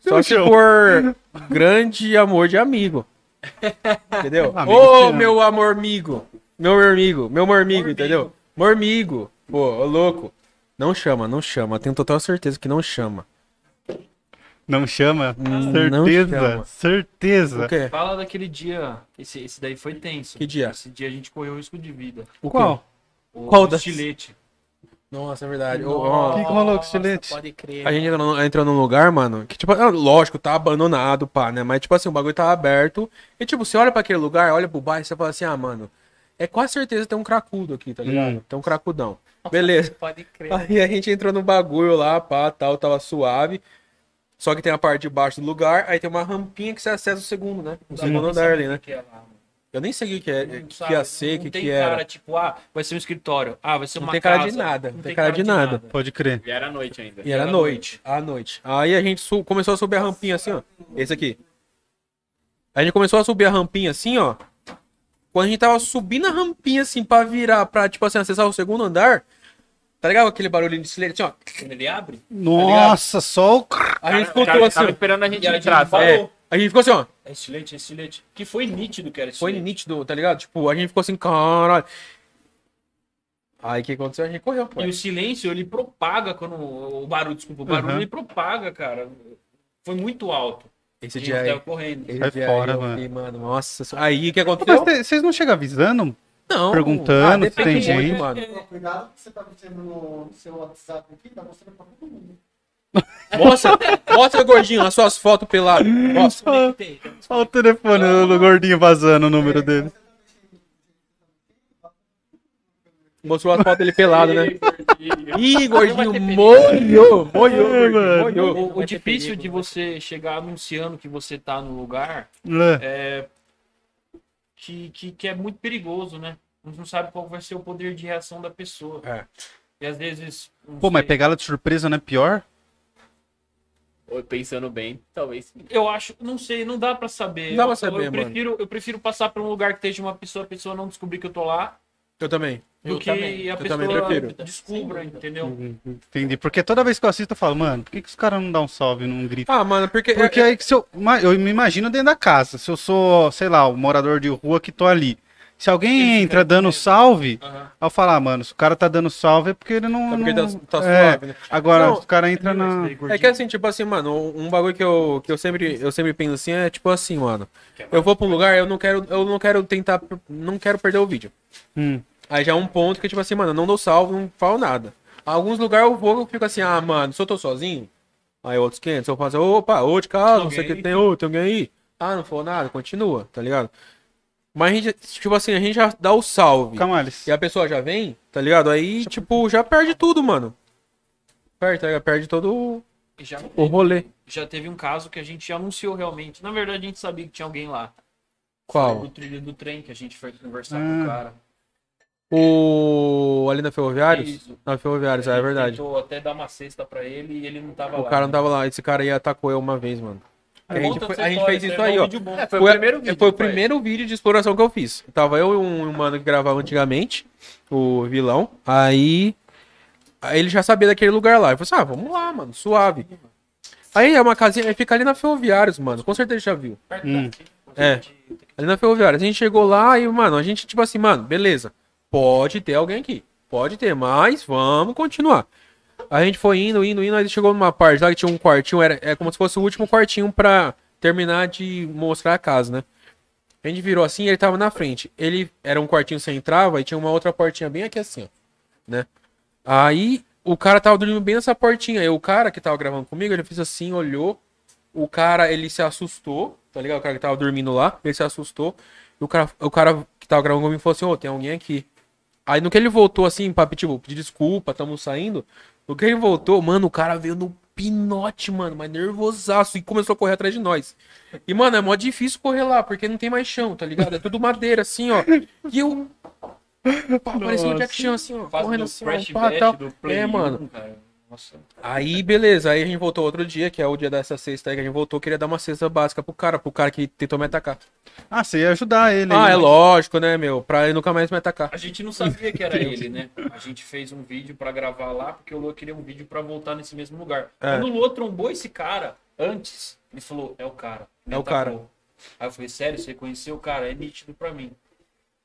Só Não se chama. for grande amor de amigo. Entendeu? Ô, ama. meu amor amigo. Meu amigo, meu mormigo, entendeu? Mormigo. Pô, ô louco. Não chama, não chama. Tenho total certeza que não chama. Não chama? Hum, não certeza, chama. certeza. O quê? Fala daquele dia. Esse, esse daí foi tenso. Que dia? Esse dia a gente correu risco de vida. O Qual? O Qual das- estilete. Nossa, é verdade. Ó, que que o Nossa, estilete? Pode crer. A gente entrou, num- entrou num lugar, mano, que, tipo, ah, lógico, tá abandonado, pá, né? Mas, tipo assim, o bagulho tá aberto. E, tipo, você olha pra aquele lugar, olha pro bairro e você fala assim, ah, mano, é quase certeza que tem um cracudo aqui, tá ligado? Tem um cracudão. Beleza. Pode crer. Aí a gente entrou no bagulho lá, pá, tal, tava suave. Só que tem a parte de baixo do lugar, aí tem uma rampinha que você acessa o segundo, né? O segundo andar ali, né? Que é lá. Eu nem sei o que, que, é, Não que, sabe, que ia ser, o não que, tem que cara, era. tipo, ah, vai ser um escritório. Ah, vai ser Não uma tem cara casa. de nada, não tem cara de nada. Pode crer. E era noite ainda. E era noite, à noite. Aí a gente começou a subir a rampinha assim, ó. Esse aqui. Aí a gente começou a subir a rampinha assim, ó. Quando a gente tava subindo a rampinha assim pra virar, pra, tipo assim, acessar o segundo andar, tá ligado? Aquele barulhinho de silêncio, assim, ó. Quando ele abre, Nossa, só o. A gente cara assim, tava esperando a gente a entrar? É, a gente ficou assim, ó. é estilete, é estilete. Que foi nítido que era Foi estilete. nítido, tá ligado? Tipo, a gente ficou assim, caralho. Aí o que aconteceu? A gente correu, pô. E o silêncio, ele propaga quando. O barulho, desculpa, o barulho Uhum. ele propaga, cara. Foi muito alto. Esse dia aí. correndo. Esse Sai dia fora, aí, eu mano. mano. Nossa. senhora. Aí o que Mas aconteceu? te- vocês não chegam avisando? Não. perguntando se depende tem muito, gente. mano. Cuidado que você tá mexendo no seu WhatsApp aqui, tá mostrando pra todo mundo. Mostra, mostra, gordinho, as suas fotos peladas. Mostra. Olha o telefone do gordinho vazando o número dele. Mostrou as fotos dele pelado, né? Ih, gordinho, molhou, molhou. O, difícil de você chegar anunciando que você tá no lugar É. é que, que, que é muito perigoso, né? A gente não sabe qual vai ser o poder de reação da pessoa. É. E às vezes. Pô, mas sei, pegá-la de surpresa não é pior? Pensando bem, talvez. Eu acho, não sei, não dá pra saber. Não dá pra Eu- saber, eu, prefiro, eu prefiro passar por um lugar que esteja uma pessoa, a pessoa não descobrir que eu tô lá, Eu também. do Eu que também. a Eu pessoa também prefiro. descubra, entendeu? Entendi. Porque toda vez que eu assisto, eu falo, mano, por que, que os caras não dão um salve, não gritam? Ah, mano, porque. Porque aí que se eu, eu me imagino dentro da casa. Se eu sou, sei lá, o morador de rua que tô ali. Se alguém entra dando salve, aí eu falo, ah, mano, se o cara tá dando salve é porque ele não. É porque não- tá, tá é. suave, né? Agora, Não, os caras entram na. É que assim, tipo assim, mano, um bagulho que eu, que eu sempre eu sempre penso assim é tipo assim, mano. Eu vou pra um lugar, eu não quero eu não quero tentar não quero perder o vídeo. Hum. Aí já é um ponto que tipo assim, mano, eu não dou salvo, não falo nada. Alguns lugares eu vou, eu fico assim, ah, mano, se eu tô sozinho, aí outros 500, eu faço, opa, ô de casa, não sei o que tem, ô, tem alguém aí? Ah, não falou nada, continua, tá ligado? Mas a gente, tipo assim, a gente já dá o salve. Camales. E a pessoa já vem, tá ligado? Aí, tipo, já perde tudo, mano. Perde, tá ligado? Perde todo o- já, o rolê. já teve um caso que a gente anunciou realmente. Na verdade, a gente sabia que tinha alguém lá. Qual? No trilho do trem, que a gente foi conversar Ah. com o cara. O. Ali na Ferroviários? Isso. Na Ferroviários, é verdade. Tentou até dar uma cesta pra ele e ele não tava O lá. cara não tava lá. Esse cara aí atacou eu uma vez, mano. A gente, foi- a gente fez isso um aí, ó. É, foi, Foi, o primeiro vídeo. foi o primeiro vídeo de exploração que eu fiz. Tava eu e um mano que gravava antigamente, o vilão. Aí, aí ele já sabia daquele lugar lá. Eu falei assim, ah, vamos lá, mano, suave. Aí é uma casinha, fica ali na Ferroviários, mano. Com certeza já viu. Hum. É. Ali na Ferroviária. A gente chegou lá e, mano, a gente, tipo assim, mano, beleza. Pode ter alguém aqui. Pode ter, mas vamos continuar. A gente foi indo, indo, indo. Aí chegou numa parte lá que tinha um quartinho. Era, é como se fosse o último quartinho pra terminar de mostrar a casa, né? A gente virou assim ele tava na frente. Ele era um quartinho você entrava e tinha uma outra portinha bem aqui assim, ó. Né? Aí o cara tava dormindo bem nessa portinha. Aí o cara que tava gravando comigo, ele fez assim, olhou. O cara, ele se assustou, tá ligado? O cara que tava dormindo lá, ele se assustou. E o cara, o cara que tava gravando comigo falou assim, ô, tem alguém aqui. Aí no que ele voltou assim, pra tipo, pedir desculpa, tamo saindo. No que ele voltou, mano, o cara veio no pinote, mano, mas nervosaço. E começou a correr atrás de nós. E, mano, é mó difícil correr lá, porque não tem mais chão, tá ligado? É tudo madeira, assim, ó. E eu. Pá, parecia um Jack Chan, assim, ó. Correndo do assim, ó, pá, tal. É, 1, mano. cara. Nossa. Aí, beleza. Aí a gente voltou outro dia, que é o dia dessa sexta aí que a gente voltou. Queria dar uma cesta básica pro cara, pro cara que tentou me atacar. Ah, você ia ajudar ele. Ah, aí, é né? lógico, né, meu? Pra ele nunca mais me atacar. A gente não sabia que era ele, né? A gente fez um vídeo pra gravar lá, porque o Lua queria um vídeo pra voltar nesse mesmo lugar. É. Quando o Lua trombou esse cara antes, ele falou, é o cara. Me É o cara. Aí eu falei, sério, você conheceu o cara? É nítido pra mim.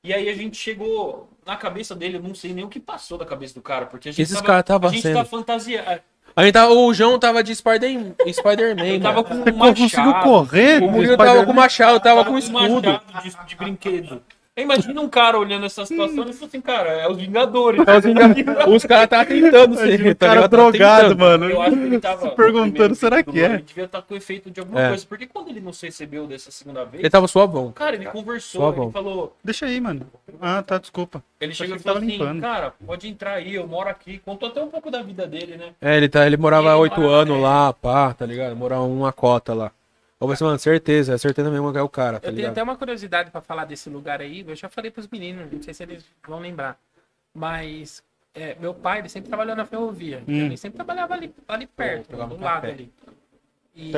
E aí a gente chegou na cabeça dele, eu não sei nem o que passou da cabeça do cara, porque a gente Esses tava, caras tava a gente sendo. tá fantasia. A gente tava, o João tava de Spider- Spider-Man. Eu tava mano. com um Pô, conseguiu machado. correr? O Murilo tava com machado, eu tava com escudo. machado de, de brinquedo. Imagina um cara olhando essa situação e falou assim, cara, é os Vingadores. É os Vingadores. Os caras tá tentando ser, O tá cara? Tá drogado, mano. Eu acho que ele tava Se perguntando, primeiro será que é? Ele devia estar com efeito de alguma É. coisa. Porque quando ele não se recebeu dessa segunda vez, Ele tava suavão. cara, ele conversou, Suavão. ele falou. Deixa aí, mano. Ah, tá, desculpa. Ele chegou e falou assim, limpando. cara, pode entrar aí, eu moro aqui. Contou até um pouco da vida dele, né? É, ele, tá, ele morava oito anos lá, pá, tá ligado? Morava uma cota lá. Falei assim, mano, certeza, é certeza mesmo que é o cara, tá Eu tenho ligado? até uma curiosidade pra falar desse lugar aí. Eu já falei pros meninos, não sei se eles vão lembrar. Mas é, meu pai, ele sempre trabalhou na ferrovia. Hum. Ele sempre trabalhava ali, ali perto, do um lado café. ali. E,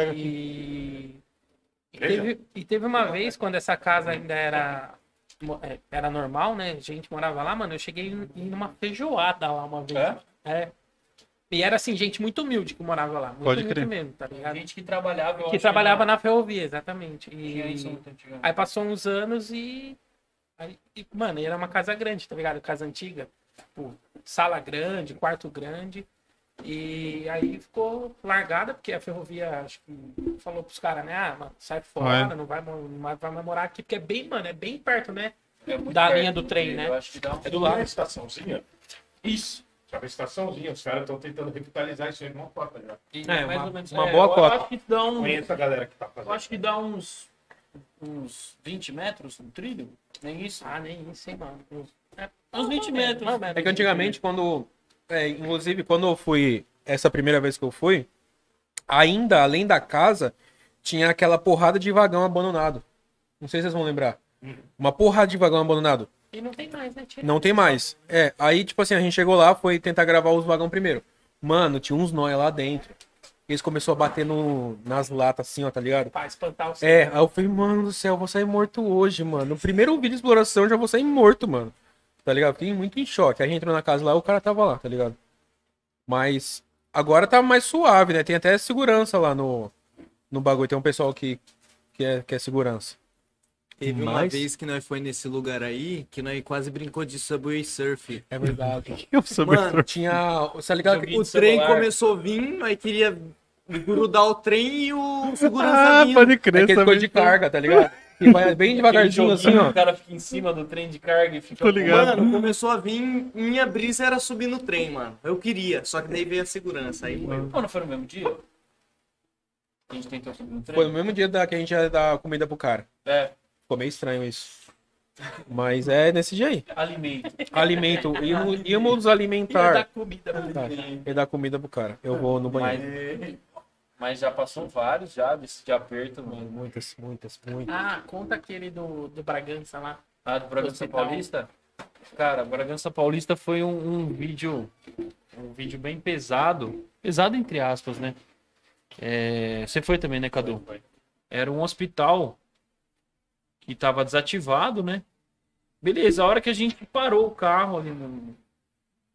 e teve, e teve uma vez, quando essa casa ainda era, é, era normal, né? A gente morava lá, mano. Eu cheguei em em numa feijoada lá uma vez. É? É. E era assim, gente muito humilde que morava lá. Muito Pode humilde crer. mesmo, tá ligado? Gente que trabalhava, Que acho, trabalhava na... na ferrovia, exatamente. E... Aí passou uns anos e... aí- e, Mano, era uma casa grande, tá ligado? Casa antiga. Tipo, sala grande, quarto grande. E aí ficou largada, porque a ferrovia, acho que falou pros caras, né? Ah, mano, sai fora, Vai. não vai, não vai, vai morar aqui, porque é bem, mano, é bem perto, né? É da perto linha do trem, né? Eu acho que dá um... É do lado. estaçãozinha? Isso. Tava estaçãozinha, os caras estão tentando revitalizar isso aí numa cota já. E É, mais uma- ou menos- uma é, boa eu cota. Acho que dá um, Conheço a galera que tá eu fazendo. acho que dá uns, uns 20 metros no trilho. Nem isso. Ah, nem isso, hein, mano. É, uns 20 metros. É que antigamente, quando. é, inclusive, quando eu fui. Essa primeira vez que eu fui, ainda além da casa, tinha aquela porrada de vagão abandonado. Não sei se vocês vão lembrar. Uma porrada de vagão abandonado. E não tem mais, né, tio? Não tem mais. É, aí, tipo assim, a gente chegou lá, foi tentar gravar os vagão primeiro. Mano, tinha uns nóia lá dentro. Eles começaram a bater no, nas latas assim, ó, tá ligado? Pra espantar o É, aí eu falei, mano do céu, eu vou sair morto hoje, mano. No primeiro vídeo de exploração eu já vou sair morto, mano. Tá ligado? Fiquei muito em choque. Aí a gente entrou na casa lá o cara tava lá, tá ligado? Mas agora tá mais suave, né? Tem até segurança lá no, no bagulho. Tem um pessoal que, que, é, que é segurança. Teve uma vez que nós foi nesse lugar aí, que nós quase brincou de Subway Surf. É verdade. Mano, Tinha. Você tá ligado? que- o trem começou a vir, nós queria grudar o trem e o segurança Ah, pode crer, Aquele sabe? coisa de carga, tá ligado? E vai bem devagarzinho assim, ó. O cara fica em cima do trem de carga e fica. Tô ligado. Mano, começou a vir, minha brisa era subir no trem, mano. Eu queria, só que daí veio a segurança. Aí morreu. Pô, não foi no mesmo dia? A gente tentou subir no trem? Foi no mesmo dia da, que a gente ia dar comida pro cara. É, Ficou meio estranho isso. Mas é nesse dia aí. alimento. Alimento. Íamos, íamos alimentar. dar comida pra Tá, E dar comida pro cara. Eu vou no banheiro. Mas, mas já passou vários já desse de aperto, mano. Muitas, muitas, muitas. Ah, conta aquele do, do Bragança lá. Ah, do Bragança. Paulista? Cara, Bragança Paulista foi um, um vídeo. Um vídeo bem pesado. Pesado entre aspas, né? É, Você foi também, né, Cadu? Era um hospital que tava desativado, né? Beleza, a hora que a gente parou o carro ali no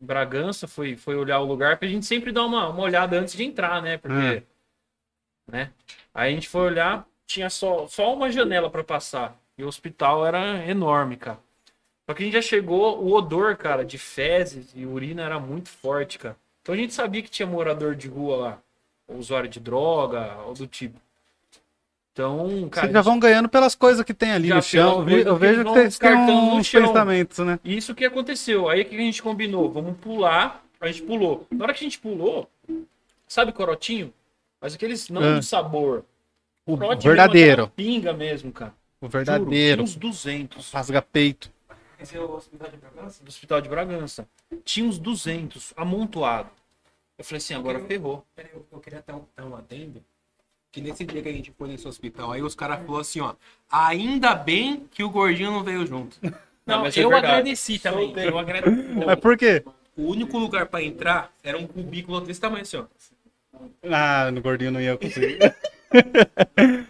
Bragança, foi, foi olhar o lugar, pra gente sempre dar uma, uma olhada antes de entrar, né? Porque. Né? Aí a gente foi olhar, tinha só, só uma janela pra passar. E o hospital era enorme, cara. Só que a gente já chegou, o odor, cara, de fezes e urina era muito forte, cara. Então a gente sabia que tinha morador de rua lá, ou usuário de droga, ou do tipo. Então, cara, Vocês já vão ganhando pelas coisas que tem ali no chão. Eu vejo que vocês têm uns chão. pensamentos, né? Isso que aconteceu. Aí o que a gente combinou? Vamos pular. A gente pulou. Na hora que a gente pulou, sabe corotinho? Mas aqueles não Ah. de sabor. O Corote verdadeiro. Pinga mesmo, cara. O Juro, verdadeiro. tinha uns 200. Rasga peito. Esse é o hospital de Bragança? Do Hospital de Bragança. Tinha uns 200 amontoado. Eu falei assim, agora ferrou. Peraí, eu, eu queria dar um, dar um adendo. Que nesse dia que a gente foi nesse hospital, aí os caras falaram assim, ó. Ainda bem que o gordinho não veio junto. Não, mas é eu verdade. agradeci também. Eu agradeci. Mas por quê? O único lugar pra entrar era um cubículo desse tamanho assim, ó. Ah, no gordinho não ia conseguir.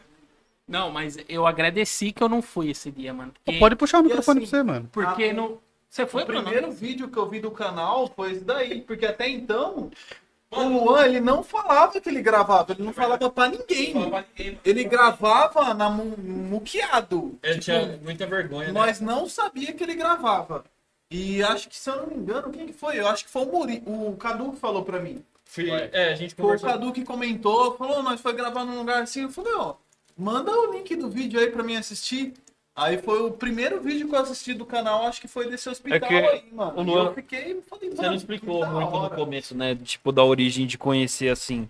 Não, mas eu agradeci que eu não fui esse dia, mano. Porque, Pode puxar o microfone assim, pra você, mano. porque Ah, não. Você foi, o primeiro vídeo que eu vi do canal foi esse daí, porque até então o Luan ele não falava que ele gravava, ele não falava pra ninguém. Ele gravava na mu- muqueado. Ele Tipo, tinha muita vergonha, né? nós não sabia que ele gravava. E acho que, se eu não me engano, quem que foi? Eu acho que foi o Muri, o Cadu que falou pra mim. Fui- É, a gente Foi o conversou. Cadu que comentou, falou, nós foi gravar num lugar assim. Eu falei, ó, manda o link do vídeo aí pra mim assistir. Aí foi o primeiro vídeo que eu assisti do canal, acho que foi desse hospital É que aí, mano. o E Luan- eu fiquei, falei, Você mano, não explicou muito no começo, né? Tipo, da origem de conhecer assim.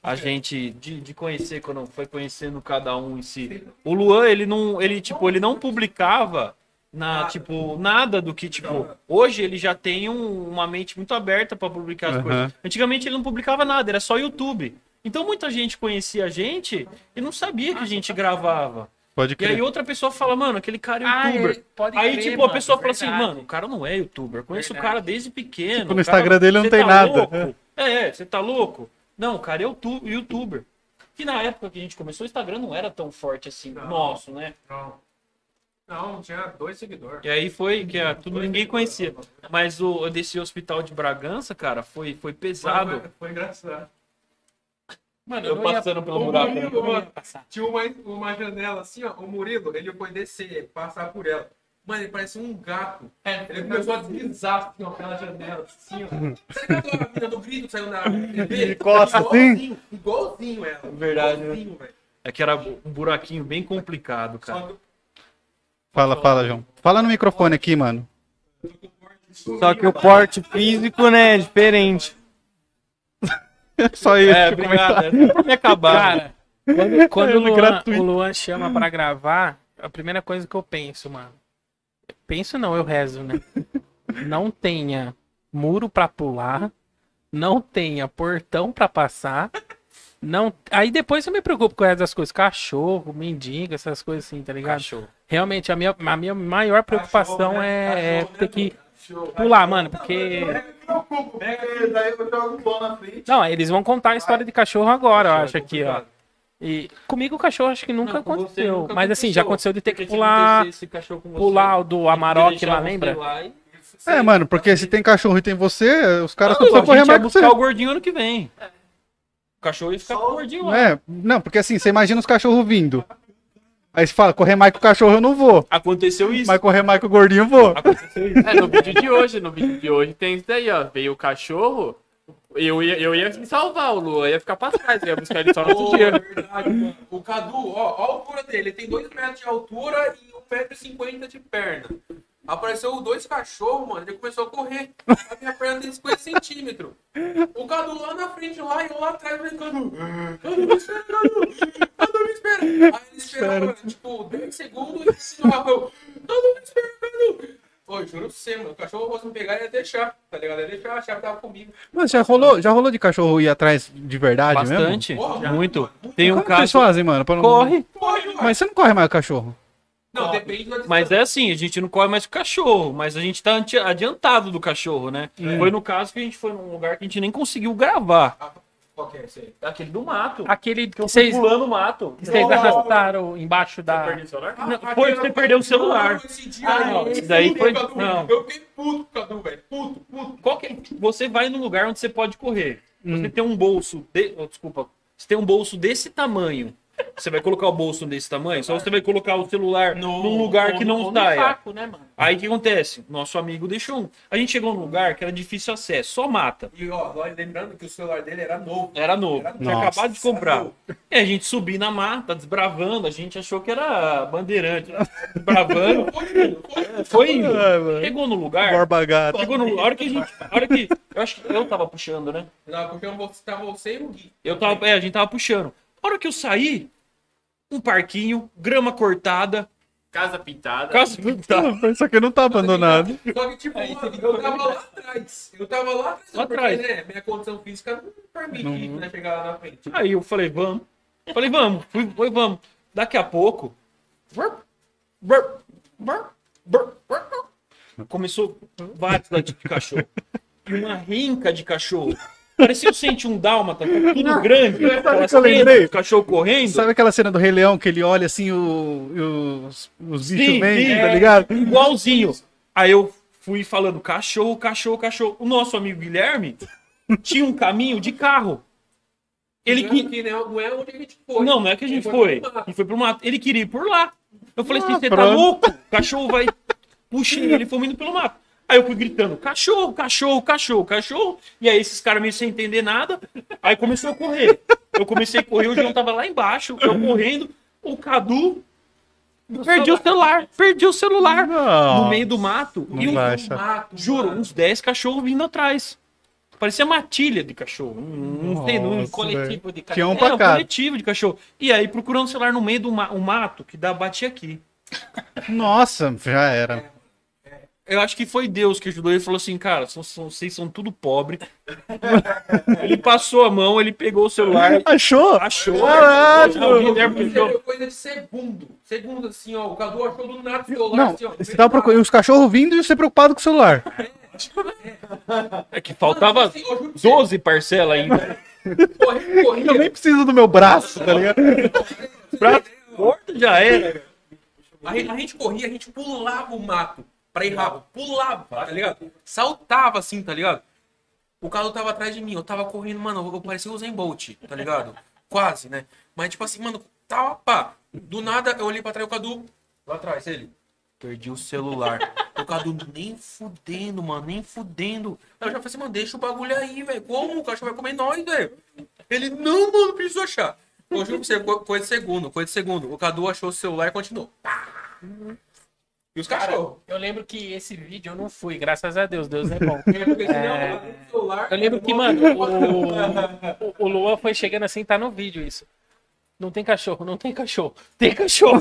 A gente, de, de conhecer quando foi conhecendo cada um em si. O Luan, ele não, ele, tipo, ele não publicava na, tipo, nada do que, tipo, hoje ele já tem um- uma mente muito aberta pra publicar as Aham. coisas. Antigamente ele não publicava nada, era só YouTube. Então muita gente conhecia a gente e não sabia que a gente gravava. Pode E crer. aí outra pessoa fala, mano, aquele cara é Ah, youtuber. é, pode Aí, crer, tipo, mano, a pessoa fala assim, mano, o cara não é youtuber. Eu conheço o Verdade. cara desde pequeno. Tipo, no o cara- Instagram dele não tem tá nada. É, é, você tá louco? Não, o cara é youtu- youtuber. Que na época que a gente começou, o Instagram não era tão forte assim, nosso, né? Não. Não, tinha dois seguidores. E aí foi que ah, tudo ninguém conhecia. Mas o desse hospital de Bragança, cara, foi, foi pesado. Foi, foi engraçado. Mano, Eu ia- passando pelo O buraco. Murilo, eu ia mano, tinha uma, uma janela assim, ó. O Murilo, ele foi descer, passar por ela. Mano, ele parecia um gato. Ele começou a deslizar assim, ó, pela janela, assim, ó. Você ligado a menina do grito saiu na TV? Encosta assim? Igualzinho, igualzinho ela. Verdade, né? Igualzinho, velho. É que era um buraquinho bem complicado, cara. Que Fala, fala, João. Fala no microfone aqui, mano. eu tô com porte Só que o porte físico, né, é diferente. Só isso. É, obrigado. É me acabar. Cara, quando, quando É o, Luan, o Luan chama pra gravar, a primeira coisa que eu penso, mano. Penso não, eu rezo, né? Não tenha muro pra pular, não tenha portão pra passar. Não... Aí depois eu me preocupo com essas coisas. Cachorro, mendigo, essas coisas assim, tá ligado? Cachorro. Realmente, a minha, a minha maior preocupação é, é ter que pular, mano, porque. Pega ele, daí eu jogo o pão na frente. Não, eles vão contar a história de cachorro agora, eu acho aqui, ó. E comigo o cachorro acho que nunca Não, aconteceu. nunca Mas assim, já aconteceu. de ter que pular, pular o do Amarok lá, lembra? lá e- É, mano, porque se tem cachorro e tem você, os caras Não, precisam a correr mais que você. buscar o gordinho ano que vem. O cachorro ia ficar com o gordinho lá. É, não, porque assim, você imagina os cachorros vindo. Aí você fala, correr mais com o cachorro eu não vou. Aconteceu isso. Mas correr mais com o gordinho eu vou. Aconteceu isso. É, no vídeo de hoje, no vídeo de hoje tem isso daí, ó. Veio o cachorro, eu ia, eu ia me salvar, o Lua ia ficar pra trás, eu ia buscar ele só no outro dia. verdade. O Cadu, ó, ó a altura dele. Ele tem 2 metros de altura e 1,50m de perna. Apareceu dois cachorros, mano. Ele começou a correr. A minha perna tem 50 centímetros. O Cadu lá na frente, lá, e eu lá atrás, brincando. Cadu, me espera, Cadu. Cadu, me espera. Aí ele esperou, tipo, 10 segundos e no Rafael. Cadu, me espera, Cadu. Pô, juro pra você, mano. O cachorro fosse me pegar, ia deixar. Tá ligado? Ia deixar, a chave tava comigo. Mas já rolou, já rolou de cachorro ir atrás de verdade Bastante. Porra, Muito. Tem um mesmo? Como que vocês fazem, mano? não- Corre. Corre, mano. Mas você não corre mais o cachorro. Não, depende da Mas é assim, a gente não corre mais com o cachorro, mas a gente tá adiantado do cachorro, né? Foi no caso que a gente foi num lugar que a gente nem conseguiu gravar. Qual que é esse aí? Aquele do mato. Aquele que Eu fui vocês, pulando o mato. vocês arrastaram embaixo da. Perdi o celular? Não, foi você perdeu o celular. Esse Ah, esse daí foi- não. Eu fiquei puto, Cadu, velho. Puto, puto. Qual que é? Você vai num lugar onde você pode correr. Você tem um bolso. De... oh, desculpa. Você tem um bolso desse tamanho. Você vai colocar o bolso desse tamanho? Só você vai colocar o celular num lugar que não saia. saco, né, mano? Aí o que acontece? Nosso amigo deixou um. A gente chegou num lugar que era difícil acesso, só mata. E ó, nós lembrando que o celular dele era novo. Era novo. Tinha Nossa. acabado de comprar. E a gente subiu na mata, desbravando. A gente achou que era bandeirante. Desbravando. Foi indo. Chegou no lugar. Borba gato. Chegou no. A hora que a gente. A hora que. Eu acho que eu tava puxando, né? Não, porque eu vou tava você e o Gui. Eu tava. É, a gente tava puxando. A hora que eu saí, um parquinho, grama cortada, Casa pintada. casa pintada. Isso aqui não tá abandonado. Só que, tipo, mano, eu tava lá atrás. Eu tava lá atrás. Lá porque, atrás. né, minha condição física não permite né, chegar lá na frente. Aí eu falei, vamos. Falei, vamos. Fui, foi, vamos. Daqui a pouco. Começou vários de cachorro. E uma rinca de cachorro. Parecia o 101 Dálmata, tudo grande. aquelas que eu lembrei? penas, Cachorro correndo. Sabe aquela cena do Rei Leão que ele olha assim, o, os, os bichos Sim, vêm, sim, tá é. ligado? Igualzinho. Aí eu fui falando cachorro, cachorro, cachorro. O nosso amigo Guilherme tinha um caminho de carro. Ele Não é que não, não é onde a gente foi. Não, não é que a gente Ele foi. mato. Ele foi pro mato. Ele queria ir por lá. Eu falei assim: Ah, você tá louco? O cachorro vai. Puxei ele, fomos indo pelo mato. Aí eu fui gritando: cachorro, cachorro, cachorro, cachorro. E aí esses caras meio sem entender nada. Aí começou a correr. Eu comecei a correr, o João tava lá embaixo, eu correndo. O Cadu. Perdi o celular, perdi o celular Não. no meio do mato. Não e um. Mato, juro, uns 10 cachorros vindo atrás. Parecia matilha de cachorro. Não, Nossa, Coletivo de Tinha um é, um cada. coletivo de cachorro. E aí, procurando o celular no meio do ma- um mato, que dá batia aqui. Nossa, já era. Eu acho que foi Deus que ajudou ele falou assim, cara, são- são- vocês são tudo pobre. ele passou a mão, ele pegou o celular, Achou? achou. Caralho! Alguém coisa de segundo. Segundo, assim, ó. O Cadu achou do nada o celular, Não, assim, ó. você tava procurando os cachorros vindo e você preocupado com o celular. É que faltava Assim, ó, juro pra você, 12 parcelas ainda. Eu nem preciso do meu braço, tá ligado? Pra porta já era. A gente, a gente corria, a gente pulava o mato pra ir rápido. Pulava, tá ligado? Saltava assim, tá ligado? O Cadu tava atrás de mim, eu tava correndo, mano, eu parecia o Zen Bolt, tá ligado? Quase, né? Mas tipo assim, mano, tava pá. Do nada eu olhei pra trás, o Cadu lá atrás, ele. Perdi o celular. O Cadu nem fudendo, mano, nem fudendo. Aí eu já falei assim, mano, deixa o bagulho aí, velho. Como? O cachorro vai comer nós, velho. Ele, não, mano, preciso achar. Eu juro pra você, co- coisa de segundo, coisa de segundo. O Cadu achou o celular e continuou. E os cachorros. Eu lembro que esse vídeo eu não fui, graças a Deus, Deus é bom. É. Eu lembro que, mano, o, o, o Luan foi chegando assim, tá no vídeo isso. Não tem cachorro, não tem cachorro. Tem cachorro.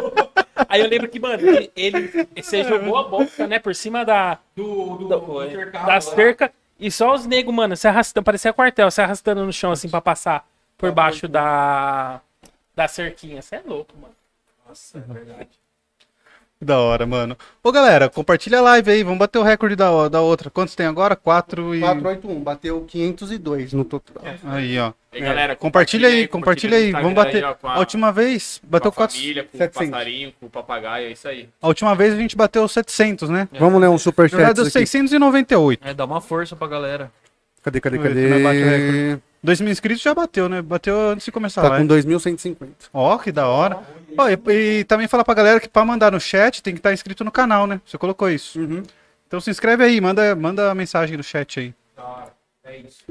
Aí eu lembro que, mano, ele, ele- você jogou a boca, né, por cima da, do, do, da, do cercado da lá. cerca e só os negros, mano, se arrastando, parecia quartel, se arrastando no chão assim pra passar por baixo da, da cerquinha. Você é louco, mano. Nossa, é verdade. Da hora, mano. Ô, galera, compartilha a live aí. Vamos bater o recorde da, da outra. Quantos tem agora? 4 e... 481, bateu 502 no total. Aí, ó. E aí, galera, Compartilha aí, compartilha aí. Vamos bater. aí, ó, com A última vez bateu com a 4... família, com 700. o passarinho, com o papagaio, é isso aí. A última vez a gente bateu 700, né? Vamos ler um Na superchat verdade, deu aqui. 698. É, dá uma força pra galera. Cadê, cadê, o cadê? Recorde. 2 mil inscritos já bateu, né? Bateu antes de começar a Tá com live. 2.150. Ó, que da hora. Ó, e, e também falar pra galera que pra mandar no chat tem que estar inscrito no canal, né? Você colocou isso. Uhum. Então se inscreve aí, manda, manda a mensagem no chat aí. É isso.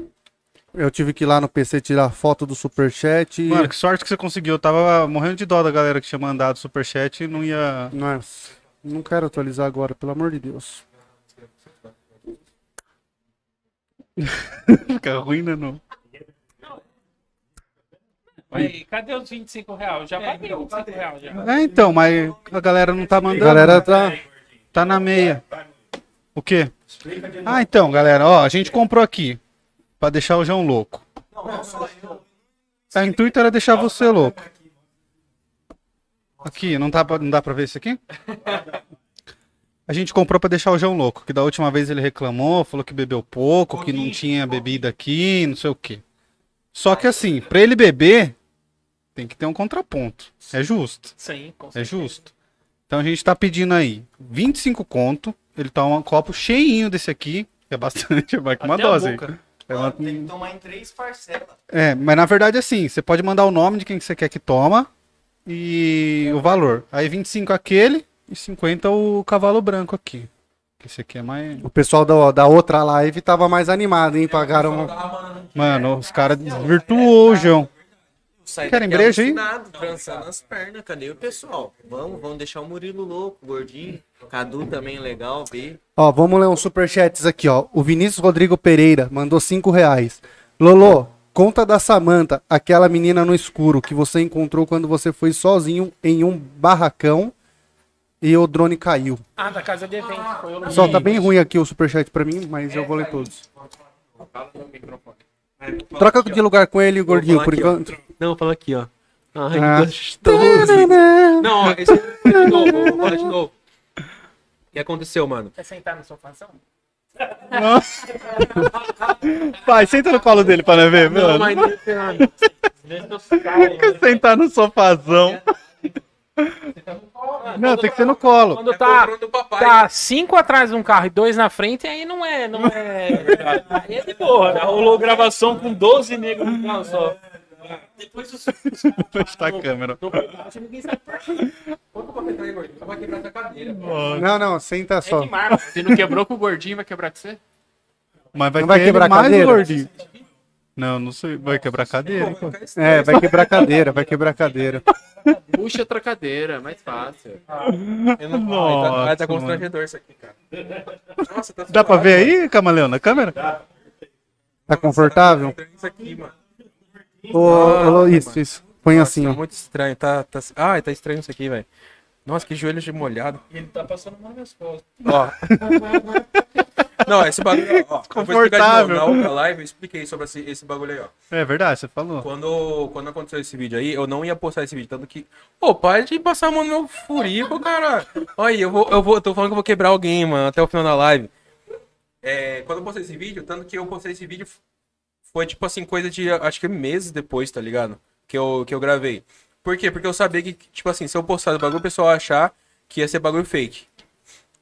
Eu tive que ir lá no PC tirar foto do superchat. e- Mano, que sorte que você conseguiu. Eu tava morrendo de dó da galera que tinha mandado superchat e não ia. Nossa, não quero atualizar agora, pelo amor de Deus. ficar ruim, né? Não. Aí, cadê os 25 reais? Já paguei os 25 reais já. É, então, mas a galera não tá mandando. A galera tá. Tá na meia. O quê? Ah, então, galera, ó, a gente comprou aqui. Pra deixar o João louco. A intuito era deixar você louco. Aqui, não, tá, pra- não dá pra ver isso aqui? A gente comprou pra deixar o João louco, que da última vez ele reclamou, falou que bebeu pouco, que não tinha bebida aqui, não sei o quê. Só que assim, pra ele beber, tem que ter um contraponto. É justo. Sim, com É certeza. justo. Então a gente tá pedindo aí 25 conto. Ele toma um copo cheinho desse aqui. que É bastante, vai com uma Até a dose aí. boca. É, uma- Tem que tomar em três parcelas. é, mas na verdade assim, você pode mandar o nome de quem que você quer que toma e o valor. Aí 25 aquele e 50 o cavalo branco aqui. Esse aqui é mais. O pessoal da, da outra live tava mais animado, hein? Pagaram. Mano, os caras desvirtuou o João. Sai Querem daqui breja aí? Trançando as pernas. Cadê o pessoal? Vamos, vamos deixar o Murilo louco, o gordinho. Cadu também legal, B. Ó, vamos ler uns superchats aqui, ó. O Vinícius Rodrigo Pereira mandou 5 reais. Lolo, conta da Samanta, aquela menina no escuro que você encontrou quando você foi sozinho em um barracão e o drone caiu. Ah, da casa de evento. Foi eu Só tá bem ruim aqui o superchat pra mim, mas eu vou ler todos. Troca de lugar com ele, gordinho, por enquanto. Não, fala aqui, ó. Ai, Ah. gostoso. Não, ó, esse de novo, vou falar de novo. O que aconteceu, mano? Quer sentar no sofazão? Vai, senta no colo dele pra não ver, Não, mano. mas. Quer sentar no sofazão. Não, tem que ser no colo. Quando É tá, tá cinco atrás de um carro e dois na frente, aí não é, não é. Aí é de boa. Já rolou gravação com 12 negros no carro só. Depois os. Fechar a câmera. No ninguém sabe por quê. Quanto pra entrar aí, gordinho? Só vai quebrar essa cadeira. Não, não, senta É só. de mármore. Se não quebrou com o gordinho, vai quebrar com você? Mas vai, Não vai quebrar mais cadeira? gordinho. Não, não sei. Vai quebrar a cadeira. É, vai quebrar a cadeira, vai quebrar a cadeira. Puxa outra cadeira, mais fácil. Eu não... Nossa, Ai, tá, ai, tá mano. constrangedor isso aqui, cara. Nossa, tá Dá pra ver aí, Camaleão, na câmera? Tá confortável? Isso aqui, mano. Ô, isso, isso. Põe assim, Tá muito estranho, tá, tá... Ai, tá estranho isso aqui, velho. Nossa, que joelho de molhado. Ele tá passando mal nas minhas costas. Ó. Não, esse bagulho, ó. Eu vou explicar de novo. Na outra live eu expliquei sobre esse, esse bagulho aí, ó. É verdade, você falou. Quando, quando aconteceu esse vídeo aí, eu não ia postar esse vídeo, tanto que. Ô, para de passar a mão no meu furico, cara. Olha, eu vou, eu vou, tô falando que eu vou quebrar alguém, mano, até o final da live. É, quando eu postei esse vídeo, tanto que eu postei esse vídeo foi tipo assim, coisa de acho que meses depois, tá ligado? Que eu, que eu gravei. Por quê? Porque eu sabia que, tipo assim, se eu postar o bagulho, o pessoal ia achar que ia ser bagulho fake.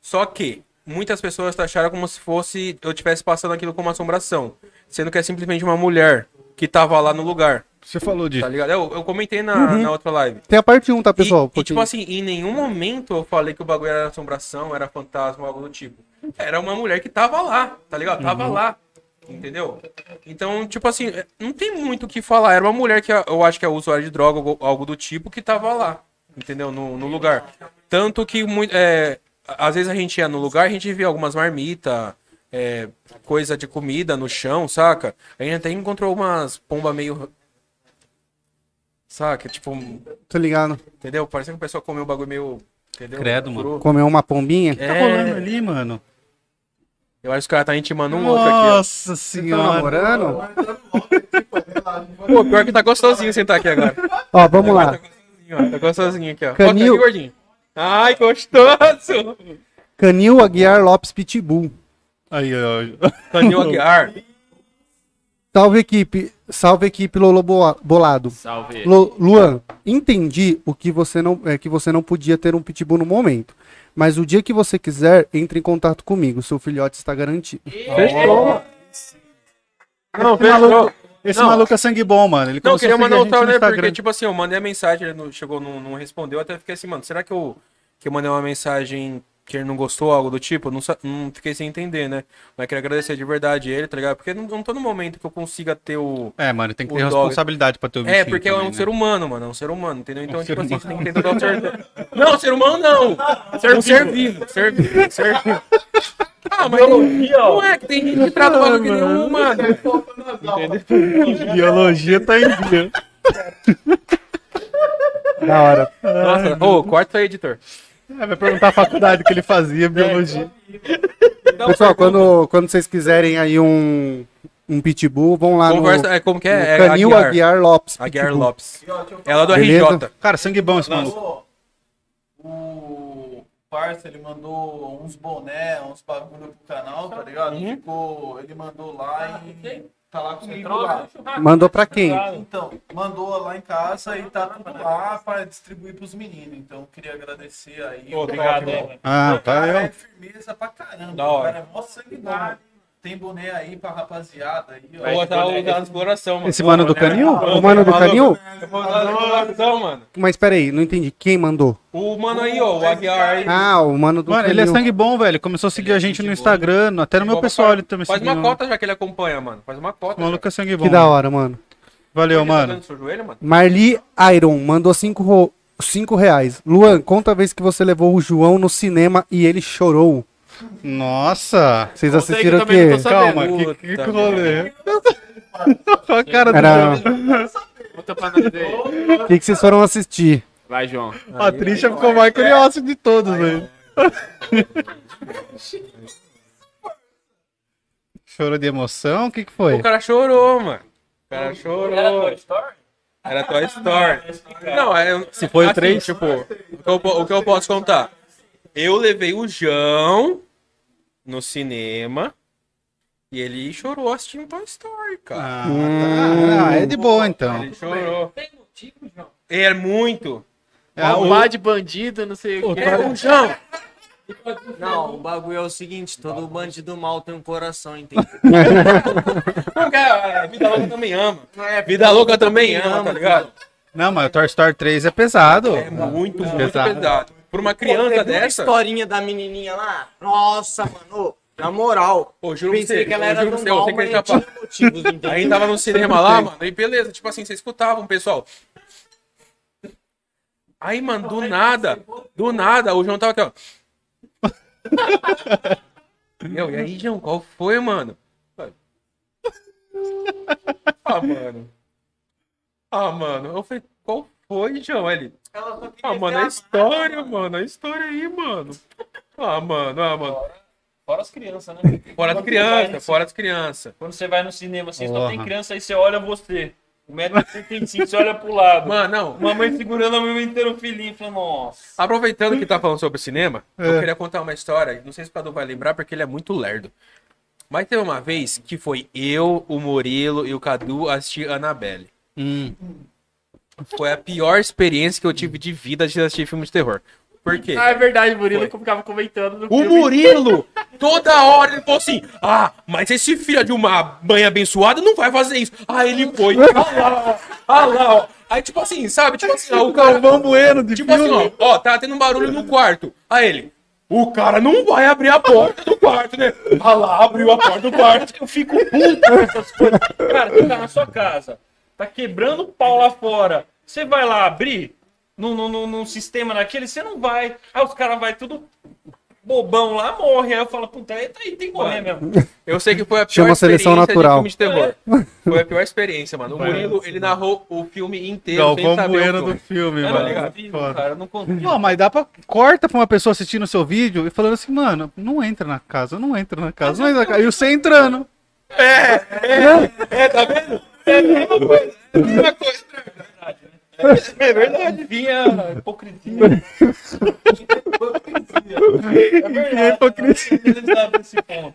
Só que muitas pessoas acharam como se fosse eu tivesse passando aquilo como assombração. Sendo que é simplesmente uma mulher que tava lá no lugar, Você falou disso. tá ligado? Eu, eu comentei na, na outra live. Tem a parte 1, tá, pessoal? E, e, Porque- tipo assim, em nenhum momento eu falei que o bagulho era assombração, era fantasma, algo do tipo. Era uma mulher que tava lá, tá ligado? Tava lá. Entendeu? Então, tipo assim, é, não tem muito o que falar. Era uma mulher que eu acho que é usuária de droga, algo- algo do tipo, que tava lá. entendeu? No, no lugar. Tanto que muito, é, às vezes a gente ia no lugar, a gente via algumas marmitas, é, coisa de comida no chão, saca? A gente até encontrou umas pomba meio. Saca? Tipo, Tô ligado. entendeu? Parece que a pessoa comeu um bagulho meio. Entendeu? Credo, mano. Comeu uma pombinha. Tá rolando É, ali, mano. Eu acho que os caras tá intimando um outro aqui. Nossa Tá senhora. namorando? Pô, pior que tá gostosinho sentar aqui agora. Ó, vamos lá. Tá gostosinho, ó. Tá gostosinho aqui, ó. Canil- Ó, tá aqui, gordinho. Ai, gostoso! Canil Aguiar Lopes Pitbull. Aí, ó. Canil Aguiar. Salve equipe. Salve equipe Lolo Bolado. Salve. Lu- Luan, entendi o que você não é que você não podia ter um pitbull no momento. Mas o dia que você quiser, entre em contato comigo. Seu filhote está garantido. Fechou. Não, Esse maluco, fechou. esse Não. maluco é sangue bom, mano. Ele Não, queria mandar um no né? Porque, tipo assim, eu mandei a mensagem, ele não, chegou, não, não respondeu, eu até fiquei assim, mano, será que eu, que eu mandei uma mensagem que ele não gostou, algo do tipo? Não, sa- não fiquei sem entender, né? Mas queria agradecer de verdade ele, tá ligado? Porque não, não tô no momento que eu consiga ter o. É, mano, tem que O ter dog. responsabilidade pra ter o É, porque é também, um né? ser humano, mano. É um ser humano, entendeu? Então, Um tipo assim, você tem que ter total certeza. Não, ser humano não! Ser um ser vivo, ser vivo, ser vivo. Ah, mas não é que tem gente que trata o bagulho que nem um humano. Biologia tá em dia. Da hora. Nossa, ô, corta isso aí, editor. É, vai perguntar a faculdade que ele fazia, biologia. Pessoal, quando, quando vocês quiserem aí um, um pitbull, vão lá Conversa, no, é como que no é? É Canil Aguiar, Lopes. Aguiar Pitbull. Lopes. Ela do Beleza? RJ. Cara, sangue bom esse maluco. O parça, ele mandou uns boné, uns bagulho pro canal, tá ligado? Uhum. Ficou, ele mandou lá e tá lá comigo lá. Mandou pra quem? Então, mandou lá em casa e tá tudo lá pra distribuir pros meninos. Então, queria agradecer aí. Obrigado? Ah, cara é firmeza pra caramba. Da hora. Cara é mó bom. Tem boné aí pra rapaziada aí, ó. Eu vou estar usando exploração, mano. Esse mano do Canil? O mano do Canil? Exploração, mano. Mas peraí, não entendi. Quem mandou? O mano aí, ó, o Aguiar aí. Ah, o mano do Mano, ele é Canil. sangue bom, velho. Começou a seguir a gente no Instagram, até no meu pessoal ele também Faz seguiu. uma cota já que ele acompanha, mano. Faz uma cota. O maluco é sangue bom. Que da hora, mano. Valeu, mano. dando seu joelho, mano? Marli Iron mandou 5 ro... cinco reais. Luan, conta a vez que você levou o João no cinema e ele chorou. Nossa. Vocês aí assistiram o quê? Calma, que, que, rolê. A cara do Era... Conta pra nós aí. O que, que vocês foram assistir? Vai, João. A Trisha ficou mais curiosa de todos, velho. Chorou de emoção? O que que foi? O cara chorou, mano. O cara chorou. Era Toy Story? Era Toy Story. Não, é. Se foi o assim, três? Tipo, o que, eu, o que eu posso contar? Eu levei o João no cinema e ele chorou assistindo Toy Story, cara. Ah, tá. Ah, é de boa então. Ele chorou. É muito. É, Ah, o- de bandido, não sei o que. É o João. Não, o bagulho é o seguinte, todo bandido mal tem um coração, entendeu? Vida Louca também ama. Vida Louca também ama, tá ligado? Não, mas o Toy Story 3 é pesado. É muito, muito Pesado. pesado. Por uma Pô, criança uma dessa. historinha da menininha lá. Nossa, mano. Na moral. Pô, juro pensei você, que ela era do você, eu mal, sei que ele tá tinha motivos? Aí tava no cinema lá, mano, aí beleza, tipo assim, vocês escutavam, pessoal. Aí, mano, do nada, do nada, o João tava aqui, ó. Meu, e aí, João, qual foi, mano? Ah, mano. Ah, mano. Eu falei, qual foi, João? Ele. Ah, mano, a história, mano. A história aí, mano. Ah, mano, ah, mano. Fora as crianças, né? Fora das crianças, fora das crianças. Quando você vai no cinema, assim, só tem criança, aí você olha você. O metro 75, você olha pro lado. Mano, não. Mamãe segurando a mamãe inteira o filhinho, falando, nossa. Aproveitando que tá falando sobre cinema, É. eu queria contar uma história. Não sei se o Cadu vai lembrar, porque ele é muito lerdo. Mas teve uma vez que foi eu, o Murilo e o Cadu assistir Annabelle. Hum. Foi a pior experiência que eu tive de vida de assistir filme de terror. Por quê? Ah, é verdade, o Murilo que ficava comentando no O filme. Murilo, toda hora ele falou assim: Ah, mas esse filho de uma mãe abençoada não vai fazer isso. Ah, ele foi. Ah lá, ó. Ah lá, ó. Aí, tipo assim, sabe? Tipo assim, ó, o cara. Bueno de Tipo assim, ó, ó, tá tendo um barulho no quarto. Aí ele. O cara não vai abrir a porta do quarto, né? Ah lá, abriu a porta do quarto. Eu fico puto com essas coisas. Cara, você tá na sua casa, tá quebrando o pau lá fora. Você vai lá abrir? num, num, num- sistema daquele, você não vai. Aí os caras vai tudo bobão lá, morre. Aí eu falo, puta, aí, aí tem que morrer mesmo. Eu sei que foi a pior Chama seleção experiência natural. de filme de terror. Foi a pior experiência, mano. O Murilo, ele narrou o filme inteiro sem Galvão saber o do filme. mano. não cara, não. Não, mas dá pra. Corta pra uma pessoa assistindo o seu vídeo e falando assim, mano, não entra na casa, não entra na casa, não entra na casa. E você entrando. É, tá vendo? É a mesma coisa. É a mesma coisa. É verdade. Vinha hipocrisia. É verdade. hipocrisia. Eles sabem esse ponto.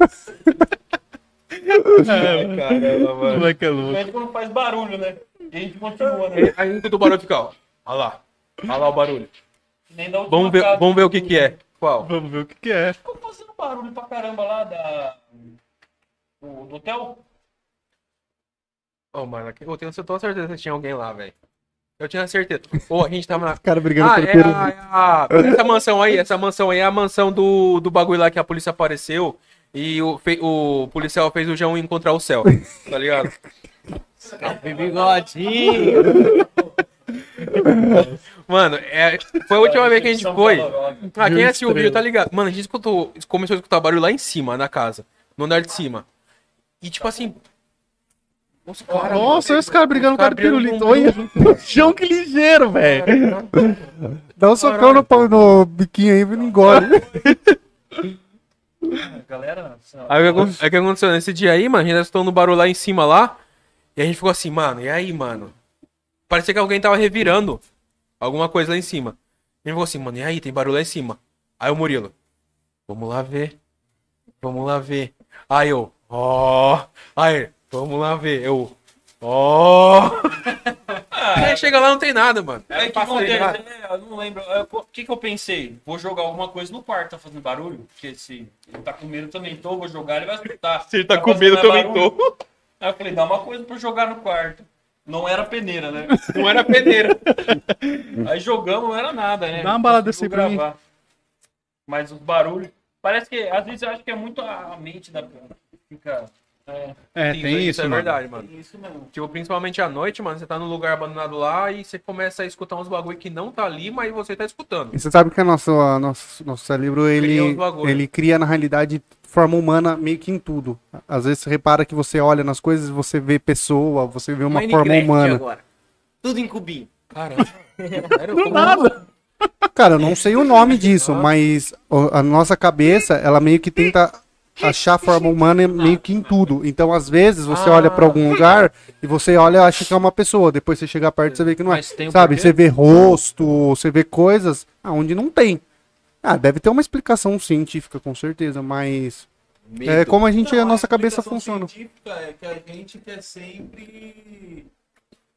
Caramba, mano. Como é é louco? gente quando faz barulho, né? E a gente continua, né? Aí escuta o barulho fica, ó. Olha lá. Olha lá o barulho. Nem última Vamos ver, vamos ver o que que é. Qual? Vamos ver o que, que é. Ficou fazendo barulho pra caramba lá da. Do, do hotel. Ô, mano, aqui- eu tenho eu tô certeza que tinha alguém lá, velho. Eu tinha certeza. Ô, a gente tava na. Cara brigando Ah, por é peru. a, é a- Essa mansão aí, essa mansão aí é a mansão do, do bagulho lá que a polícia apareceu e o, fe- o policial fez o João encontrar o céu. Tá ligado? Bigodinho. Mano, é, foi a última vez que a gente foi. Ah, quem assistiu o vídeo tá ligado. Mano, a gente escutou, começou a escutar barulho lá em cima, na casa. No andar de cima. E tipo assim. Os cara, Nossa, olha esse cara brigando com cara o cara de pirulito. Olha, chão que ligeiro, velho. Dá um socão no, pau- no biquinho aí e não engole. Galera, Aí o que aconteceu? Nesse dia aí, mano, a gente escutou no barulho lá em cima lá. E a gente ficou assim, mano, e aí, mano? Parecia que alguém tava revirando alguma coisa lá em cima. A gente ficou assim, mano, e aí, tem barulho lá em cima. Aí o Murilo, vamos lá ver. Vamos lá ver. Aí eu, ó. Aí, vamos lá ver. Eu, ó. Aí chega lá, não tem nada, mano. É que acontece, né? Eu não lembro. É, O que, que eu pensei? Vou jogar alguma coisa no quarto, tá fazendo barulho? Porque se ele tá com medo também tô, vou jogar, ele vai escutar. Se ele tá com fazendo medo, também barulho. tô. Aí eu falei, dá uma coisa pra jogar no quarto. Não era peneira, né? Não era peneira. Aí jogamos, não era nada, né? Dá uma balada assim pra mim. gravar. Mas os barulhos. Parece que, às vezes, eu acho que é muito a a mente da. Fica. É, É, Sim, tem isso, é mano. verdade, mano. isso mesmo. Tipo, principalmente à noite, mano, você tá num lugar abandonado lá e você começa a escutar uns bagulho que não tá ali, mas você tá escutando. E você sabe que a nosso, a nosso, nosso cérebro, ele, bagulho. ele cria, na realidade, forma humana meio que em tudo. Às vezes você repara que você olha nas coisas, você vê pessoa, você vê uma forma Minecraft humana. agora. Tudo em cubinho. Caramba. Sério? Como- Cara, eu não sei o nome disso, mas o- a nossa cabeça, ela meio que tenta achar a forma humana meio que em tudo. Então, às vezes, você olha pra algum lugar e você olha e acha que é uma pessoa. Depois você chega perto e você vê que não é. Mas tem um Sabe? porquê? Você vê rosto, você vê coisas aonde não tem. Ah, deve ter uma explicação científica, com certeza, mas é como a gente, a Não, nossa cabeça explicação funciona. científica é que a gente quer sempre.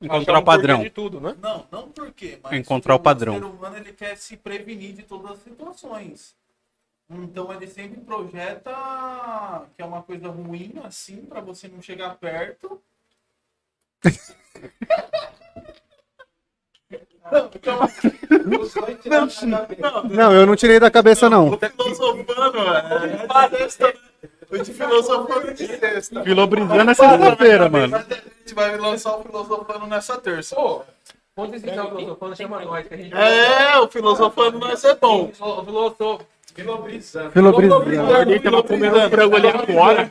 Encontrar o padrão. de tudo, né? Não, não por quê, mas Encontrar o padrão. O ser humano ele quer se prevenir de todas as situações. Então ele sempre projeta que é uma coisa ruim assim pra você não chegar perto. Não, então, da cabeça. Não, eu não tirei da cabeça, não. O filosofando, é, né? O de filosofando de sexta. Filobrizando é sexta-feira, mano. A gente vai lançar o filosofando nessa terça. Ô, quando vocês quiserem o filosofando, chama nós, que a gente É, o filosofando nós é bom. O filosofo. Filobrizando. Tava comendo frango ali agora.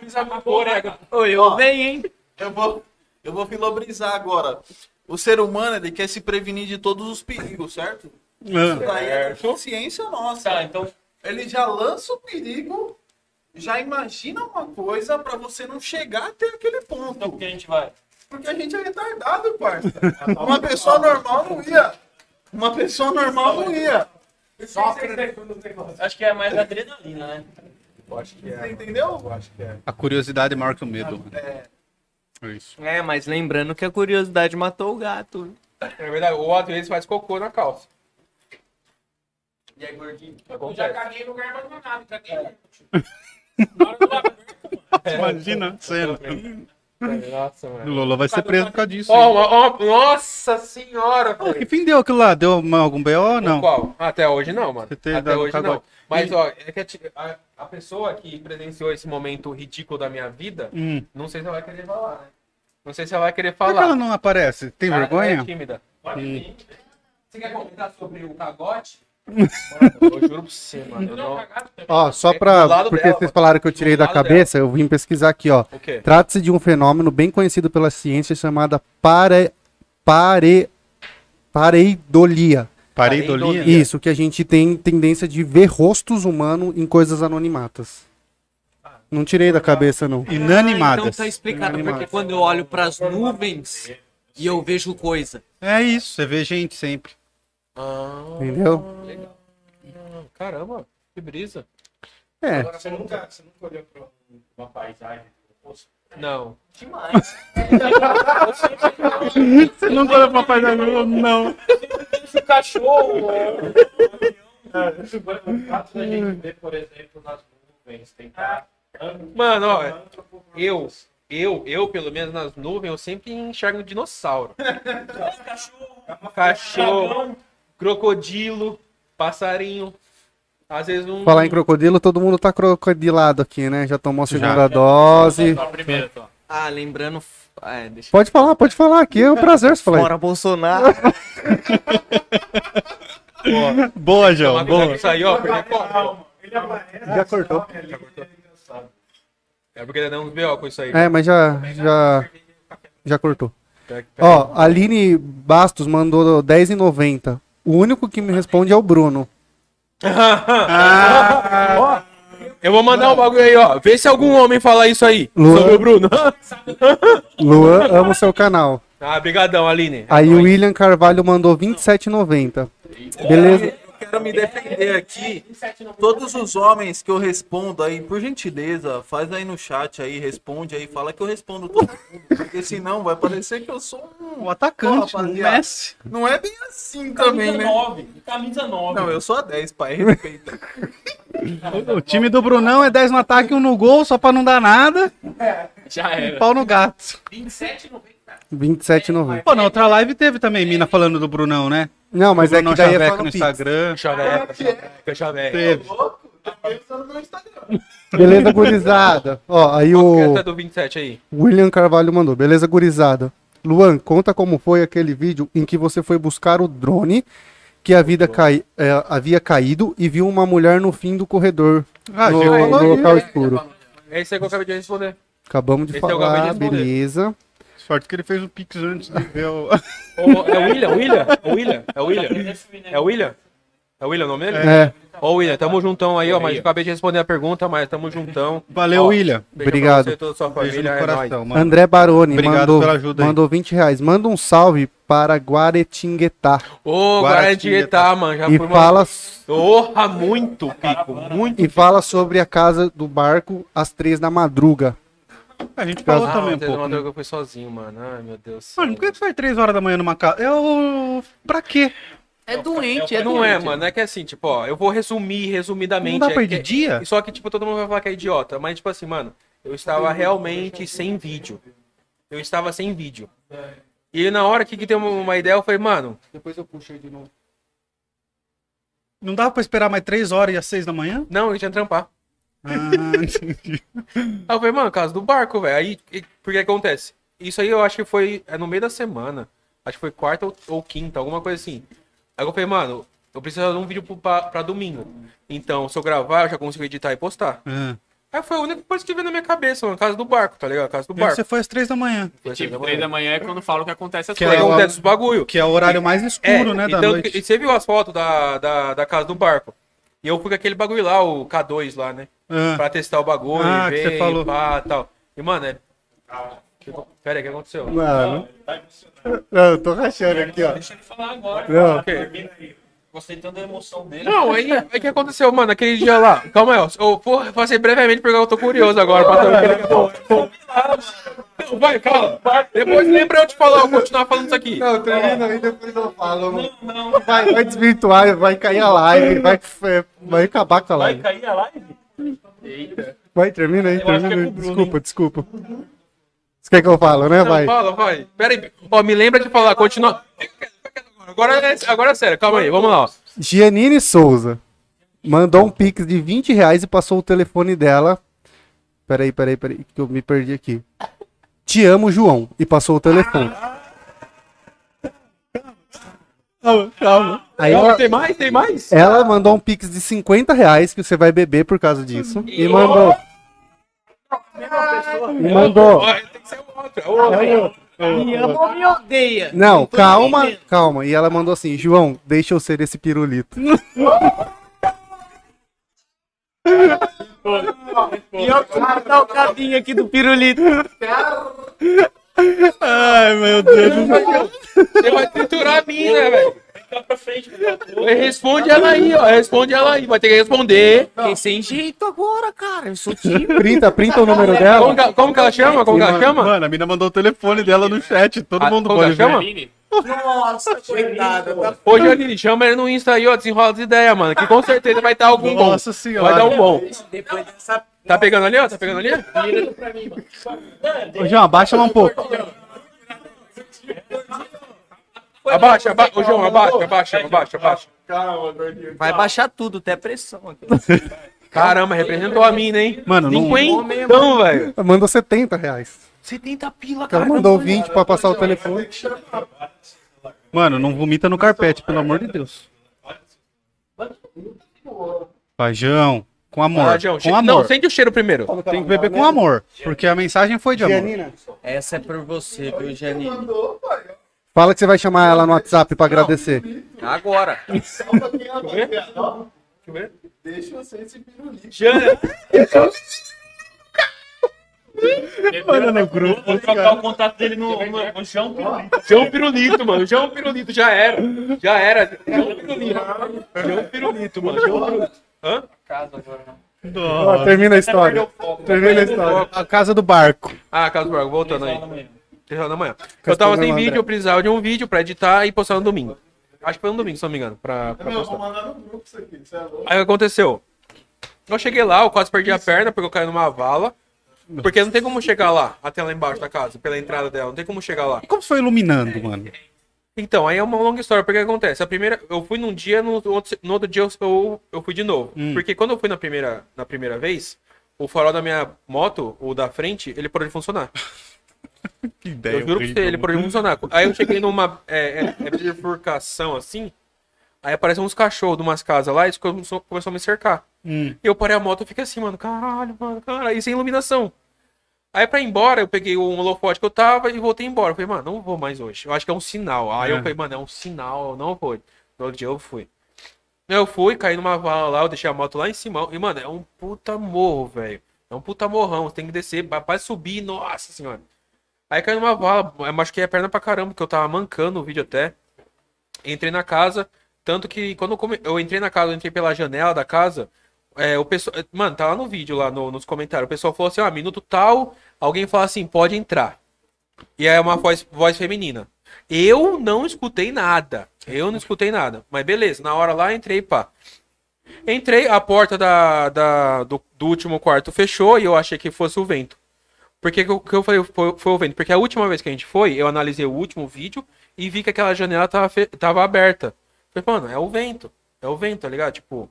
Oi, eu venho, hein? Eu vou, eu vou filobrizar agora. O ser humano, ele quer se prevenir de todos os perigos, certo? Isso daí é consciência nossa. Tá, então. Ele já lança o perigo, já imagina uma coisa pra você não chegar até aquele Então ponto. por que a gente vai? Porque a gente é retardado, parça. Uma pessoa normal não ia. Uma pessoa normal não ia. Acho que é mais adrenalina, né? Você entendeu? A curiosidade é maior que o medo. É. É isso. É, mas lembrando que a curiosidade matou o gato. É verdade, o às vezes faz cocô na calça. E aí, gordinho? Eu já caguei no lugar abandonado, caguei. Imagina a cena. Nossa, O mano. Lolo vai ser preso por causa disso. Ó, ó, nossa senhora, Pô, que fim deu aquilo lá? Deu algum BO? Não. Qual? Até hoje não, mano. Até hoje não. cagode. Mas, E- ó, é que a, a- pessoa que presenciou esse momento ridículo da minha vida, Hum. não sei se ela vai querer falar, né? Não sei se ela vai querer Por que falar. ela não aparece? Tem Ela- ela vergonha? é tímida. Hum. Você quer comentar sobre o cagote? Eu juro pra você, mano. Eu não... Ó, só É pra. lado Porque dela, vocês mano. falaram que eu tirei da cabeça, eu vim pesquisar aqui, ó. Trata-se de um fenômeno bem conhecido pela ciência chamada pare, pare, pareidolia. Pareidolia? Isso, que a gente tem tendência de ver rostos humanos em coisas anonimatas. Não tirei da cabeça, não. Então Inanimadas. tá explicado porque quando eu olho pras nuvens e eu vejo coisa. É isso, você vê gente sempre. Entendeu? Caramba, que brisa. É. Agora, você nunca, você nunca olhou pra um- uma paisagem? Não. Demais. Você nunca olhou pra paisagem? Não. o cachorro. O fato da gente ver, por exemplo, nas nuvens, tentar. Mano, ó, eu, eu, eu, pelo menos nas nuvens, eu sempre enxergo um dinossauro. Cachorro, crocodilo, passarinho. Às vezes um. Falar em crocodilo, todo mundo tá crocodilado aqui, né? Já tomou a segunda Já. dose. Só a primeira, só. Ah, lembrando. É, deixa Pode falar, pode falar. Aqui é um prazer você falar. Fora Bolsonaro. Boa, João, Tomar cuidado boa. com isso aí, ó. Porque, Já cortou. é porque ele dá uns B.O. com isso aí. É, mas já, já, já cortou. Ó, a Aline Bastos mandou 10,90. O único que me responde é o Bruno. Ó, eu vou mandar um bagulho aí, ó. Vê se algum homem fala isso aí Luan. sobre o Bruno. Luan, amo seu canal. ah, brigadão, Aline. Aí o William Carvalho mandou 27,90. Beleza? Quero me defender aqui. Todos os homens que eu respondo aí, por gentileza, faz aí no chat aí, responde aí, fala que eu respondo todo mundo. Porque senão vai parecer que eu sou um. O atacante, Pô. Messi. Não é bem assim também, Camisa né? 9. Camisa 9. Não, eu sou a 10, pai, respeita. O time do Brunão é 10 no ataque e 1 no gol, só pra não dar nada. Já era. Pau no gato. 27,90. 27,90. Pô, na outra live teve também mina falando do Brunão, né? Não, mas é que daí é no no Pix. Instagram. Chaveca, chaveca, chaveca. Teve. Tá pensando no Instagram. Beleza, gurizada. Ó, aí o Essa é do 27 aí. William Carvalho mandou. Beleza, gurizada. Luan, conta como foi aquele vídeo em que você foi buscar o drone que a vida cai, é, havia caído e viu uma mulher no fim do corredor, Ah, no, no local escuro. É isso aí que eu acabei de responder. Acabamos de Esse é falar, responder. beleza. Sorte que ele fez o Pix antes de ver o. É o William, William? É o William? É o William? É o William? É o William o nome dele? É, Ô, William, tamo juntão aí, ó. Mas eu acabei de responder a pergunta, mas tamo juntão. Valeu, Ó, William. Beijo Obrigado. Pra você e toda a sua Beijo família, no é coração, mano. André Baroni Obrigado mandou, pela ajuda aí. mandou 20 reais. Manda um salve para Guaretinguetá. Ô, Guaratinguetá, mano. Já E fui fala, Porra, muito, Pico. Muito. e fala sobre a casa do barco às três da madruga. A gente falou Ah, também um pouco. né? eu fui sozinho, mano. Ai, meu Deus. Mano, por que você vai 3 horas da manhã numa casa? Eu. Pra quê? É doente, é Não é, doente. mano. É que assim, tipo, ó, eu vou resumir resumidamente. Não dá pra é ir de que- dia? Só que, tipo, todo mundo vai falar que é idiota. Mas, tipo assim, mano, eu estava realmente sem vídeo. Eu estava sem vídeo. E na hora que, que tem uma, uma ideia, eu falei, mano, Depois eu puxei de novo. Não dava pra esperar mais 3 horas e às 6 da manhã? não, eu tinha que trampar. Ah, entendi. Aí eu falei, mano, casa do barco, velho. Aí, e- por que acontece? Isso aí eu acho que foi é no meio da semana. Acho que foi quarta ou, ou quinta, alguma coisa assim. Aí eu falei, mano, eu preciso fazer um vídeo pro- pra, pra domingo. Então, se eu gravar, eu já consigo editar e postar. Ah. Aí foi a única coisa que veio na minha cabeça, mano. Casa do barco, tá ligado? Casa do E barco. você foi às 3 da manhã. Foi Tipo, da 3 manhã. da manhã é quando falam que acontece as Que Aí é coisas. o- acontece os bagulho. Que é o horário mais escuro, É, né, da então, noite. E você viu as fotos da, da, da casa do barco? E eu fui com aquele bagulho lá, o K2 lá, né? Ah. Pra testar o bagulho, Ah, que ver, você falou. pá, tal. E, mano, é... Que- Pera aí, o que aconteceu? Mano. Não, eu tô rachando aqui, ó. Deixa ele falar agora. Não. Ok. Gostei tanto da emoção dele. Não, aí o que aconteceu, mano? Aquele dia lá. Calma aí, ó. Eu porra, passei brevemente porque eu tô curioso agora pra saber o que ele Não, vai, calma. Depois lembra eu te falar, eu vou continuar falando isso aqui. Não, termina aí, depois eu falo. Não, não. Vai, vai desvirtuar, vai cair a live, vai, vai acabar com a Vai live. cair a live? Eita. Vai, termina aí, é termina aí. Bruno, Desculpa, desculpa. Você quer que eu falo, né? Não, Vai. fala, vai. Pera aí. Ó, me lembra de falar, continua. Agora é, agora é sério, calma aí, vamos lá, ó. Gianine Souza mandou um pix de 20 reais e passou o telefone dela. Peraí, peraí, peraí, que eu me perdi aqui. Te amo, João. E passou o telefone. Calma, calma. Aí Calma, ela, Tem mais? Tem mais? ela mandou um pix de 50 reais que você vai beber por causa disso. E mandou. E mandou. Tem que ser o outro. é o outro. Me ama ou me odeia? Não, calma, entendendo. calma. E ela mandou assim: João, deixa eu ser esse pirulito. E eu vou dar o cabinho aqui do pirulito. Ai, meu Deus do céu. Você vai triturar a mina, velho. Fica pra frente, Responde ela aí, ó. Responde ela aí. Vai ter que responder. Fiquei sem jeito agora, cara. Eu sou tímido. Printa, printa o número Como dela. que, como que ela chama? Como que ela chama? Mano, a mina mandou o telefone dela no chat. Todo Ah, mundo como pode que ela ver. chama? Nossa, coitada. Tá... Ô, Janine, chama ele no Insta aí, ó. Desenrola as ideias, mano. Que com certeza vai dar algum bom. Nossa senhora. Vai dar um bom. Depois dessa... Tá pegando ali, ó? Tá pegando ali? Ô, João, abaixa ela um pouco. Abaixa, abaixa. Ô, João, abaixa, abaixa, abaixa, abaixa. Vai baixar tudo, até a pressão aqui. Caramba, representou a mina, hein? Mano, não. Cinquentão, velho. Mandou 70 reais. 70 pila, Ela cara. mandou 20 pra passar o telefone. Mano, não vomita no carpete, pelo amor de Deus. Pajão, com amor. Che- com amor. Não, sente o cheiro primeiro. Tem que beber com amor, porque a mensagem foi de amor. Janina, Essa é por você, viu, Janine? Fala que você vai chamar ela no WhatsApp pra agradecer. Agora. Deixa você esse pirulito. Olha no grupo. Vou trocar o contato dele no, no, no chão. João Pirulito, mano. João Pirulito, já era. Já era. João Pirulito. João Pirulito, mano. João Pirulito. Hã? Ó, termina a história. Termina a história. A casa do barco. Ah, Carlos Braga, voltando aí. Três horas da manhã. Eu tava sem vídeo, eu precisava de um vídeo pra editar e postar no domingo. Acho que foi no domingo, se não me engano, pra, pra Meu, postar. mandar no grupo isso aqui. É? Aí o que aconteceu? Eu cheguei lá, eu quase perdi a perna porque eu caí numa vala. Porque não tem como chegar lá, até lá embaixo da casa, pela entrada dela, não tem como chegar lá. E como foi iluminando, mano? Então, aí é uma longa história, porque o que acontece? A primeira, eu fui num dia, no outro, no outro dia eu, eu, eu fui de novo. Hum. Porque quando eu fui na primeira, na primeira vez, o farol da minha moto, o da frente, ele parou de funcionar. Que ideia. Eu juro pra você, ele parou de funcionar. Aí eu cheguei numa é, é, é bifurcação assim, aí aparecem uns cachorros de umas casas lá e começou, começou a me cercar. Hum. E eu parei a moto e fiquei assim, mano, caralho, mano, caralho, e sem iluminação. Aí pra ir embora, eu peguei o holofote que eu tava e voltei embora. Eu falei, mano, não vou mais hoje. Eu acho que é um sinal. Aí eu É. falei, mano, é um sinal, eu não vou. No outro dia eu fui. Eu fui, caí numa vala lá, eu deixei a moto lá em cima. E, mano, é um puta morro, velho. É um puta morrão, você tem que descer, pra subir, nossa senhora. Aí caí numa vala, eu machuquei a perna pra caramba, porque eu tava mancando o vídeo até. Entrei na casa, tanto que quando eu entrei na casa, eu entrei pela janela da casa, é, o pessoal. Mano, tá lá no vídeo, lá no- nos comentários. O pessoal falou assim: ah, minuto tal, alguém fala assim, pode entrar. E aí é uma voz, voz feminina. Eu não escutei nada. Eu não escutei nada. Mas beleza, na hora lá entrei, pá. Entrei, a porta da, da- do, do último quarto fechou e eu achei que fosse o vento. Por que, que eu, falei foi, foi o vento? Porque a última vez que a gente foi, eu analisei o último vídeo e vi que aquela janela tava, tava aberta. Falei, mano, é o vento. É o vento, tá ligado? Tipo,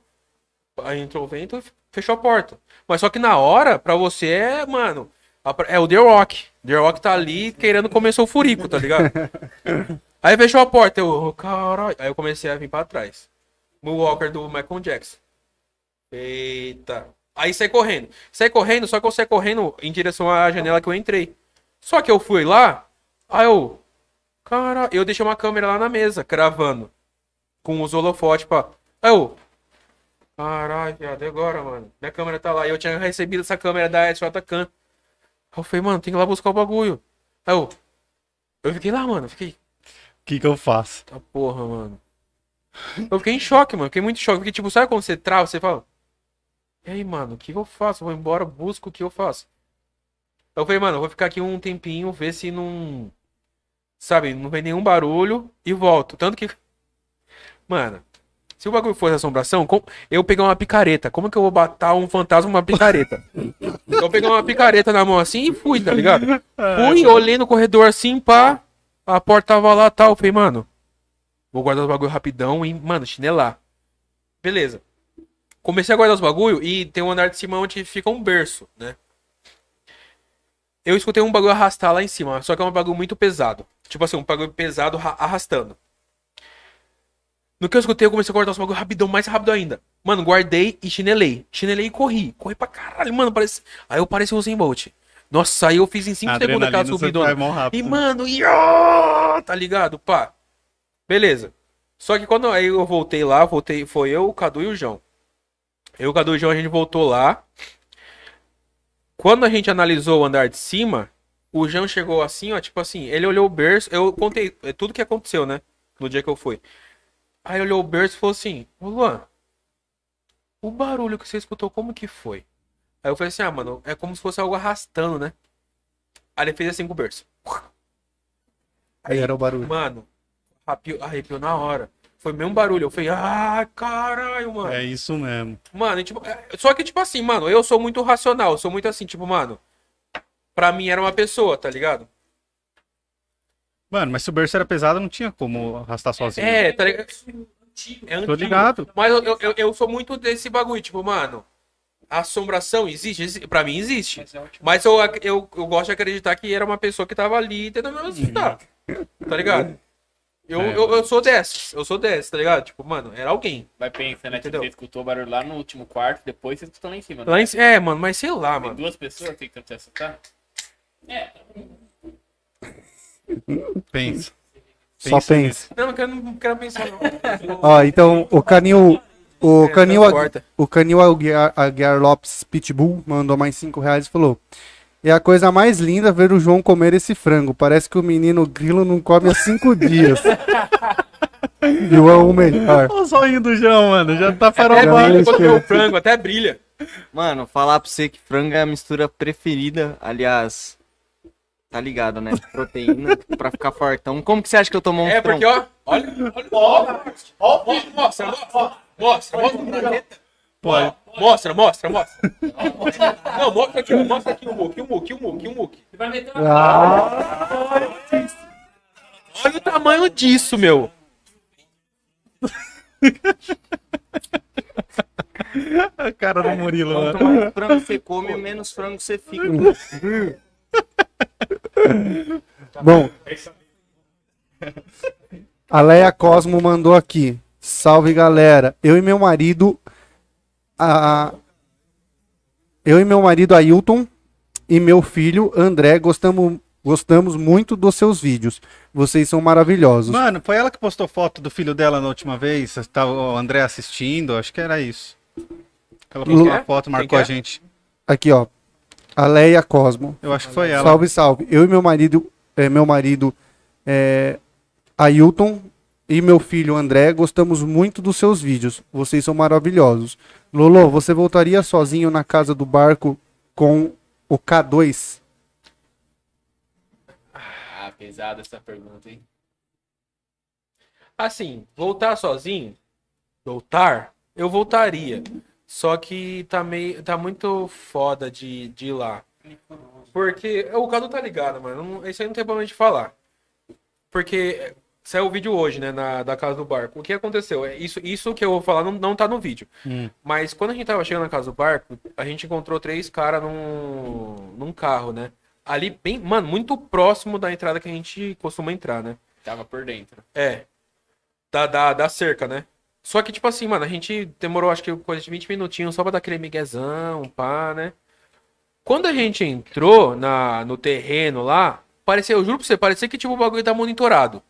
aí entrou o vento e fechou a porta. Mas só que na hora, pra você é, mano, é o The Rock. The Rock tá ali querendo comer seu furico, tá ligado? Aí fechou a porta, eu, oh, caralho. Aí eu comecei a vir pra trás. Moonwalker do Michael Jackson. Eita. Aí saí correndo. Saí correndo, só que eu saí correndo em direção à janela que eu entrei. Só que eu fui lá, aí eu. Cara, eu deixei uma câmera lá na mesa, cravando. Com os holofotes pra. Aí eu. Caralho, viado, agora, mano? Minha câmera tá lá. E eu tinha recebido essa câmera da SJ Can. Aí eu falei, mano, tem que ir lá buscar o bagulho. Aí eu. Eu fiquei lá, mano. Fiquei. O que que eu faço? Tá porra, mano. Eu fiquei em choque, mano. Fiquei muito em choque. Porque, tipo, sabe quando você trava, você fala. E aí, mano, o que eu faço? Vou embora, busco o que eu faço. Eu falei, mano, eu vou ficar aqui um tempinho, ver se não. Sabe, não vem nenhum barulho e volto. Tanto que. Mano, se o bagulho fosse assombração, eu peguei uma picareta. Como que eu vou batar um fantasma com uma picareta? eu peguei uma picareta na mão assim e fui, tá ligado? Fui, olhei no corredor assim, pá. A porta tava lá tal. Eu falei, mano, vou guardar os bagulho rapidão e, mano, chinelar. Beleza. Comecei a guardar os bagulho e tem um andar de cima onde fica um berço, né? Eu escutei um bagulho arrastar lá em cima, só que é um bagulho muito pesado. Tipo assim, um bagulho pesado ra- arrastando. No que eu escutei, eu comecei a cortar os bagulho rapidão, mais rápido ainda. Mano, guardei e chinelei. Chinelei e corri. Corri pra caralho, mano. Parece... Aí eu pareci o Zen Bolt. Nossa, aí eu fiz em 5 A segundos aquela subidona. E, mano, e, ó, tá ligado? Pá. Beleza. Só que quando aí eu voltei lá, voltei, foi eu, o Cadu e o João. Eu, o Cadu e o João, a gente voltou lá. Quando a gente analisou o andar de cima, o João chegou assim, ó, tipo assim, ele olhou o berço, eu contei é, tudo que aconteceu, né? No dia que eu fui. Aí olhou o berço e falou assim, ô Luan, o barulho que você escutou, como que foi? Aí eu falei assim, ah, mano, é como se fosse algo arrastando, né? Aí ele fez assim com o berço. Aí era o barulho. Mano, arrepiou, arrepiou na hora. Foi o mesmo barulho. Eu falei, ah, caralho, mano. É isso mesmo. Mano, tipo, é- só que, tipo assim, mano, eu sou muito racional. Eu sou muito assim, tipo, mano. Pra mim era uma pessoa, tá ligado? Mano, mas se o berço era pesado, não tinha como arrastar sozinho. É, tá ligado? É Tô antigo. ligado. Mas eu, eu, eu sou muito desse bagulho, tipo, mano. Assombração existe? Exi- Pra mim existe. Mas eu, ac- eu, eu gosto de acreditar que era uma pessoa que tava ali tentando me assustar. Tá ligado? Eu, É. eu, eu sou desses. Eu sou desses, tá ligado? Tipo, mano, era alguém. Vai pensando, né? Entendeu? você escutou o barulho lá no último quarto, depois você escutou lá em cima. né? Lá em, é, mano, mas sei lá, Tem mano. duas pessoas tentando te assustar? É. Pensa. Só Pensa. Não, não quero, não quero pensar, não. Ó, então o Canil. O É, Canil, transporta. o Canil Aguiar, Aguiar Lopes Pitbull mandou mais 5 reais e falou: É a coisa mais linda ver o João comer esse frango. Parece que o menino grilo não come há 5 dias. João o melhor. Olha o zoinho do João, mano. Já tá Até farolando. brilha quando vê o frango, até brilha. Mano, falar pra você que frango é a mistura preferida, aliás, tá ligado, né? Proteína pra ficar fortão. Como que você acha que eu tomo um É, frango? porque, ó, olha, olha, ó, ó, mostra, mostra, mostra, mostra, Pode. mostra, mostra, mostra. Não, mostra aqui, mostra aqui o muque, o muque, o muque, o muque. Ah, Olha o tamanho disso, meu. A cara do Murilo, Quanto mano. mais frango você come, menos frango você fica. bom. A Leia Cosmo mandou aqui. Salve galera. Eu e meu marido. A... Eu e meu marido Ailton e meu filho André gostamos, gostamos muito dos seus vídeos. Vocês são maravilhosos. Mano, foi ela que postou foto do filho dela na última vez? Tava o André assistindo? Acho que era isso. Ela postou foto, marcou que a é? gente. Aqui, ó. A Leia Cosmo. Eu acho que foi ela. Salve, salve. Eu e meu marido, é, meu marido é, Ailton e meu filho André gostamos muito dos seus vídeos. Vocês são maravilhosos. Lolo, você voltaria sozinho na casa do barco com o K2? Ah, pesada essa pergunta, hein? Assim, voltar sozinho, voltar, eu voltaria. Só que tá meio, tá muito foda de, de ir lá. Porque o Cadu tá ligado, mano. Isso aí não tem problema de falar. Porque saiu o vídeo hoje, né, na, da casa do barco. O que aconteceu? É Isso, isso que eu vou falar não, não tá no vídeo. Hum. Mas quando a gente tava chegando na casa do barco, a gente encontrou três caras num, num carro, né? Ali, bem, mano, muito próximo da entrada que a gente costuma entrar, né? Tava por dentro. É. Da, da, da cerca, né? Só que, tipo assim, mano, a gente demorou acho que coisa de 20 minutinhos só pra dar aquele miguezão, pá, né? Quando a gente entrou na, no terreno lá, parecia, eu juro pra você, parecia que tipo, o bagulho tá monitorado.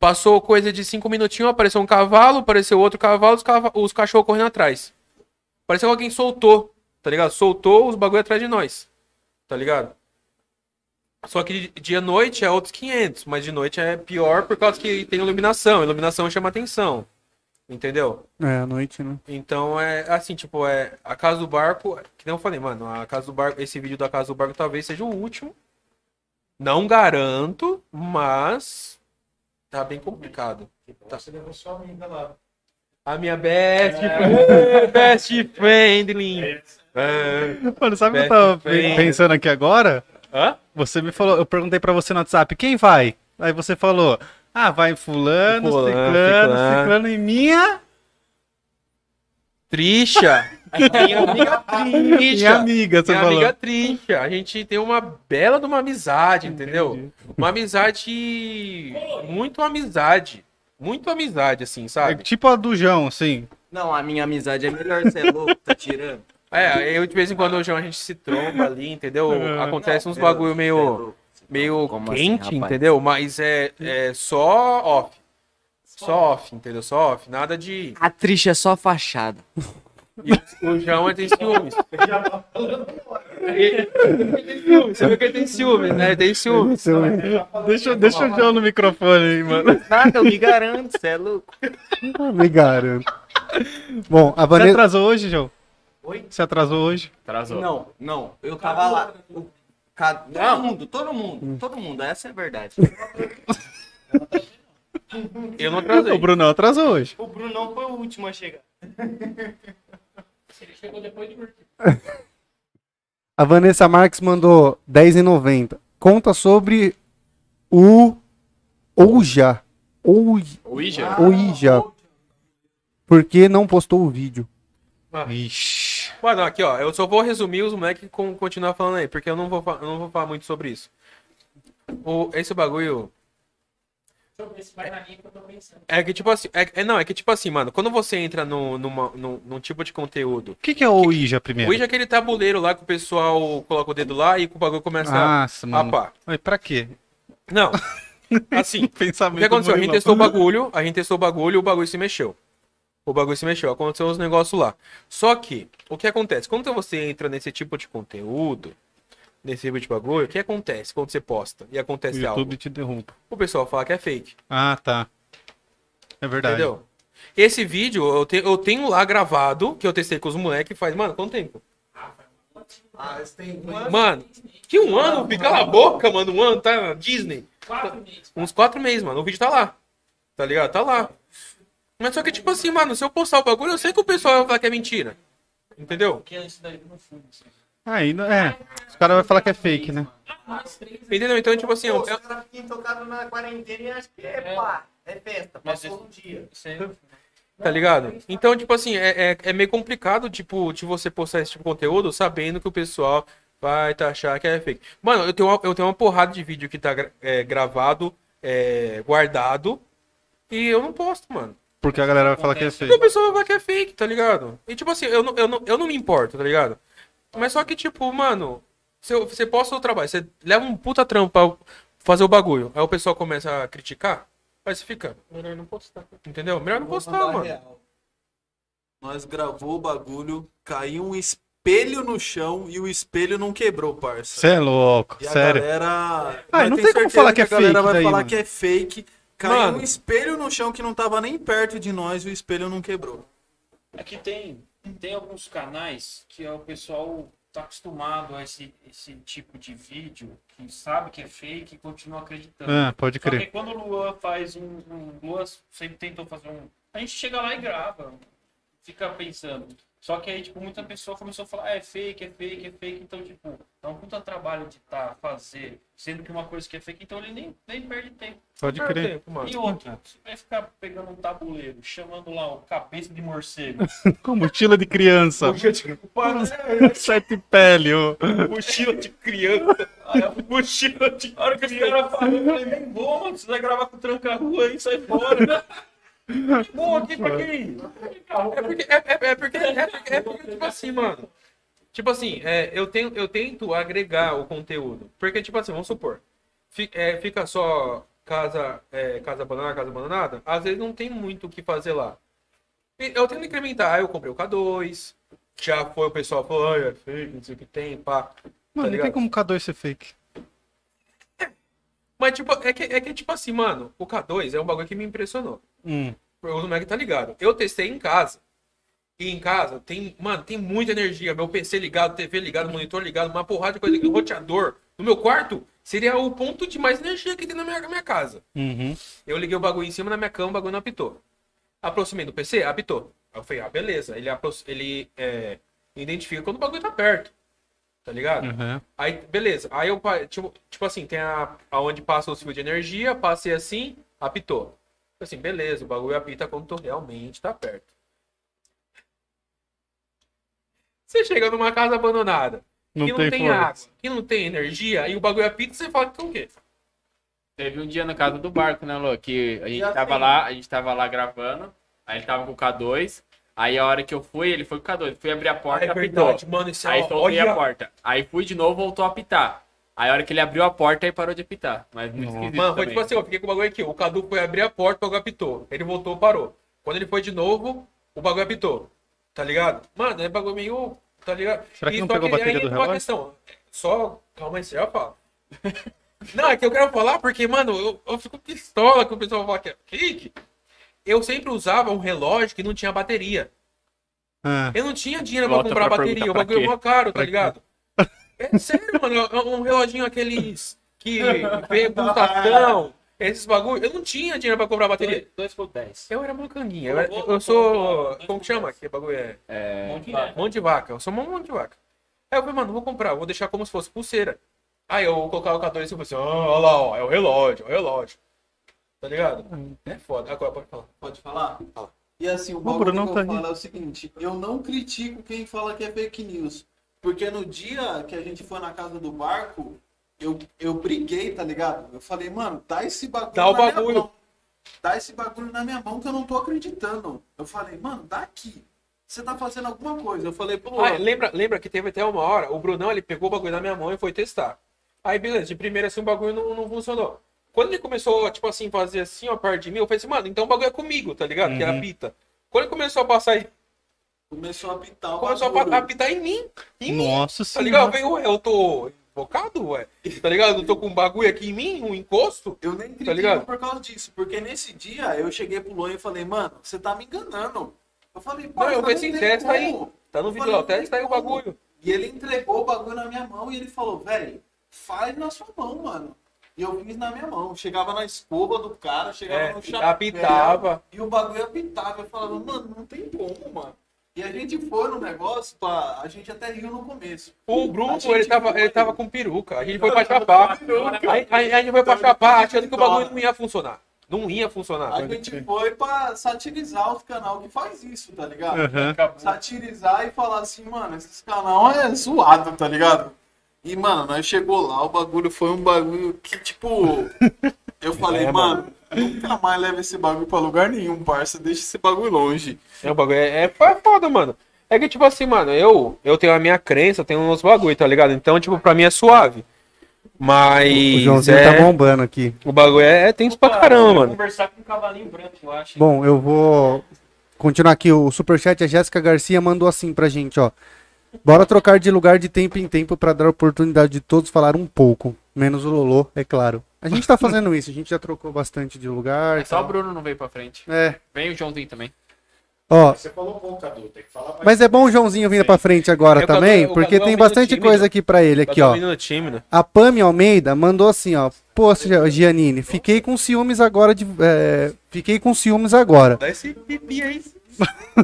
Passou coisa de 5 minutinhos, apareceu um cavalo, apareceu outro cavalo, os, cava- os cachorros correndo atrás. Pareceu que alguém soltou, tá ligado? Soltou os bagulho atrás de nós, tá ligado? Só que dia noite é outros 500, mas de noite é pior por causa que tem iluminação. Iluminação chama atenção. Entendeu? É, à noite, né? Então é assim, tipo, é a casa do barco, que nem eu falei, mano, a casa do barco, esse vídeo da casa do barco talvez seja o último. Não garanto, mas tá bem complicado. Tá. Você levou sua amiga lá. A minha best friend, best friendly. É. Mano, sabe o que eu tava friend. pensando aqui agora? Hã? Você me falou, eu perguntei pra você no WhatsApp, quem vai? Aí você falou, ah, vai fulano, Fulano, ciclano, ciclano. ciclano e minha... Trisha. Minha amiga Trisha. Minha amiga, você Minha falou. amiga Trisha. A gente tem uma bela de uma amizade, entendeu? Uma amizade. Muito amizade. muito amizade, assim, É sabe? tipo a do João, assim. Não, a minha amizade é melhor, você é louco, tá tirando. É, eu de vez em quando o João a gente se tromba ali, entendeu? Acontece uns bagulho meio, meio Como assim, quente, rapaz? entendeu? Mas é, é só off. Só off, entendeu? Só off. Nada de. A triste é só fachada. E o João é tem ciúmes. Ele tem ciúmes, Você viu que ele tem ciúmes, né? Ele tem ciúmes. Deixa, deixa o João no microfone aí, mano. Nada, eu me garanto, você é louco. Me garanto. Bom, a Você Vanessa. atrasou hoje, João? Oi? Você atrasou hoje? Atrasou. Não, não, eu tava lá. Todo mundo, todo mundo, todo mundo, essa é a verdade. Eu não atrasei. O Brunão atrasou hoje. O Brunão foi o último a chegar. Ele chegou depois de. A Vanessa Marques mandou 10,90. Conta sobre o Ouja. Ouja. O Ija? Ouija. Por que não postou o vídeo? Ixi. Mano, aqui, ó. Eu só vou resumir os moleques com continuar falando aí, porque eu não vou, eu não vou falar muito sobre isso. O, esse bagulho. É que tipo assim. É, é- não, é que tipo assim, mano, quando você entra no, numa, num, num tipo de conteúdo. O que, que é o Ouija primeiro? O Ouija é aquele tabuleiro lá que o pessoal coloca o dedo lá e que o bagulho começa a. Nossa, mano. pá. Mas pra quê? Não. Assim, o Pensamento que aconteceu? A gente testou o bagulho, a gente testou o bagulho e o bagulho se mexeu. O bagulho se mexeu, aconteceu uns negócios lá. Só que, o que acontece? Quando você entra nesse tipo de conteúdo, nesse tipo de bagulho, o que acontece quando você posta e O acontece YouTube algo? te derruba. O pessoal fala que é fake, Ah, tá. É verdade. entendeu? Esse vídeo eu, te- eu tenho lá gravado, que eu testei com os moleques faz, mano, quanto tempo? Ah, esse tem Mano, que um ano? Cala a boca, mano, um ano, tá na Disney. Quatro meses. Uns quatro meses, mano. O vídeo tá lá. Tá ligado? Tá lá. Mas só que, tipo assim, mano, se eu postar o bagulho, eu sei que o pessoal vai falar que é mentira. Entendeu? Porque é isso daí no fundo. Aí, não- é. Os caras vão falar que é fake, né? Entendeu? Então, tipo assim, eu, Os eu- caras ficam tocados na quarentena e acham que é pá, é festa, Mas passou um dia. Tá ligado? Então, tipo assim, é, é, é meio complicado, tipo, de você postar esse tipo de conteúdo sabendo que o pessoal vai tá achar que é fake. Mano, eu tenho uma, eu tenho uma porrada de vídeo que tá gra- é, gravado, é, guardado, e eu não posto, mano. Porque a galera vai falar que é Porque o fake. pessoal vai que é fake, tá ligado? E tipo assim, eu não, eu não, eu não me importo, tá ligado? Mas só que, tipo, mano, eu- você posta o trabalho, você leva um puta trampo pra fazer o bagulho, aí o pessoal começa a criticar, aí você fica, melhor não postar. Entendeu? Melhor não postar, mano. real. Nós gravou o bagulho, caiu um espelho no chão e o espelho não quebrou, parça. Você é louco, E a sério. galera. Ah, não tem como falar que é a galera fake vai daí, falar mano. que é fake. Caiu Mano. um espelho no chão que não tava nem perto de nós e o espelho não quebrou. Aqui tem, tem alguns canais que o pessoal tá acostumado a esse, esse tipo de vídeo, que sabe que é fake e continua acreditando. Ah, pode Só que crer. quando o Luan faz um, um. Luan sempre tentou fazer um. A gente chega lá e grava. Fica pensando. Só que aí, tipo, muita pessoa começou a falar, ah, é fake, é fake, é fake. Então, tipo, é um puta trabalho de tá, fazer, sendo que uma coisa que é fake, então ele nem, nem perde tempo. Pode Perde crer. tempo, mano. E outra, você vai ficar pegando um tabuleiro, chamando lá o cabeça de morcego. Com mochila de criança. Sete pele, ô. mochila de criança. Aí mochila de. A hora que os caras falaram, eu falei, nem mano. Você vai gravar com tranca-rua aí, sai fora. Aqui? É porque, é, é, é porque, é porque, é porque, tipo assim, mano. Tipo assim, é, eu, tenho, eu tento agregar o conteúdo. Porque, tipo assim, vamos supor. é, fica só casa, é, casa abandonada, casa abandonada. Às vezes não tem muito o que fazer lá. Eu tento incrementar. Aí eu comprei o K2. Já foi o pessoal falou, ai, é fake, não sei o que tem, pá. Mano, não tem como K2 ser fake. Mas, tipo, é que, é que, tipo assim, mano, o K2 é um bagulho que me impressionou. Hum. O Mac tá ligado. Eu testei em casa. E em casa tem, mano, tem muita energia. Meu PC ligado, TV ligado, monitor ligado, uma porrada de coisa, roteador. No meu quarto, seria o ponto de mais energia que tem na minha, minha casa. Uhum. Eu liguei o bagulho em cima da minha cama, o bagulho não apitou. Aproximei do PC, apitou. Aí eu falei, ah, beleza. Ele, ele é, identifica quando o bagulho tá perto. Tá ligado? Uhum. Aí, beleza. Aí eu, tipo, tipo assim, tem a, aonde passa os fios de energia, passei assim, apitou. Assim, beleza, o bagulho apita quando tu realmente tá perto. Você chega numa casa abandonada, Não que não tem água, que não tem energia, e o bagulho apita, você fala que é o quê? Teve um dia na casa do barco, né, Lô? Que a gente Já tava tem. lá, a gente tava lá gravando, aí ele tava com o K2, aí a hora que eu fui, ele foi com o K2, fui abrir a porta, Ah, é apitou. verdade, mano, isso é Aí uma- soltei olha- a porta. Aí fui de novo, voltou a apitar. Aí a hora que ele abriu a porta, aí parou de apitar. Mas muito esquisito Mano, foi também. tipo assim, eu fiquei com o bagulho aqui. O Cadu foi abrir a porta, o bagulho apitou. Ele voltou, parou. Quando ele foi de novo, o bagulho apitou. Tá ligado? Mano, é bagulho meio. Tá ligado? Será que E não só pegou a bateria aí do relógio? questão. Só. Calma aí, você já fala. Não, é que eu quero falar porque, mano, eu, eu fico pistola que o pessoal fala que é fake. Eu sempre usava um relógio que não tinha bateria. Ah, Eu não tinha dinheiro pra Volta comprar pra bateria, o bagulho é mó caro, tá Pra quê? ligado? É sério, mano, é um reloginho aqueles que vem pulsação, esses bagulho. Eu não tinha dinheiro pra comprar bateria. 2 por 10. Eu era mocanguinha, eu, era- eu sou. Como que chama? Que bagulho é? É, Mão de vaca. Eu sou mão mão de vaca. Aí eu falei, mano, vou comprar, vou deixar como se fosse pulseira. Aí eu colocava o K2 e falei assim, ah, olha lá, ó, é o relógio, é o relógio. Tá ligado? É foda. Agora pode falar. Pode falar? E assim, o bagulho não que eu tá falo é o seguinte, eu não critico quem fala que é fake news. Porque no dia que a gente foi na casa do barco, eu, eu briguei, tá ligado? Eu falei, mano, dá esse bagulho Dá o na minha bagulho. mão. Dá esse bagulho na minha mão que eu não tô acreditando. Eu falei, mano, dá aqui. Você tá fazendo alguma coisa. Eu falei, pô, Ah, lembra, lembra que teve até uma hora, o Brunão ele pegou o bagulho na minha mão e foi testar. Aí, beleza, de primeira assim o bagulho não, não funcionou. Quando ele começou, tipo assim, fazer assim, ó, perto de mim, eu falei assim, mano, então o bagulho é comigo, tá ligado? Que é a pita. Quando ele começou a passar aí, começou a apitar o começou a apitar em mim. Em mim. Nossa Tá ligado? senhora. Eu eu tô invocado, ué? Tá ligado? Eu tô com um bagulho aqui em mim, um encosto. Eu nem critico Tá ligado? por causa disso, porque nesse dia eu cheguei pro Luan e falei, mano, você tá me enganando. Eu falei, pô, Não, eu assim, tem testa aí. como. Tá no vídeo testa aí o bagulho. E ele entregou o bagulho na minha mão e ele falou, velho, faz na sua mão, mano. E eu fiz na minha mão. Chegava na escova do cara, chegava É, no chapéu. apitava. E o bagulho apitava. Eu falava, mano, não tem como, mano. E a gente foi no negócio, pra... a gente até riu no começo. O Bruno, ele tava, foi- ele tava com peruca. A gente foi pra chapar. Aí, aí a gente foi pra chapar achando que o bagulho não ia funcionar. Não ia funcionar. A gente foi pra satirizar os canal que faz isso, tá ligado? Aham. Satirizar e falar assim, mano, esse canal é zoado, tá ligado? E, mano, nós chegou lá, o bagulho foi um bagulho que, tipo, eu falei, É, mano, nunca mais leva esse bagulho pra lugar nenhum, parça, deixa esse bagulho longe. É, o bagulho é, é é foda, mano. É que, tipo assim, mano, eu, eu tenho a minha crença, eu tenho uns bagulho, tá ligado? Então, tipo, pra mim é suave. Mas. o Joãozinho é, tá bombando aqui. O bagulho é, é tenso pra caramba, mano. conversar com um cavalinho branco, eu acho. Bom, eu vou continuar aqui. O superchat, a Jéssica Garcia mandou assim pra gente, ó. Bora trocar de lugar de tempo em tempo pra dar a oportunidade de todos falar um pouco. Menos o Lolô, é claro. A gente tá fazendo isso, a gente já trocou bastante de lugar. É só o tal. Bruno não veio pra frente. É, Vem o Joãozinho também. ó. Você falou pouco, Cadu. Tem que falar mais. Mas é bom o Joãozinho vindo pra frente agora É, o Cadu- também, o porque Cadu é um tem menino bastante tímido. coisa aqui pra ele. Aqui, ó. menino tímido. A Pami Almeida mandou assim, ó. Poxa, Giannini, fiquei com ciúmes agora de. é, fiquei com ciúmes agora. Dá esse pipi aí.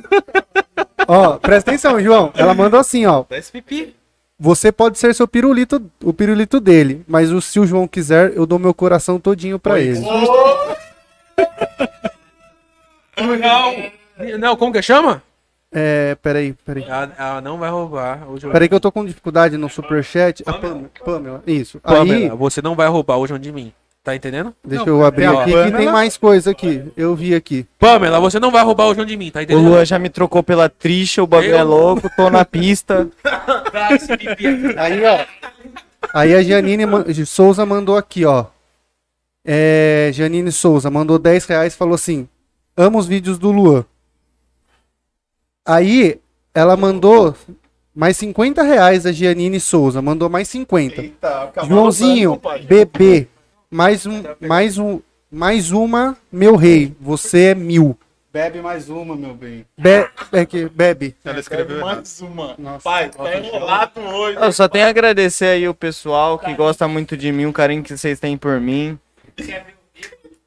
Ó, presta atenção, João. Ela mandou assim, ó. Dá esse pipi. Você pode ser seu pirulito, o pirulito dele, mas o, se o João quiser, eu dou meu coração todinho pra ele. Não. Não, como que chama? É, peraí, peraí. Ela, ela não vai roubar o João. Peraí que eu tô com dificuldade no superchat. A Pamela, Pamela, isso. Aí, Pamela, você não vai roubar o João de mim. Tá entendendo? deixa eu abrir tem a aqui que tem mais coisa aqui. Eu vi aqui. Pamela, você não vai roubar o João de mim, tá O entendendo? Lua já me trocou pela trixa, o bagulho Eu? é louco, tô na pista. Aqui. Aí, ó. Aí a Janine Souza mandou aqui, ó. É, Janine Souza mandou 10 reais e falou assim: Amo os vídeos do Luan. Aí ela mandou mais 50 reais a Gianine Souza. Mandou mais 50. Eita, Joãozinho, bebê. Mais um, mais um, mais uma, meu rei. Você é mil. Bebe mais uma, meu bem. Be é que bebe. Ela Bebe escreveu errado. mais uma. Nossa. Pai, tá enrolado hoje. Eu só tenho a agradecer aí o pessoal que gosta muito de mim, o carinho que vocês têm por mim.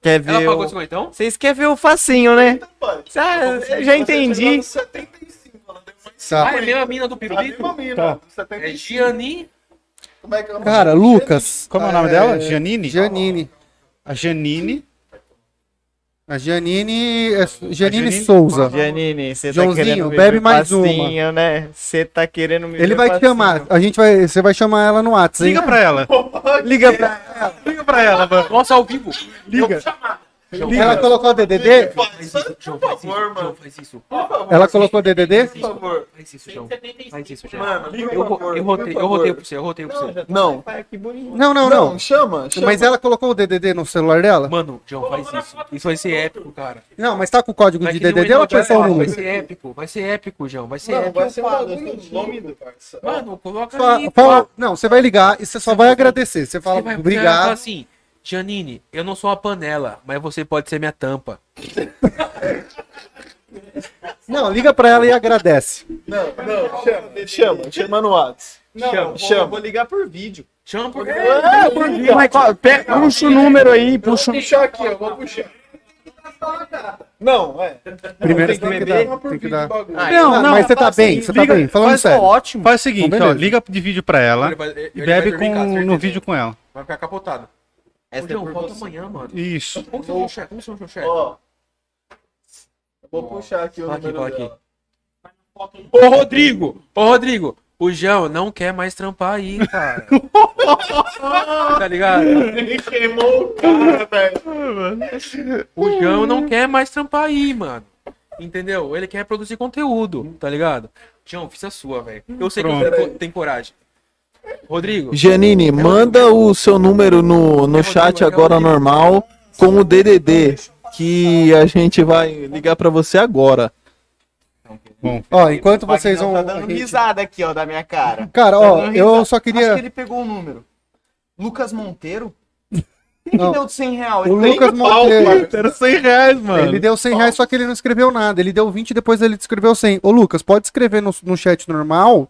Quer ver Ela pagou o... então? Vocês querem ver o facinho, né? pai. Ah, já entendi. 75, ela deu mais. Ah, é mesmo a mina do A pirulito? mesma mina, Tá. 75. É Gianni. Como é que é Cara? Lucas. Como é o nome é, dela? Janine? Janine. A Janine. A Janine, é, Janine, Janine- Souza. Janine, você tá Joãozinho, querendo me bebe mais uma. facinho, né? Você tá querendo me Ele vai te facinho. chamar. A gente vai, você vai chamar ela no WhatsApp? Liga pra ela. Liga pra ela. Liga pra ela, mano. Nossa, ao vivo. Liga. Ela colocou o DDD? João, faz isso. Ela colocou o DDD? Por favor. Faz isso, João. Faz isso, João. Mano, Eu, por ro- favor, eu, por rotei, eu favor. rotei pra você, eu rotei pra você. Não. Não, não, Não, não. chama, chama. Mas ela colocou o DDD no celular dela? Mano, João, faz isso. Isso vai ser épico, cara. Não, mas tá com o código Vai de DDD o ou foi só o Vai número? ser épico, vai ser épico, João. Vai ser Não, épico. vai ser um. Mano, coloca Só- aí. fala- não, você vai ligar e você só vai agradecer. Você fala, Você vai, Fala obrigado. assim, Janine, eu não sou uma panela, mas você pode ser minha tampa. Não, liga pra ela e agradece. Não, não, chama, chama, chama no WhatsApp. Não, chama, vou, chama. vou ligar por vídeo. Chama por Ah, por vídeo. Mas, pega- puxa o número aí, puxa o Vou puxar aqui, eu vou puxar. Não, é. Primeiro tem que beber dar. por Tem que vídeo dar. Ah, Não, então não, mas você tá bem, isso. você tá Liga- bem. Falando Faz sério. ótimo. Faz o seguinte, ó. Liga de vídeo pra ela Ele vai- ele e bebe em casa, com, no vídeo com ela. Vai ficar capotado. Essa Ô, é João, por volta você. amanhã, mano. Isso. Como que é o chefe? Como que é o chefe? Ó. Eu vou puxar aqui o aqui, número dela. aqui. Ô, Rodrigo! Ô, Rodrigo! O João não quer mais trampar aí, cara. tá ligado? Ele queimou o cara, velho. O João não quer mais trampar aí, mano. Entendeu? Ele quer produzir conteúdo, tá ligado? João, fiz a sua, velho. Eu sei que Pronto. você tem coragem. Rodrigo, Janine, manda o seu número no, no chat agora normal com o DDD que a gente vai ligar pra você agora. Bom, Ó, enquanto vocês vão. Tá dando gente- risada aqui, ó, da minha cara. Cara, Tá ó, eu só Acho que queria. ele pegou o número. Lucas Monteiro? Quem Não. que deu de 100 reais? O Ele- Lucas Monteiro. era 100 reais, mano. Ele deu 100 reais, só que ele não escreveu nada. Ele deu 20 e depois ele escreveu 100. Ô, Lucas, pode escrever no, no chat normal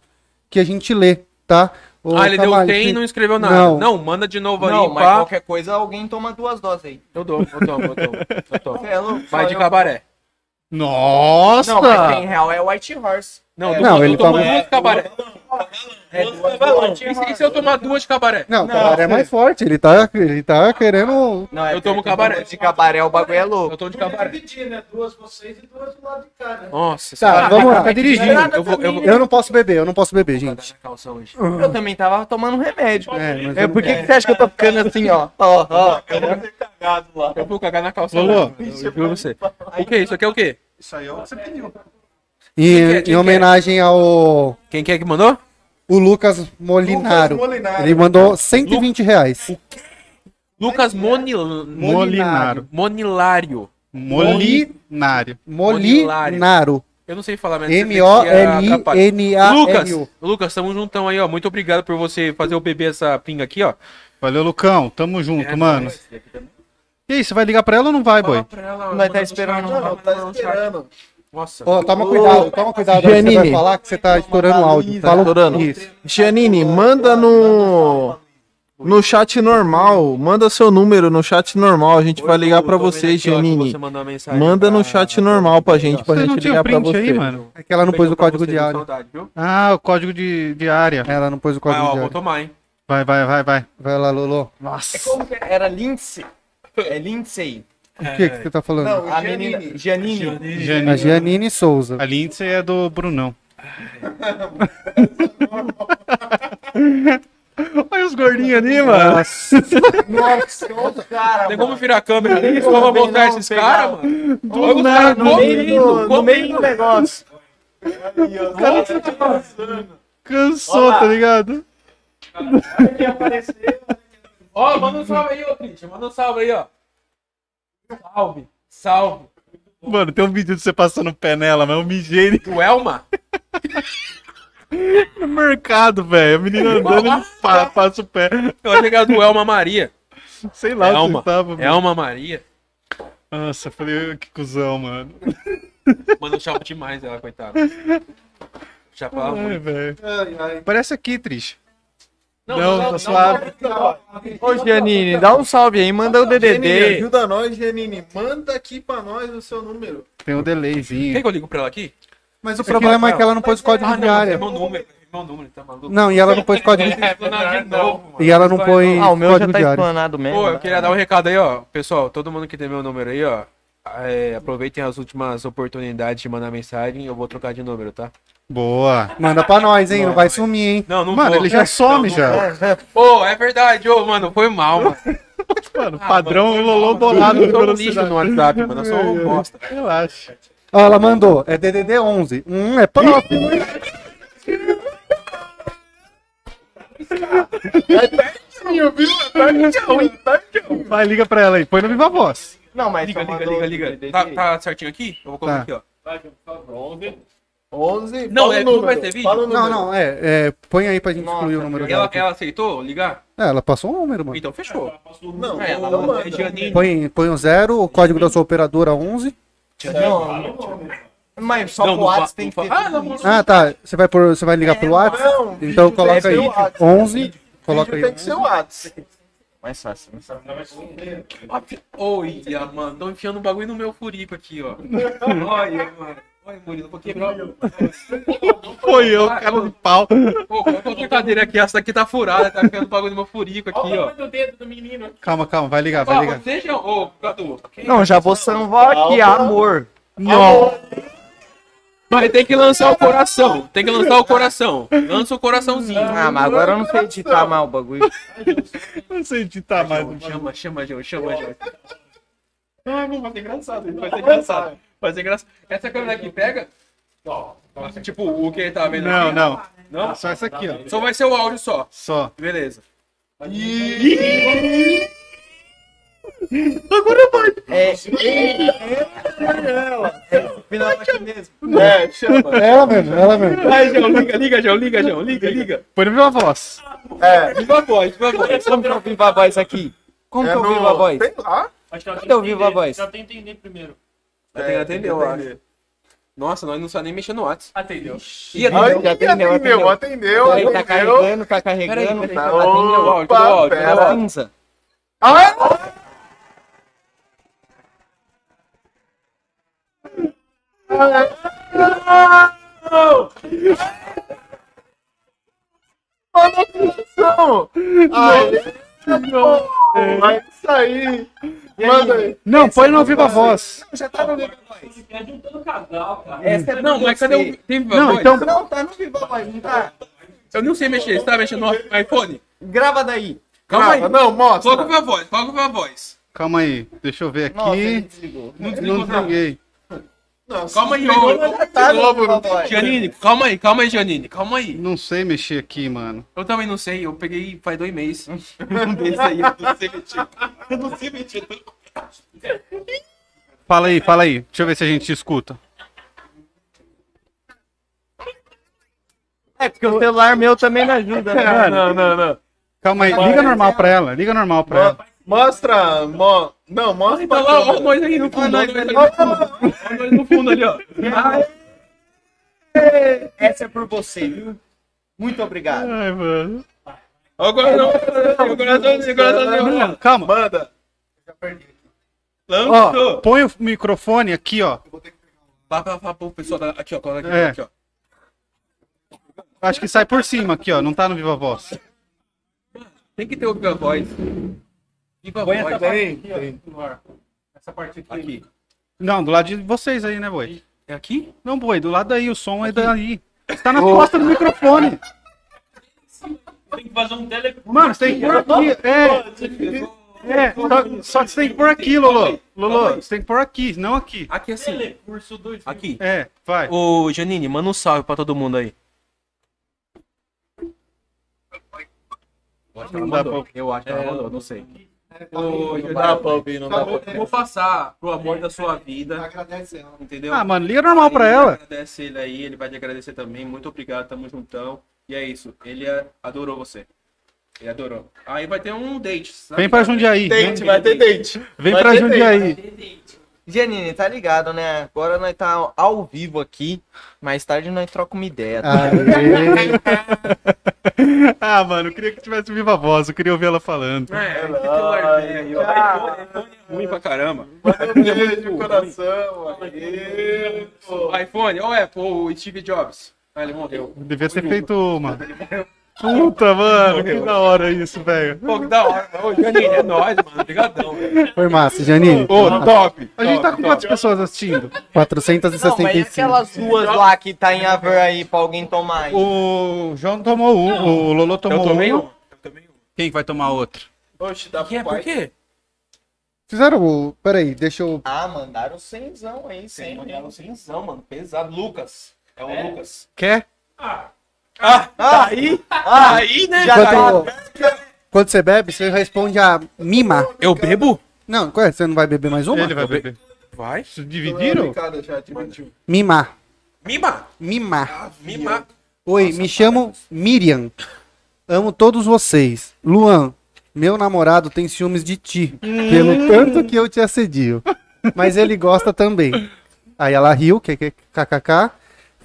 que a gente lê, tá? Ô, ah, ele deu Cavalho, 100 e que- não escreveu nada. Não. Não, manda de novo aí, Não, mas pá. qualquer coisa, alguém toma duas doses aí. Eu dou, eu tomo, eu tomo, eu tomo. É louco? Vai de eu- cabaré. Nossa! Não, mas 100 real é White Horse. Não, Não, eu ele tomo toma- duas de cabaré. É, E se, e se eu tomar duas de cabaré? Não, o cabaré é mais forte. Ele tá, ele tá querendo. Não, é Eu tomo cabaré. De cabaré o bagulho é louco. Eu tomo de cabaré. dividir, né? Duas vocês e duas do lado de cá, né? Nossa, Tá, vamos lá, tá dirigindo. Eu vou, eu vou. Eu não posso beber, eu não posso beber, gente. Calça hoje. Eu também tava tomando remédio. É, mas É, eu por que, que você acha que eu tô ficando assim, ó? Ó, ó. Eu vou cagar na calça. Lolo. hoje, mano. Eu juro pra você. O que? Isso aqui é o quê? Isso aí é o que você pediu. Em, quer? Quem em homenagem ao Quem que é que mandou? O Lucas Molinaro. Lucas Molinaro. Ele mandou 120 reais. Lucas Monil... Molinaro. Monilário. Molinário. Molinaro. Eu não sei falar, mas atrapalha. M-O-L-I-N-A-R-U. Lucas, Lucas, tamo juntão aí, ó. Muito obrigado por você fazer eu beber essa pinga aqui, ó. Valeu, Lucão. Tamo junto, É mano. E aí, você vai ligar pra ela ou não vai, boy? Fala pra ela, Nós manda tá esperando. Não, tá esperando. Nossa. Ó, toma cuidado, toma cuidado. que Você vai Janine. falar que você tá estourando o áudio. Fala estourando. isso. Janine, manda no no chat normal, manda seu número no chat normal, a gente vai ligar pra você, Janine. Manda no chat normal pra gente, pra Você gente ligar pra print você. aí, mano? É que ela não pôs o código diário. Ah, o código de, de área. Ela não pôs o Vai, código ó, vou diário. tomar, hein. Vai, vai, vai, vai. Vai lá, Lolo. Nossa. Como que era Lindsay? É Lindsay. O que, que você tá falando? Não, A menina. Janine. A Janine. Giannine Souza. A Lindsay é do Brunão. Olha os gordinhos ali, mano. Nossa, cara. Tem como virar a câmera ali? Só pra mostrar esses caras, mano? Olha os nada, caras no meio, do, no meio do negócio. Cansou, tá ligado? Ó, manda um salve aí, ô Christian. Manda um salve aí, ó. Salve, salve. Mano, tem um vídeo de você passando o pé nela, mas eu mijei Do Elma? no mercado, velho. A menina andando e pá, passa o pé. Eu achei que era do Elma Maria. Sei lá onde Elma. você tava. mano. Elma Maria. Nossa, eu falei, que cuzão, mano. Mano, eu chamo demais ela, coitada. Já falava Ai, muito. velho. Parece aqui, Trish. Não, Não, não, tá não, suave. Ô, Janine, dá um salve aí, manda o Janine, DDD. ajuda nós, Janine. Manda aqui pra nós o seu número. Tem um delayzinho. Quer que eu ligo pra ela aqui? Mas o problema é que ela não pôs código Ah, não, é diário. meu número. É meu número, tá maluco? Não, e ela não pôs código É, de. E ela não põe Ah, o meu já código tá diário. explanado mesmo. Pô, eu queria dar um recado aí, ó. Pessoal, todo mundo que tem meu número aí, ó. É, aproveitem as últimas oportunidades de mandar mensagem. Eu vou trocar de número, tá? Boa. Manda pra nós, hein? Não vai sumir, hein? Não, não Mano, vou. ele já some já. Pô, é verdade, ô, mano, foi mal, mano. Mano, padrão Lolô bolado Eu de velocidade. no WhatsApp, mano. Eu sou um bosta. Relaxa. Ó, ela mandou. É DDD 11. Um é próximo. Vai, liga pra ela aí. Põe no Viva Voz. Não, mas Liga, liga, liga, liga. Tá, tá certinho aqui? Eu vou colocar Tá. aqui, ó. 11. Não, é- não vai ter vídeo? Não, não, é, é. Põe aí pra gente Nossa, excluir o número dela. Ela, aqui. ela aceitou ligar? É, ela passou um número, mano. Então fechou. Não, É, ela não. Põe, põe o zero, o código da sua operadora 11. Não, mas só Não, pro WhatsApp tem que ter Ah, não. Ah, tá. Você vai, por, você vai ligar pro WhatsApp? Não, Então coloca aí. que ser o WhatsApp. 11. Coloca aí. Tem que ser o WhatsApp. Mais fácil. Oi, mano, tô enfiando um bagulho no meu furico aqui, ó. Olha, mano. Olha, Murilo, vou quebrar o. Foi eu, cara de pau. Pô, outra cadeira aqui, essa daqui tá furada, tá enfiando um bagulho no meu furico aqui, ó. do dedo do menino. Calma, calma. Vai ligar, vai ligar. já. Ô, Cadu. Não, já vou salvar aqui, amor. Mas tem que lançar o coração. Tem que lançar o coração. Lança o coraçãozinho. Ah, mas agora eu não sei editar mal o bagulho. Não sei editar mais. Chama, chama, João, chama, João. Ah, não, vai ser engraçado, vai ser engraçado. Vai ser engraçado. Essa câmera aqui pega? Ó, tipo, o que ele tá vendo Não, aqui? não. Não? Só essa aqui, ó. Só vai ser o áudio só. Só. Beleza. É, Final aqui mesmo. é, chama. Ela mesmo, ela mesmo. Vai, João, liga, liga, João, liga, João, liga, liga. Põe Viva Voz. É, Viva a voz, viva a voz. Como que eu vivo a voz aqui? Como é que eu no- vivo a voz? Sei lá. Acho que ela tem Cadê o que Viva a. Voz? Ela tem que entender primeiro. Vai ter que atender, eu acho. Nossa, nós não sabemos nem mexer no WhatsApp. Atendeu. Ih, atendeu. já atendeu, atendeu, atendeu. atendeu, Peraí, tá carregando, tá Peraí, carregando. peraí. Tá Atendeu o áudio, cadê o áudio? Cadê o Opa, áudio? cinza. Ai, vai sair! Manda aí! Não, põe no Viva Voz. Já tá no Viva É juntando casal, cara. Essa é Não, mas cadê o. Viva Não, Voz? então. Não, tá no Viva Voz, não tá? Eu não sei mexer. Você tá mexendo no iPhone? Grava daí. Calma aí. Não, mostra! Coloca o Viva Voz, coloca o Viva Voz. Calma aí. Deixa eu ver Nossa, aqui. desligou. Não Não desligou, não. desliguei. Nossa, Calma aí, ô. Janine, calma aí, calma aí, Janine. Calma aí. Não sei mexer aqui, mano. Eu também não sei, eu peguei faz dois meses. Um desse aí, eu não sei mexer. Eu não sei mexer. Fala aí, fala aí. Deixa eu ver se a gente te escuta. É, porque o celular meu também não ajuda, né? Não, não, não. Calma aí. Liga normal pra ela. Liga normal pra ela. Mo- Mostra, mo... não, mostra pra ó, ó, câmera. nós aí no fundo, ó, nós ali no fundo. Ó, nós no fundo ali, ó. Essa é por você, viu? Muito obrigado. Ai, mano. Agora não, agora não, agora não. Não, calma. Manda. Ó, Lançou. põe o microfone aqui, ó. Vá, vá, vá pro pessoal da- aqui, ó, coloca aqui, É. aqui, ó. Acho que sai por cima aqui, ó. Não tá no Viva Voz. Tem que ter o Viva Voz. Viva Põe essa parte aqui, ó, no ar. Essa parte aqui. Aqui. Não, do lado de vocês aí, né, boi? É aqui? Não, boi, do lado daí. O som é daí. Você tá na costa do microfone. Tem que fazer um tele... Mano, você tem que pôr aqui. É. É, só, só que você tem que pôr aqui, Lolo. Lolo, você tem que pôr aqui, não aqui. Aqui assim. Telecurso 2. Aqui. É, vai. Ô, Janine, manda um salve pra todo mundo aí. Eu acho que ela mandou. Eu acho que ela mandou, não sei. Ô, Não dá pra ouvir, não dá pra ouvir. vou passar pro amor da sua vida, Agradece ela. entendeu? Ah, mano, liga normal pra ela. Agradece ele aí, ele vai te agradecer também. Muito obrigado, tamo juntão. E é isso, ele é- adorou você. Ele adorou. Aí vai ter um date. sabe? Vem pra Jundiaí. Date, vai ter date. Vem vai pra Jundiaí. Janine, tá ligado, né? Agora nós tá ao vivo aqui. Mais tarde nós trocamos uma ideia. tá? Ah, mano, eu queria que tivesse viva voz, eu queria ouvir ela falando. É, ó. iPhone, é ruim pra caramba. Beijo no coração. O iPhone, ou Apple, ou Steve Jobs. Ah, ele morreu. Devia ser feito uma. Puta, mano, que da hora isso, velho. Pô, que da hora. Ô, Janine, é nóis, mano. Obrigadão, velho. Foi massa, Janine. Ô, top. A gente tá com quantas pessoas assistindo? Não, mas e 465. aquelas duas lá que tá em Aver aí pra alguém tomar aí? O João tomou um, o Lolo tomou Eu tomei um. um. Eu tomei um. Quem vai tomar outro? Oxe, dá Que é? Por quê? Fizeram o. Peraí, deixa eu. Ah, mandaram cenzão aí, Sim, mandaram cenzão, mano. Pesado. Lucas. É o Lucas. Quer? Ah, tá aí? Ah, Aí, né? já tá. Quando, quando você bebe, você responde a mima. Eu bebo? Não, qual é? Você não vai beber mais uma? Ele vai beber. Vai. Vocês dividiram? Mima. Mima. Mima. Mima. Oi, me chamo Miriam. Amo todos vocês. Luan, meu namorado tem ciúmes de ti, pelo tanto que eu te assedio. Mas ele gosta também. Aí ela riu, que que- kkk.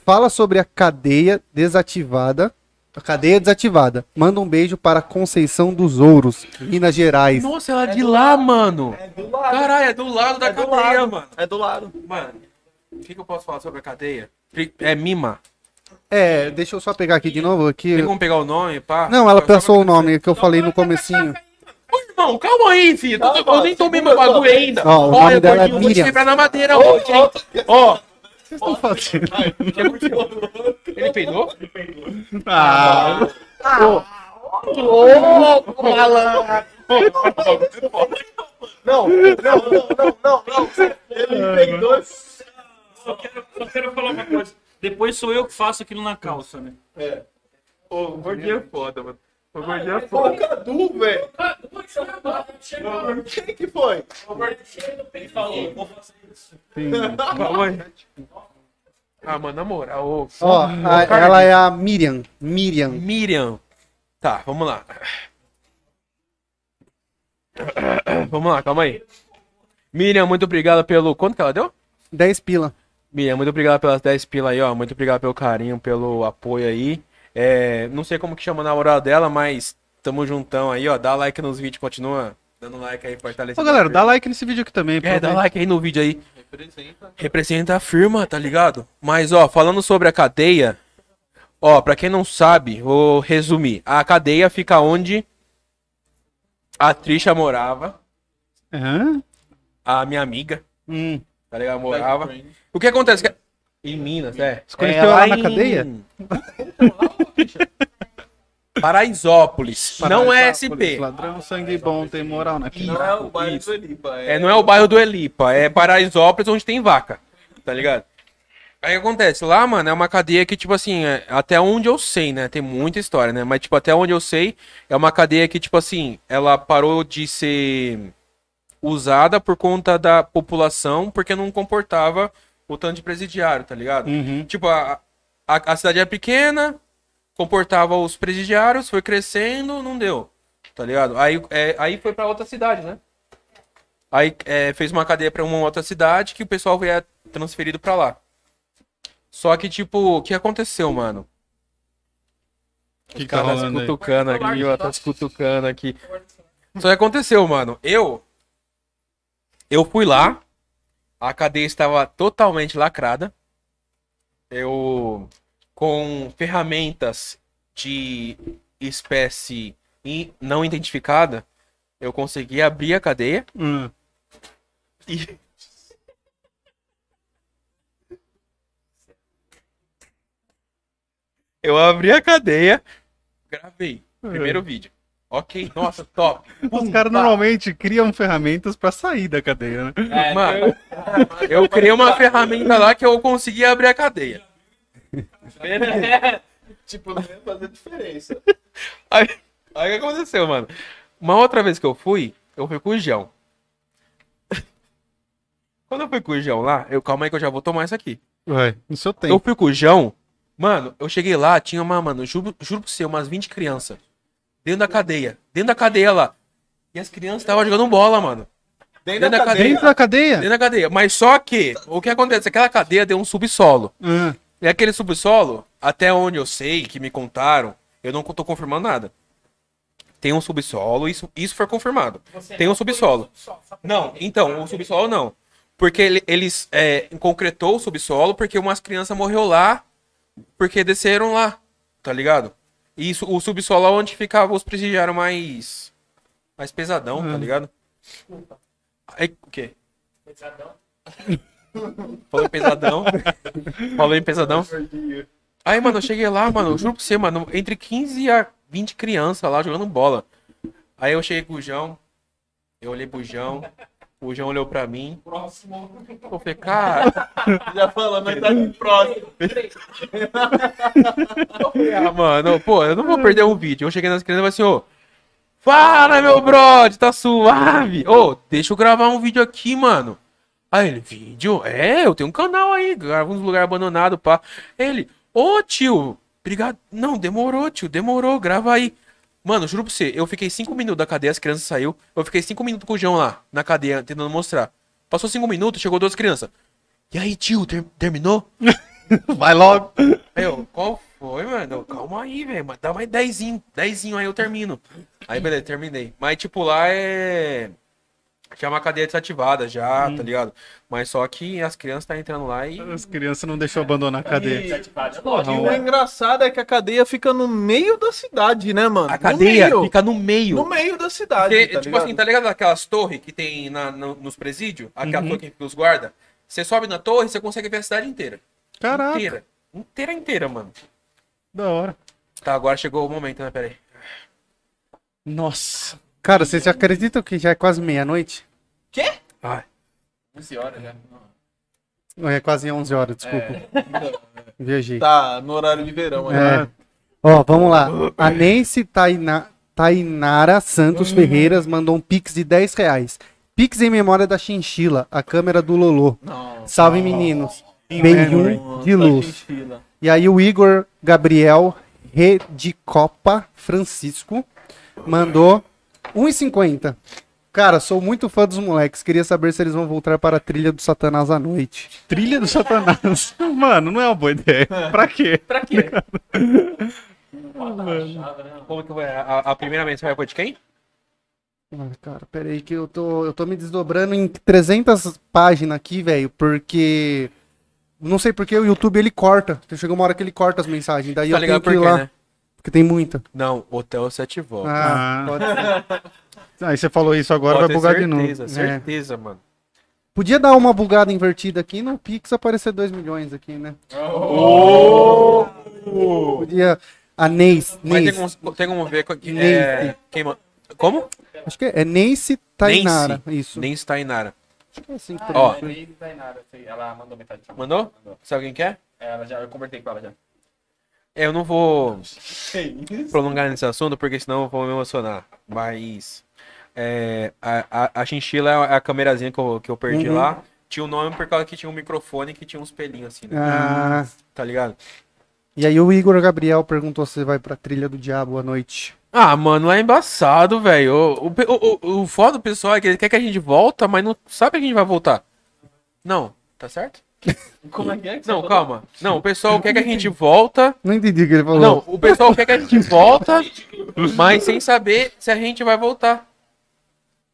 Fala sobre a cadeia desativada. A cadeia desativada. Manda um beijo para Conceição dos Ouros, Minas Gerais. Nossa, ela é de lá, mano. É do lado. Caralho, é do lado da É cadeia, lado. mano. É do lado. Mano, o que, que eu posso falar sobre a cadeia? É Mima. É, deixa eu só pegar aqui de novo. Aqui. Tem como pegar o nome, pá? Não, ela passou o nome que eu falei no comecinho. Ô, irmão, calma aí, filho. Eu, eu nem tomei meu bagulho ainda. Ó, o nome Olha, dela é vou te Miriam. quebrar na madeira hoje? Ó. Vocês estão fazendo? Ele peidou? Ah, Não, não, não, não, não, não. Ele peidou. Só quero, só quero falar uma coisa. Depois sou eu que faço aquilo na calça, né? Ô, o gordinho é foda, mano. O gordinho é foda. Cadu, velho. Quem que foi? Ele falou, vou fazer isso. Aí. Ah, mano, na moral. Ó, a- cara, ela é a Miriam. Miriam. Miriam. Tá, vamos lá. Vamos lá, calma aí. Miriam, muito obrigado pelo. Quanto que ela deu? 10 pila. Miriam, muito obrigado pelas 10 pila aí, ó. Muito obrigado pelo carinho, pelo apoio aí. É, não sei como que chama a namorada dela, mas tamo juntão aí, ó. Dá like nos vídeos, continua dando like aí, fortalecendo. Ô, galera, dá like nesse vídeo aqui também. É, dá like aí no vídeo aí. Representa a firma, tá ligado? Mas, ó, falando sobre a cadeia, ó, pra quem não sabe, vou resumir. A cadeia fica onde a Trisha morava, Aham. a minha amiga, Hum. tá ligado? Morava. O que acontece? Em Minas, é. Você conheceu É ela na cadeia? Paraisópolis. Não é SP. Ladrão, sangue bom, tem moral na Não é o bairro do Elipa. É, não é o bairro do Elipa, é Paraisópolis onde tem vaca, tá ligado? Aí acontece, lá, mano, é uma cadeia que, tipo assim, é- até onde eu sei, né, tem muita história, né, mas, tipo, até onde eu sei, é uma cadeia que, tipo assim, ela parou de ser usada por conta da população, porque não comportava o tanto de presidiário, tá ligado? Uhum. Tipo, a, a, a cidade é pequena, comportava os presidiários, foi crescendo, não deu, tá ligado? Aí, é, aí foi pra outra cidade, né? Aí é, fez uma cadeia pra uma outra cidade que o pessoal foi é, transferido pra lá. Só que, tipo, o que aconteceu, mano? que Os tá rolando aí? cutucando aqui, ó, tá se cutucando aqui. Só que aconteceu, mano. Eu. Eu fui lá. A cadeia estava totalmente lacrada. Eu. Com ferramentas de espécie não identificada. Eu consegui abrir a cadeia. Hum. E. Eu abri a cadeia, gravei. Primeiro vídeo. Ok, nossa, top. Os caras normalmente criam ferramentas pra sair da cadeia, né? Mano, eu criei uma ferramenta lá que eu consegui abrir a cadeia. Tipo, não ia fazer diferença. Aí, aí o que aconteceu, mano? Uma outra vez que eu fui, eu fui com o João. Quando eu fui com o João lá, eu, calma aí que eu já vou tomar isso aqui. Vai, no seu Eu tempo. fui com o João, mano, eu cheguei lá, tinha uma, mano, juro, juro pra você, umas 20 crianças. Dentro da cadeia. Dentro da cadeia lá. E as crianças estavam jogando bola, mano. Dentro da cadeia. Dentro da cadeia? Dentro da cadeia. Mas só que, o que acontece? Aquela cadeia deu um subsolo. Ah, E aquele subsolo, até onde eu sei, que me contaram, eu não tô confirmando nada. Tem um subsolo, isso, isso foi confirmado. Tem um subsolo. Não, então, o subsolo não. Porque ele- eles é, concretou o subsolo porque umas crianças morreu lá porque desceram lá, tá ligado? E isso, o subsolo é onde ficava os presidiários mais. mais pesadão, Hum. tá ligado? Aí, o quê? Falou em pesadão. Falou em pesadão. Aí, mano, eu cheguei lá, mano, eu juro pra você, mano, entre 15 a 20 crianças lá jogando bola. Aí eu cheguei com o João, eu olhei pro João, o João olhou pra mim. Próximo. Eu falei, cara, Já falando, nós tá próximo. ah, mano, pô, eu não vou perder um vídeo. Eu cheguei nas crianças e falei assim, ô, fala, meu brother, tá suave? Ô, deixa eu gravar um vídeo aqui, mano. Aí ele, vídeo? É, eu tenho um canal aí, gravo uns lugares abandonados, pá. Ele, ô tio, obrigado. Não, demorou, tio, demorou, grava aí. Mano, juro pra você, eu fiquei cinco minutos da cadeia, as crianças saiu. Eu fiquei cinco minutos com o João lá, na cadeia, tentando mostrar. Passou cinco minutos, chegou duas crianças. E aí, tio, ter- terminou? Vai logo. Aí eu, qual foi, mano? Calma aí, velho. Dá mais dezinho. Dezinho aí eu termino. Aí, beleza, terminei. Mas, tipo, lá é. Já é uma cadeia desativada, já, tá ligado? Mas só que as crianças tá entrando lá e. As crianças não deixam abandonar a cadeia. E o engraçado é que a cadeia fica no meio da cidade, né, mano? A cadeia no meio, fica no meio. no meio da cidade, Porque, tá tipo ligado? assim, tá ligado aquelas torres que tem na, no- nos presídios? Aquela torre que fica os guarda? Você sobe na torre, você consegue ver a cidade inteira. Caraca, Inteira. Inteira, inteira, mano. da hora. Tá, agora chegou o momento, né? Pera aí. Nossa. Cara, vocês acreditam que já é quase meia-noite? Ai. 11 horas já. Não, É quase 11 horas, desculpa. Viajei. Tá, no horário de verão. aí. É. Ó, vamos lá. A Nancy Taina, Tainara Santos Ferreiras mandou um pix de 10 reais. Pix em memória da chinchila, a câmera do Lolô. Salve, meninos. Beijão de luz. Chinchila. E aí o Igor Gabriel Redicopa Francisco mandou 1,50. Cara, sou muito fã dos moleques. Queria saber se eles vão voltar para a trilha do Satanás à noite. Trilha do Satanás. Mano, não é uma boa ideia. Pra quê? Pra quê? Como que vai? A, a primeira mensagem foi de quem? Ah, cara, peraí que eu tô, eu tô me desdobrando em 300 páginas aqui, velho, porque... Não sei porque o YouTube ele corta. Chegou uma hora que ele corta as mensagens. Daí Tá eu tenho que ir quê, lá. né? Porque tem muita. Não, Hotel Sete Voltas. Ah, Ah. pode ser. Aí você falou isso agora, Pode vai bugar de certeza, novo. certeza, mano. Podia dar uma bugada invertida aqui no Pix aparecer 2 milhões aqui, né? Podia. A Neis. Mas Neis. tem como, tem como ver com- que, Nancy. é, quem Como? Acho que é, é Neise Tainara. Isso. Nem Tainara. Acho que é assim que Ah, Ó. é, Tainara, sei, ela mandou metade. Mandou? Se alguém quer? Ela já, eu convertei com ela já. É, Eu não vou prolongar nesse assunto, porque senão eu vou me emocionar. Mas. é, a, a, a chinchila é a câmerazinha que eu, que eu perdi Uhum. lá. Tinha o nome por causa que tinha um microfone que tinha uns pelinhos assim, né? Ah, Tá ligado? e aí o Igor Gabriel perguntou se vai pra Trilha do Diabo à noite. Ah, mano, é embaçado, velho. O, o, o, o- o foda do pessoal é que ele quer que a gente volta, mas não sabe que a gente vai voltar. Não, tá certo? Como é que é? que Não, calma. Não, o pessoal quer que a gente volta. Não entendi o que ele falou. Não, o pessoal quer que a gente volta, mas sem saber se a gente vai voltar.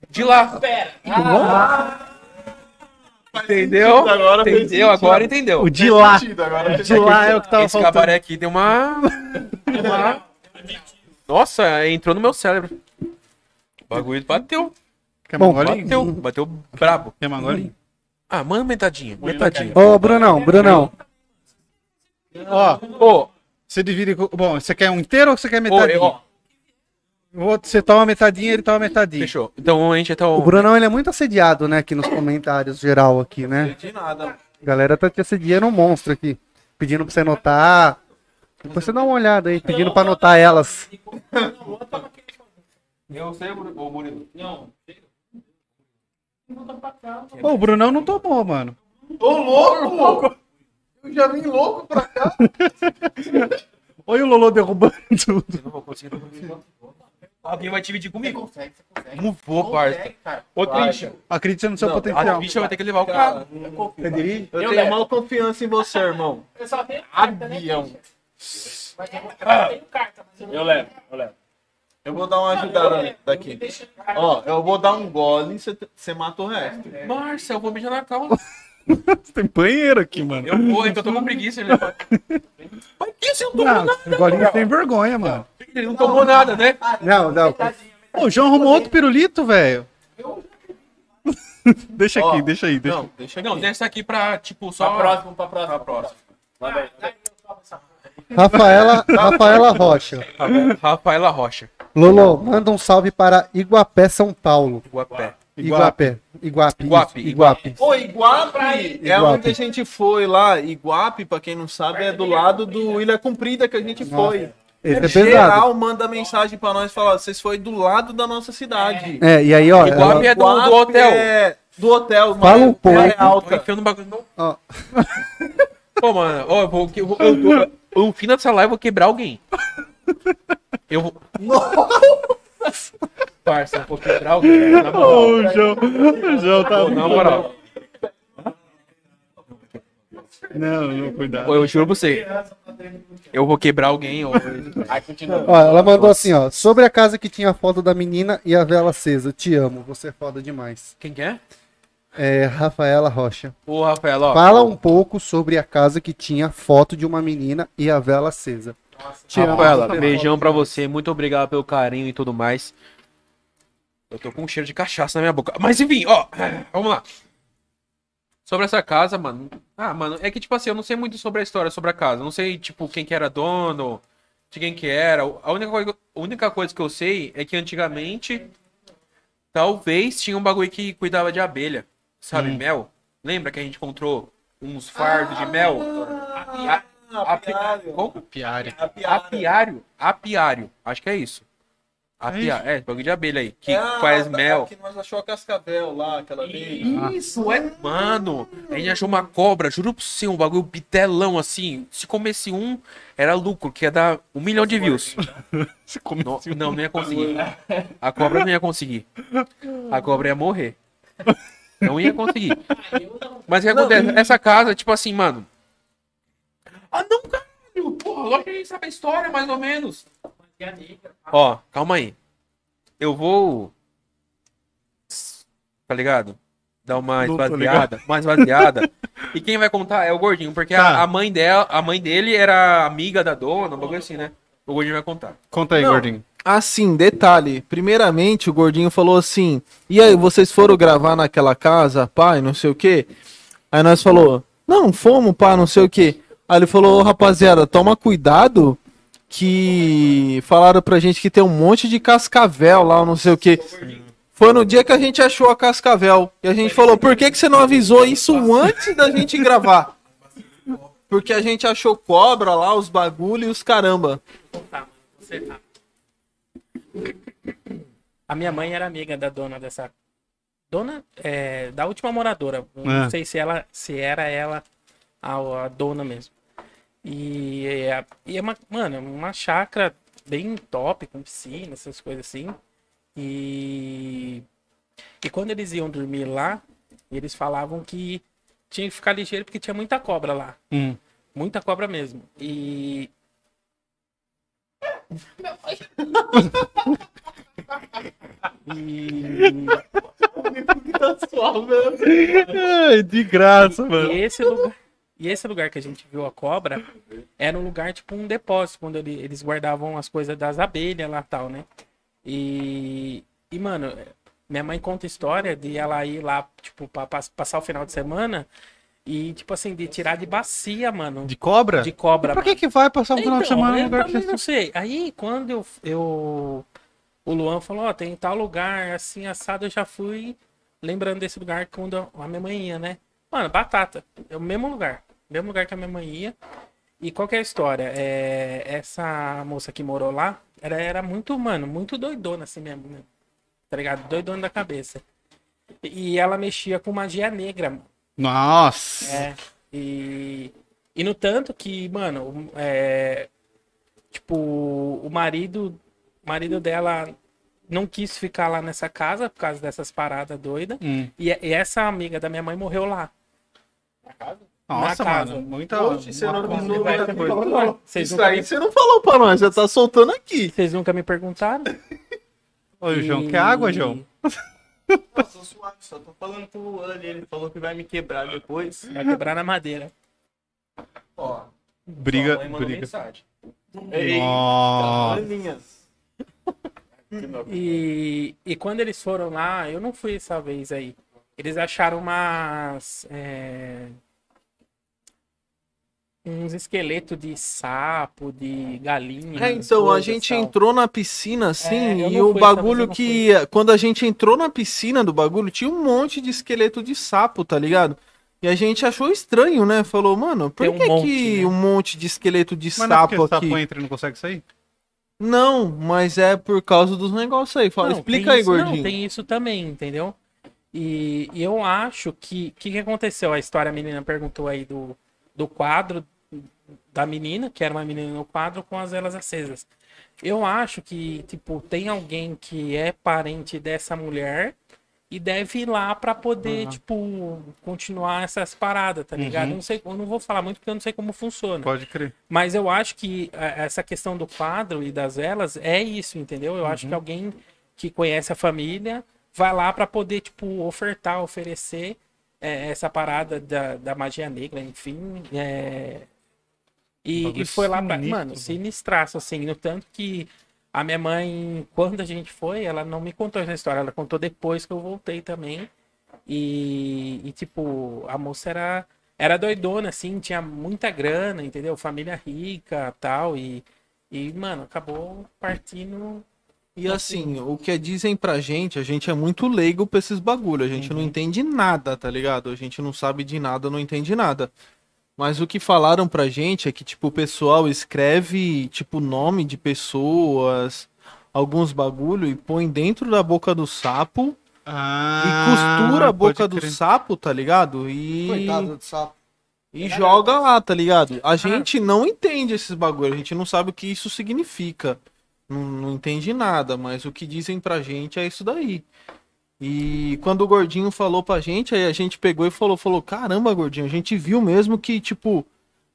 De lá. Entendeu? Agora Entendeu? Agora entendeu. O de lá. Agora De lá é o que tava Esse faltando. cabaré aqui deu uma. uma- Nossa, entrou no meu cérebro. O bagulho bateu. Quer Bom? Bateu. Bateu brabo. Quer mangolinho? Ah, manda metadinha. Metadinha. Ô, Brunão, Brunão. Ó, Ô, você divide. com- Bom, você quer um inteiro ou você quer ô, metadinho? eu- ó, O outro, você toma metadinha, ele toma metadinha. fechou. Então a gente tá. O Brunão ele é muito assediado, né? Aqui nos comentários geral aqui, né? De nada. A galera tá te assediando um monstro aqui. Pedindo pra você anotar. Depois você dá uma olhada aí, pedindo pra anotar elas. Eu sei, o Murilo. Ô, o Brunão não tomou, mano. Ô, louco! Eu já vim louco pra cá. Olha o Lolo derrubando tudo. Eu não vou conseguir. conseguir. Alguém vai dividir comigo? Não vou, parça. Ô, Christian. Acredita no seu Não, A potencial. Christian vai ter que levar o carro. Você dirige? Eu tenho mal confiança em você, irmão. Eu só tenho carta, né? Avião. Mas eu não tenho carta, mas eu Eu levo, eu levo. Eu vou dar uma ajudada daqui. Ó, eu vou dar um gole e você- você mata o resto. Márcia, eu vou mijar na calça. Tem banheiro aqui, mano. Eu vou, então eu tô com preguiça. Né? Mas que você não Não, golinho sem vergonha, mano. Ele não tomou nada, né? Não, não. Ô, o João arrumou outro pirulito, velho. deixa aqui, Ó, deixa aí. Deixa. Não, deixa aqui. Não, deixa aqui pra, tipo, só... Pra próximo, pra próximo. Pra próximo. Manda aí. Rafaela, Rafaela Rocha. Rafaela Rocha. Lolo, manda um salve para Iguapé, São Paulo. Guapé. Iguapé. Iguape. Iguape, Iguape. Ô, Iguape é onde a gente foi lá. Iguape, pra quem não sabe, é do lado do Ilha Comprida que a gente foi. Esse é pesado. Geral manda mensagem pra nós e fala: vocês foi do lado da nossa cidade. É, e aí, ó. Iguape ela- é do, do hotel. é do hotel. Fala um mano, pouco. Alta. enfiando bagulho no... ó, Pô, mano, ó, eu vou, eu vou, eu vou, eu- no fim dessa live eu vou quebrar alguém. Eu vou... Parça, eu vou quebrar alguém, na moral. Ô, o João, o João tá. Pô, na moral. Não, não, cuidado. Eu juro pra você. Eu vou quebrar alguém. Ou... Aí continua. ó, ela mandou assim, ó. Sobre a casa que tinha a foto da menina e a vela acesa. Te amo, você é foda demais. Quem que é? É, Rafaela Rocha. Ô, Rafael, ó. Fala um pouco sobre a casa que tinha foto de uma menina e a vela acesa. Te amo. Rafaela, beijão pra você. Muito obrigado pelo carinho e tudo mais. Eu tô com um cheiro de cachaça na minha boca. Mas enfim, ó. Vamos lá. Sobre essa casa, mano. Ah, mano, é que tipo assim, eu não sei muito sobre a história sobre a casa. Eu não sei, tipo, quem que era dono, de quem que era. A única coisa, a única coisa que eu sei é que antigamente talvez tinha um bagulho que cuidava de abelha. Sabe, mel? Lembra que a gente encontrou uns fardos de mel? A- api- Como? Piária. Apiário. Apiário. Acho que é isso. Apiário. É, bagulho de abelha aí. Que Ah, faz tá, mel. Que nós achou a cascavel lá aquela vez. Isso, é. Mano, a gente achou uma cobra, juro pra você, um bagulho bitelão assim. Se comesse um, era lucro, que ia dar um milhão de views. Não, não, não ia conseguir. A cobra não ia conseguir. A cobra ia morrer. Não ia conseguir. Mas o que acontece? Essa casa, tipo assim, mano. Ah, não, caralho! Porra, lógico que a gente sabe a história, mais ou menos. Ó, calma aí. Eu vou. Tá ligado? Dar uma Não esvaziada, uma esvaziada. e quem vai contar é o gordinho, porque a- Tá. a, mãe dela, a mãe dele era amiga da dona, um bagulho assim, né? O gordinho vai contar. Conta aí, Não. gordinho. Assim, detalhe. Primeiramente, o gordinho falou assim: E aí, vocês foram gravar naquela casa, pai, não sei o quê? Aí nós falou: Não, fomos, pá, não sei o quê. Aí ele falou: "Ô, Rapaziada, toma cuidado. Que falaram pra gente que tem um monte de cascavel lá, não sei o quê. Foi no dia que a gente achou a cascavel. E a gente falou: Por que, que você não avisou isso antes da gente gravar? Porque a gente achou cobra lá, os bagulho e os caramba. Tá, você tá. A minha mãe era amiga da dona dessa. Dona é, da última moradora. Não É. sei se ela se era ela a, a dona mesmo. E é, e é uma, mano, uma chácara bem top, com piscina, essas coisas assim. E, e quando eles iam dormir lá, eles falavam que tinha que ficar ligeiro porque tinha muita cobra lá. Hum. Muita cobra mesmo. E. e... Ai, de graça, mano. E esse lugar, e esse lugar que a gente viu a cobra era um lugar tipo um depósito, quando ele- eles guardavam as coisas das abelhas lá tal, né? E, e mano, minha mãe conta história de ela ir lá, tipo, pra, pra passar o final de semana e, tipo assim, de tirar de bacia, mano. De cobra? De cobra. Pra que que vai passar um final de Então, semana no eu lugar que vocês não sei. Aí, quando eu, eu... O Luan falou, ó, tem tal lugar, assim, assado, eu já fui lembrando desse lugar quando a minha mãe ia, né? Mano, batata. É o mesmo lugar. Mesmo lugar que a minha mãe ia. E qual que é a história? É, essa moça que morou lá, ela era muito, mano, muito doidona assim mesmo, né? Tá ligado? Doidona da cabeça. E ela mexia com magia negra, mano. Nossa. É. E, e no tanto que, mano, é, tipo, o marido, o marido dela não quis ficar lá nessa casa por causa dessas paradas doidas. Hum. E, e essa amiga da minha mãe morreu lá. Na casa. Mano. Muita. Oxe, você não avisou Vai, muita coisa. Vocês Isso nunca, aí me, você não falou pra nós, já tá soltando aqui. vocês nunca me perguntaram? Ô, João, E- quer água, João? Eu tô suave, só tô falando com o Luan ali, ele falou que vai me quebrar depois. Vai quebrar na madeira. Ó, Briga, briga. mensagem. Nossa. E, e quando eles foram lá, eu não fui essa vez aí. Eles acharam umas. é, uns esqueletos de sapo, de galinha. É, então, a gente tal. entrou na piscina assim, É, e o fui, bagulho que. Quando a gente entrou na piscina do bagulho, tinha um monte de esqueleto de sapo, tá ligado? E a gente achou estranho, né? Falou, mano, por Tem um que, monte, que né? um monte de esqueleto de Mas não é porque sapo o sapo aqui? entra e não consegue sair? Não, mas é por causa dos negócios aí. Fala, Não, explica aí, isso- gordinho. Não, tem isso também, entendeu? E, e eu acho que. O que, que aconteceu? A história, a menina perguntou aí do, do quadro da menina, que era uma menina no quadro, com as velas acesas. Eu acho que, tipo, tem alguém que é parente dessa mulher e deve ir lá pra poder, tipo, continuar essas paradas, tá ligado? Uhum. Eu não sei, eu não vou falar muito porque eu não sei como funciona. Pode crer. Mas eu acho que é, essa questão do quadro e das velas é isso, entendeu? Eu Uhum. acho que alguém que conhece a família vai lá pra poder, tipo, ofertar, oferecer é, essa parada da, da magia negra, enfim. é, E, e foi lá pra. Mano, sinistraço, assim. No tanto que a minha mãe, quando a gente foi, ela não me contou essa história, ela contou depois que eu voltei também. E, e, tipo, a moça era, era doidona, assim, tinha muita grana, entendeu? Família rica tal. E, e mano, acabou partindo. E assim, o que dizem pra gente, a gente é muito leigo pra esses bagulho. A gente Uhum. não entende nada, tá ligado? A gente não sabe de nada, não entende nada. Mas o que falaram pra gente é que, tipo, o pessoal escreve, tipo, nome de pessoas, alguns bagulho, e põe dentro da boca do sapo Ah, e costura a boca do sapo, tá ligado? E, Coitado do sapo. e joga lá, tá ligado? A gente não entende esses bagulho, a gente não sabe o que isso significa. Não, não entende nada, mas o que dizem pra gente é isso daí. E quando o gordinho falou pra gente, aí a gente pegou e falou, falou, caramba, gordinho, a gente viu mesmo que, tipo,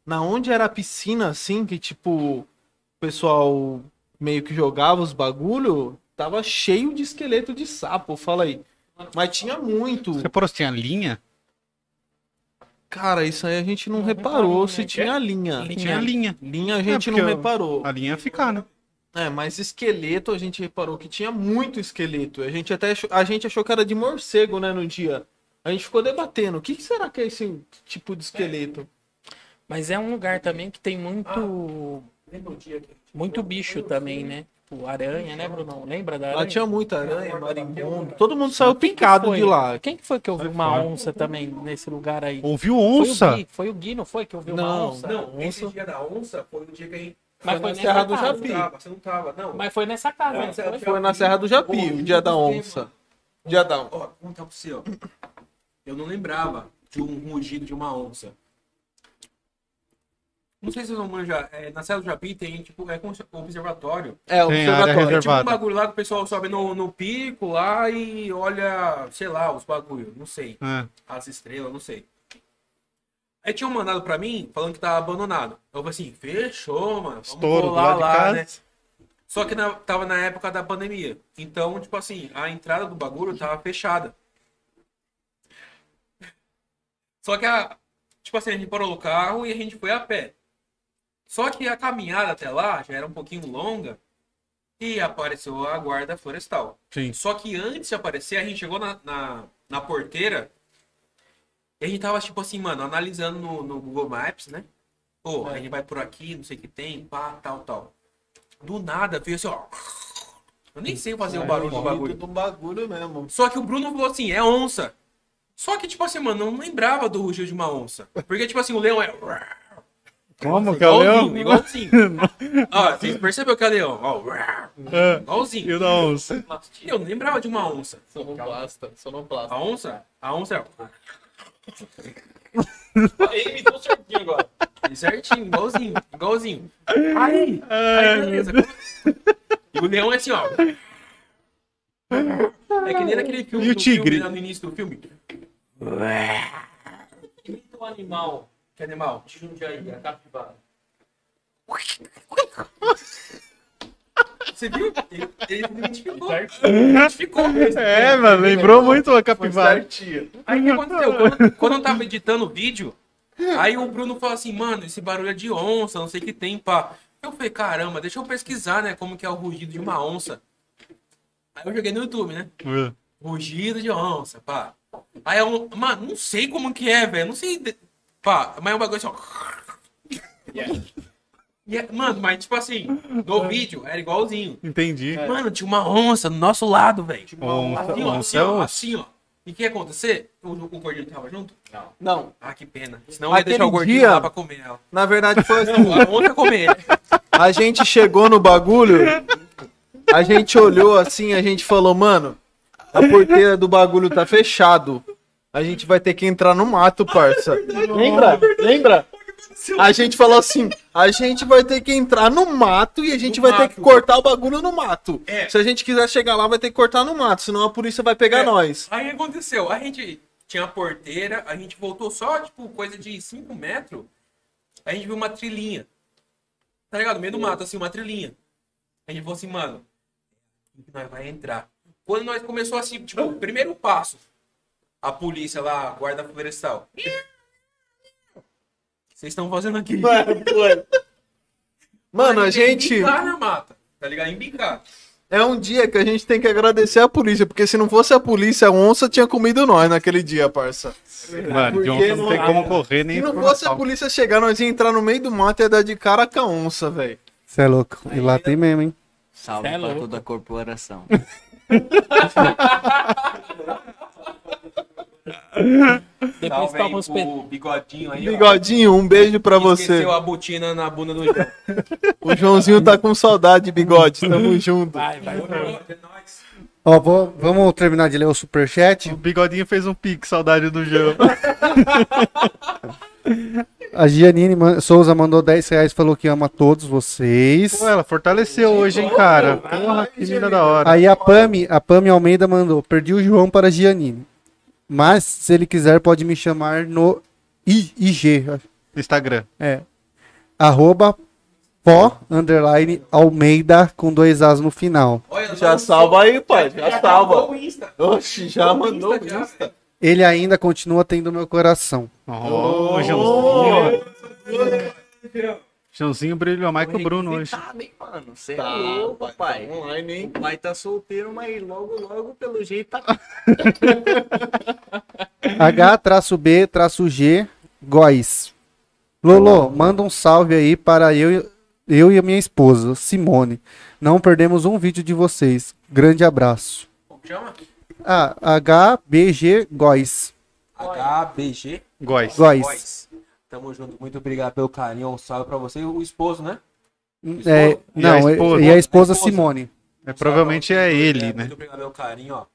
na onde era a piscina, assim, que, tipo, o pessoal meio que jogava os bagulho, tava cheio de esqueleto de sapo, fala aí. Mas tinha muito. Você parou se tinha linha? Cara, isso aí a gente não reparou se tinha linha. Linha. Tinha linha. Linha a gente É, não reparou. A linha ia ficar, né? É, mas esqueleto a gente reparou que tinha muito esqueleto. A gente até achou, a gente achou que era de morcego, né, no dia. A gente ficou debatendo. O que, que será que é esse tipo de esqueleto? Mas é um lugar também que tem muito. Muito bicho também, né? Tipo, aranha, né, Brunão? Lembra da aranha? Lá tinha muita aranha, marimbondo. Todo mundo saiu picado Foi? de lá. Quem que foi que ouviu uma onça também nesse lugar aí? Ouviu Foi o onça? Gui, foi o Gui, não foi que ouviu uma Não, onça? Não, esse dia da onça foi o dia que a gente. Mas Foi na nessa Serra do casa. Japi. Você não tava, você não tava, não. Mas foi nessa casa, É, foi? Foi na Serra do Japi, o dia da onça. Dia da onça. Ó, vou contar pra você, ó. Eu não lembrava de um rugido de uma onça. Não sei se vocês vão manjar. É, na Serra do Japi tem, tipo, é como se- um observatório. É, área observatório. É tipo um bagulho lá que o pessoal sobe no, no pico lá e olha, sei lá, os bagulhos, não sei. É. As estrelas, não sei. Aí tinham mandado pra mim falando que tava abandonado. Eu falei assim, fechou, mano. Vamos Estouro de lá, casa. né? Só que na- tava na época da pandemia. Então, tipo assim, a entrada do bagulho tava fechada. Só que a. Tipo assim, a gente parou o carro e a gente foi a pé. Só que a caminhada até lá já era um pouquinho longa e apareceu a guarda florestal. Sim. Só que antes de aparecer, a gente chegou na, na, na porteira e a gente tava, tipo assim, mano, analisando no, no Google Maps, né? Pô, a gente vai por aqui, não sei o que tem, pá, tal, tal. Do nada veio assim, ó. Eu nem sei fazer o barulho do bagulho. do bagulho mesmo. Só que o Bruno falou assim, é onça. Só que, tipo assim, mano, eu não lembrava do rugido de uma onça. Porque, tipo assim, o leão é. Como que é o leão? Igualzinho. Ó, você percebeu que é leão? Ó, É. igualzinho. E o da onça? Eu não lembrava de uma onça. Sonoplasta, sonoplasta. A onça? A onça é. Ele me deu certinho agora. Certinho, igualzinho, igualzinho. Aí, aí beleza. E o leão é assim, ó. É que nem naquele filme E o tigre? filme, no início do filme. Imita um animal Que animal? de Jundiaí, a capivara. Você viu? Ele, ele identificou. Identificou. É, mano, lembrou muito a capivara. Aí o que aconteceu? Quando, quando eu tava editando o vídeo, aí o Bruno falou assim, mano, esse barulho é de onça, não sei o que tem, pá. Eu falei, caramba, deixa eu pesquisar, né? Como que é o rugido de uma onça. Aí eu joguei no YouTube, né? É. Rugido de onça, pá. Aí eu, mano, não sei como que é, velho. Não sei. Pá, mas é um bagulho assim, ó. E é- mano, mas tipo assim, no vídeo era igualzinho. Entendi. Mano, tinha uma onça do nosso lado, velho. Onça- Assim, ó, onça assim, é ó, osso. assim, ó. E o que ia acontecer? O, o gordinho tava junto? Não. Não. Ah, que pena. Senão eu ia Aquele deixar o gordinho dia- lá pra comer ela. Na verdade foi assim. A onça comer. A gente chegou no bagulho, a gente olhou assim, a gente falou, mano, a porteira do bagulho tá fechado. A gente vai ter que entrar no mato, parça. Lembra? Lembra? A gente falou assim, a gente vai ter que entrar no mato e a gente No vai ter mato. que cortar o bagulho no mato. É. Se a gente quiser chegar lá, vai ter que cortar no mato, senão a polícia vai pegar É. nós. Aí aconteceu? A gente tinha a porteira, a gente voltou só, tipo, coisa de 5 metros. A gente viu uma trilhinha. Tá ligado? No meio do mato, assim, uma trilhinha. A gente falou assim, mano, nós vai entrar. Quando nós começou assim, tipo, o primeiro passo, a polícia lá, a guarda florestal. O que vocês estão fazendo aqui? Mano, a Aí, gente. Embicar na mata, tá ligado? Embicar. É um dia que a gente tem que agradecer a polícia, porque se não fosse a polícia, a onça tinha comido nós naquele dia, parça. Mano, de onça não tem como correr nem Se não fosse a polícia chegar, nós ia entrar no meio do mato e ia dar de cara com a onça, velho. Você é louco. E lá tem mesmo, hein? Salve é pra toda a corporação. Depois Salve toma pe... pro bigodinho aí, ó. Bigodinho, um beijo pra você. Esqueceu a botina na bunda do João. O Joãozinho tá com saudade, bigode. Tamo junto. Vai, vai. É nóis. Ó, vou- vamos terminar de ler o superchat. O bigodinho fez um pique, saudade do João. A Gianine Souza mandou 10 reais falou que ama todos vocês. Pô, ela fortaleceu hoje, hein, cara. Porra, que mina da hora. Aí a Pami, a Pami Almeida mandou: Perdi o João para a Gianine. Mas, se ele quiser, pode me chamar no I- IG. Instagram. É. Arroba pó, underline, Almeida, com dois As no final. Olha, Já salva aí, pai. Já mandou salva. o Insta. Oxi, já mandou o já. Insta. Ele ainda continua tendo meu coração. Ó, o Joãozinho. Joãozinho brilhou mais que o Bruno hoje. Tá bem, mano. Você é Tá, louco, pai, pai. tá online, hein? O pai tá solteiro, mas logo, logo, pelo jeito, tá. H-B-G Góis. Lolo, manda um salve aí para eu, eu e a minha esposa, Simone. Não perdemos um vídeo de vocês. Grande abraço. Como chama? Ah, H-B-G Góis. HBG Góis. Góis. Boys. Tamo junto. Muito obrigado pelo carinho. Um salve pra você e o esposo, né? É, E não, a e esposa? e a esposa A esposa. Simone. É, provavelmente é ele, né? Muito obrigado pelo carinho, ó.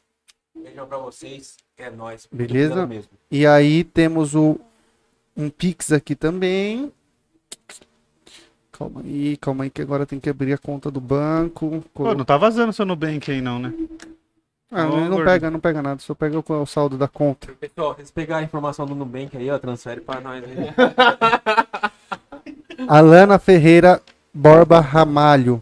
Beijão pra vocês. É nóis. Beleza? E aí temos o um Pix aqui também. Calma aí, calma aí que agora tem que abrir a conta do banco. Pô, não tá vazando seu Nubank aí não, né? Ah, não gordo. pega, não pega nada, só pega o, o saldo da conta. Pessoal, se vocês pegarem a informação do Nubank aí, ó, transfere pra nós aí. Alana Ferreira Borba Ramalho.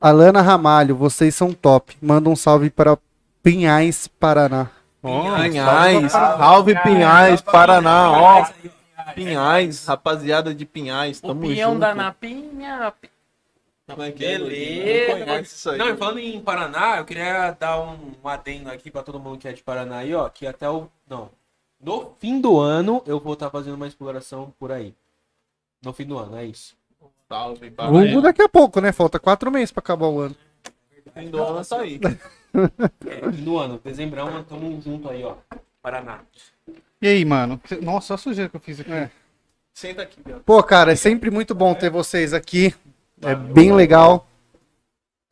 Alana Ramalho, vocês são top. Manda um salve para Pinhais, Paraná. Pinhais, salve Pinhais, Paraná, ó. Pinhais, rapaziada de Pinhais, O tamo pinhão junto. da Napinha. Como é que é? Beleza. Não conhece isso aí. Não, e falando em Paraná, eu queria dar um, um adendo aqui pra todo mundo que é de Paraná aí, ó, que até o. Não. No fim do ano eu vou estar fazendo uma exploração por aí. No fim do ano, é isso. Salve. Vulgo daqui a pouco, né? Falta quatro meses para acabar o ano. Fim do ano tá aí. É, fim do ano, dezembrão, tamo junto aí, ó. Paraná. E aí, mano? Nossa, a sujeira que eu fiz aqui. Senta aqui, Biel. Pô, cara, é sempre muito bom ter vocês aqui. É bem legal.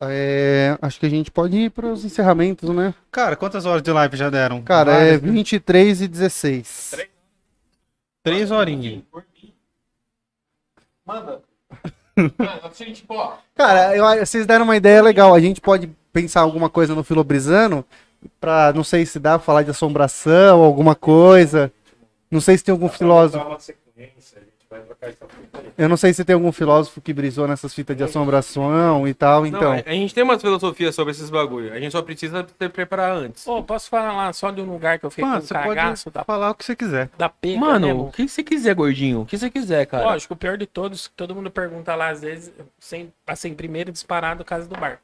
É, acho que a gente pode ir para os encerramentos, né? Cara, quantas horas de live já deram? Cara, é Várias, né? 23 e 16. Três horinhas. Manda. Gente, ó, Cara, eu- vocês deram uma ideia legal. A gente pode pensar alguma coisa no Filobrizano pra, não sei se dá pra falar de assombração, alguma coisa. Não sei se tem algum filósofo. Eu não sei se tem algum filósofo que brisou nessas fitas de assombração e tal, Não, então. a a gente tem umas filosofias sobre esses bagulho. A gente só precisa se preparar antes. Pô, posso falar lá só de um lugar que eu fiquei Mano, com um você pode cagaço da, falar o que você quiser. da pega Mano, mesmo. o que você quiser, gordinho. O que você quiser, cara. Lógico, o pior de todos, todo mundo pergunta lá, às vezes, sem, assim, primeiro disparado, casa do bar.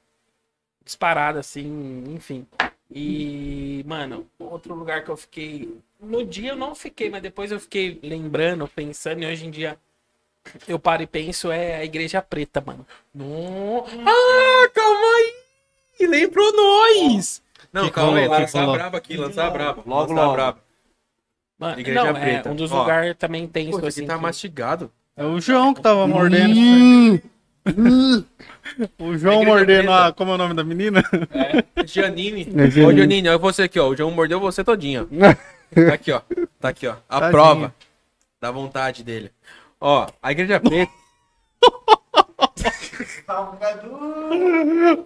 Disparado, assim, enfim. E, mano, outro lugar que eu fiquei. No dia eu não fiquei, mas depois eu fiquei lembrando, pensando, e hoje em dia eu paro e penso, é a Igreja Preta, mano. No... Ah, calma aí! Lembrou nós! Não, Que calma aí, lançar rolou? braba aqui, lançar braba. Logo, lançar logo. braba. Mano, Igreja não, Preta. É um dos Ó. lugares também tem isso assim. aqui tá que- mastigado. É o João que tava mordendo. isso aí. o João mordendo preta. a. Como é o nome da menina? Janine. É Janine. Ô, Janine, olha você aqui, ó. O João mordeu você todinha. Tá aqui, ó. Tá aqui, ó. A Tadinho. prova da vontade dele. Ó, a Igreja Preta.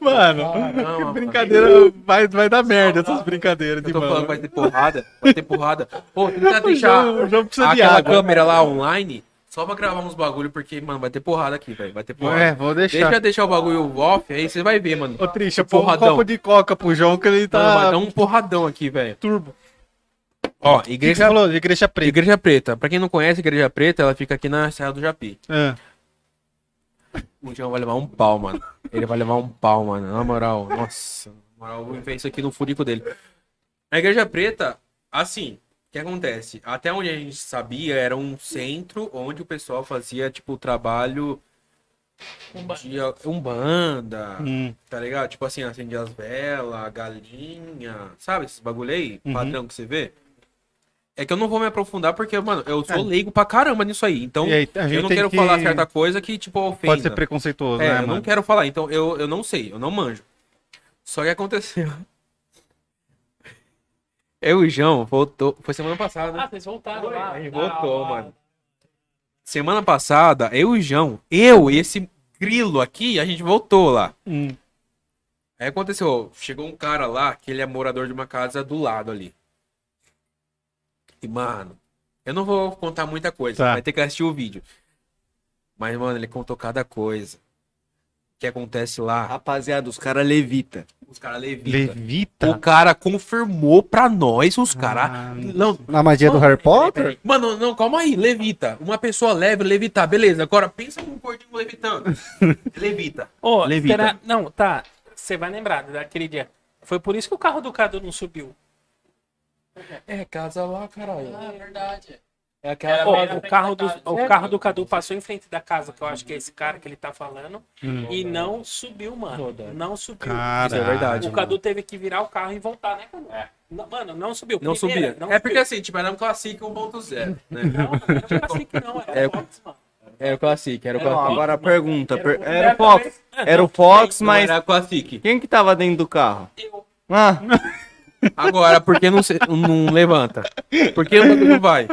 Mano, Não, brincadeira vai, vai dar merda essas brincadeiras de Eu tô falando que mano. vai ter porrada. Vai ter porrada. Pô, tenta deixar o João precisa de aquela água. câmera lá online só pra gravar uns bagulho, porque, mano, vai ter porrada aqui, velho. Vai ter porrada. É, vou deixar. Deixa deixar o bagulho off, aí você vai ver, mano. Ô, Trisha, um porradão. copo de coca pro João que ele Mano, vai tá dar um porradão aqui, velho. turbo. Ó, O que igreja, falou? Igreja preta. igreja Preta. Pra quem não conhece, Igreja Preta, ela fica aqui na Serra do Japi. É. O João vai levar um pau, mano. Ele vai levar um pau, mano. Na moral, nossa. Na moral, eu vou ver isso aqui no furico dele. A Igreja Preta, assim, o que acontece? Até onde a gente sabia, era um centro onde o pessoal fazia, tipo, o trabalho de umbanda, Hum. tá ligado? Tipo assim, acendia as velas, galinha, sabe? Esses bagulho aí, Uhum. padrão que você vê. É que eu não vou me aprofundar porque, mano, eu sou leigo pra caramba nisso aí. Então, É. Aí, a gente eu não quero que- falar certa coisa que, tipo, ofenda. Pode ser preconceituoso, É, né, eu mano? não quero falar, então eu, eu não sei, eu não manjo. Só que aconteceu. Eu e o João voltou. Foi semana passada, né? Ah, vocês voltaram lá. A gente voltou, ah, mano. Semana passada, eu e o João, eu e esse grilo aqui, a gente voltou lá. Hum. Aí aconteceu, chegou um cara lá, que ele é morador de uma casa do lado ali. E, mano, eu não vou contar muita coisa, Tá. vai ter que assistir o vídeo. Mas, mano, ele contou cada coisa que acontece lá. Rapaziada, os caras levita. Os caras levitam. Levita? O cara confirmou pra nós, os caras. Ah, Não, Na magia do Harry Potter? Mano, não, calma aí, levita. Uma pessoa leve, levitar, beleza. Agora pensa num gordinho levitando. levita. Ô, Levita. será- Não, tá. Você vai lembrar daquele dia. Foi por isso que o carro do Cadu não subiu. É, casa lá, caralho. Ah, verdade. É aquela. Ô, o, carro do, o carro do Cadu passou em frente da casa, que eu acho que é esse cara que ele tá falando, e não subiu, mano. Não subiu. Isso é verdade. O Cadu teve que virar o carro e voltar, né, Cadu? Não, Mano, não subiu. Não Primeira, subia. não é porque subiu. assim, tipo, era um Classic 1.0, né? Não, não era Classic, não. Era É, Fox, mano. Era o Classic, era o Não, Classic. agora a pergunta. per- Era Era o Fox. Era o Fox, mas era o Classic. quem que tava dentro do carro? Eu. Ah, Agora, por que não, se- não levanta? Por que o bagulho não vai?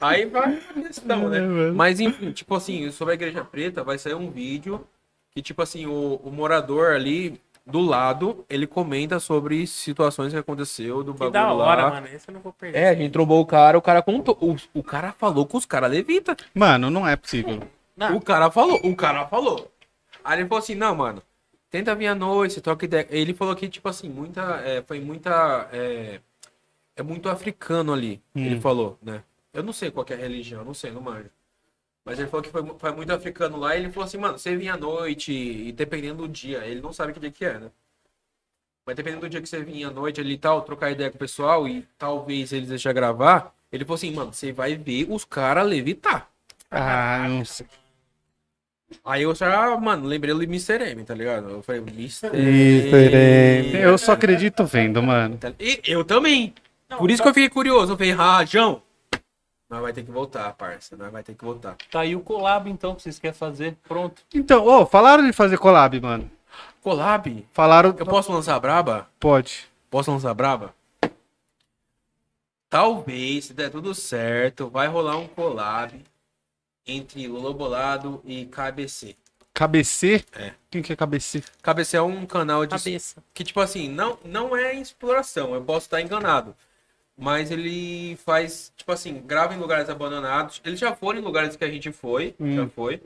Aí vai a questão, né? Mas enfim, tipo assim, sobre a Igreja Preta, vai sair um vídeo que, tipo assim, o, o morador ali do lado, ele comenta sobre situações que aconteceu do Que bagulho da hora, lá. mano. Esse eu não vou perder. É, a gente trombou o cara, o cara contou. O, o cara falou que os caras levita. Mano, não é possível. Não. O cara falou, o cara falou. Aí ele falou assim, não, mano, tenta vir à noite, troca ideia. Ele falou que, tipo assim, muita. é, foi muita. É, é muito africano ali, ele falou, né? Eu não sei qual é a religião, não sei, não manjo. Mas ele falou que foi, foi muito africano lá e ele falou assim, mano, você vinha à noite e dependendo do dia, ele não sabe que dia que é, né? Mas dependendo do dia que você vinha à noite ali e tal, trocar ideia com o pessoal e talvez eles deixar gravar, ele falou assim, mano, você vai ver os caras levitar. Ah, não sei. Aí eu já, mano, lembrei do Mr. M, tá ligado? Eu falei, Mr. Mr. M. Eu só acredito vendo, mano. Tá- E eu também. Não, Por isso tá- que eu fiquei curioso. Eu falei, ah, João, nós vai ter que voltar, parça. Nós vai ter que voltar. Tá aí o collab, então, que vocês querem fazer. Pronto. Então, ô, falaram de fazer collab, mano. Collab? Falaram. Eu posso lançar a braba? Pode. Posso lançar a braba? Talvez, se der tudo certo, vai rolar um collab entre Lolo Bolado e KBC. KBC? É. Quem que é KBC? KBC é um canal de Cabeça. que tipo assim, não não é exploração, eu posso estar enganado. Mas ele faz, tipo assim, grava em lugares abandonados. Eles já foram em lugares que a gente foi, já foi.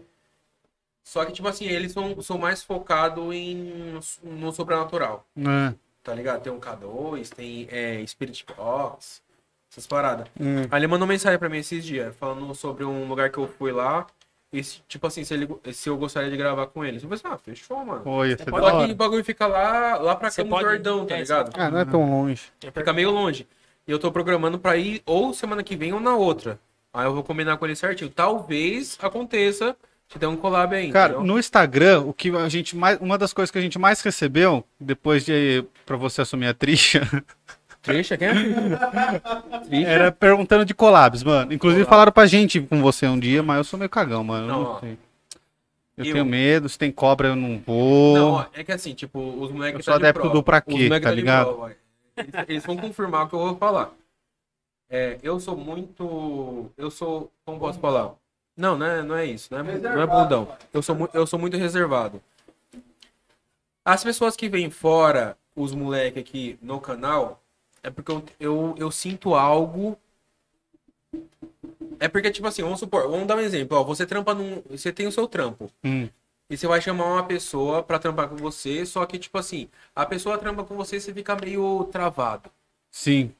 Só que, tipo assim, eles são, são mais focados em, no sobrenatural, É. tá ligado? Tem um K2, tem é, Spirit Box, essas paradas. Hum. Aí ele mandou mensagem pra mim esses dias, falando sobre um lugar que eu fui lá. E, se- tipo assim, se, ele, se eu gostaria de gravar com eles. Eu falei assim, ah, fechou, mano. Pô, ia ser Só que o bagulho fica lá, lá pra Campos do pode- Jordão, tá é, ligado? Ah, não é tão longe. Fica meio longe. E eu tô programando pra ir ou semana que vem ou na outra. Aí eu vou combinar com ele certinho. Talvez aconteça se der um collab aí. Cara, entendeu? no Instagram, o que a gente mais, uma das coisas que a gente mais recebeu depois de para você assumir a tricha, Trixa, quem é? Era perguntando de collabs, mano. Inclusive falaram pra gente com você um dia, mas eu sou meio cagão, mano. Eu Não, não sei. Eu, Eu- tenho medo, se tem cobra eu não vou. Não, ó, é que assim, tipo, os moleques Eu sou de adepto prova. do pra Os quê, moleques tá de ligado? prova, eles, eles vão confirmar o que eu vou falar. É, eu sou muito. Eu sou. Como posso falar? Não, não é, não é isso. Não é, não é bundão. Eu sou, eu sou muito reservado. As pessoas que vêm fora, os moleques aqui no canal, é porque eu, eu, eu sinto algo. É porque, tipo assim, vamos supor, vamos dar um exemplo. Ó, você trampa num. Você tem o seu trampo. Hum. E você vai chamar uma pessoa pra trampar com você, só que, tipo assim, a pessoa trampa com você e você fica meio travado. Sim.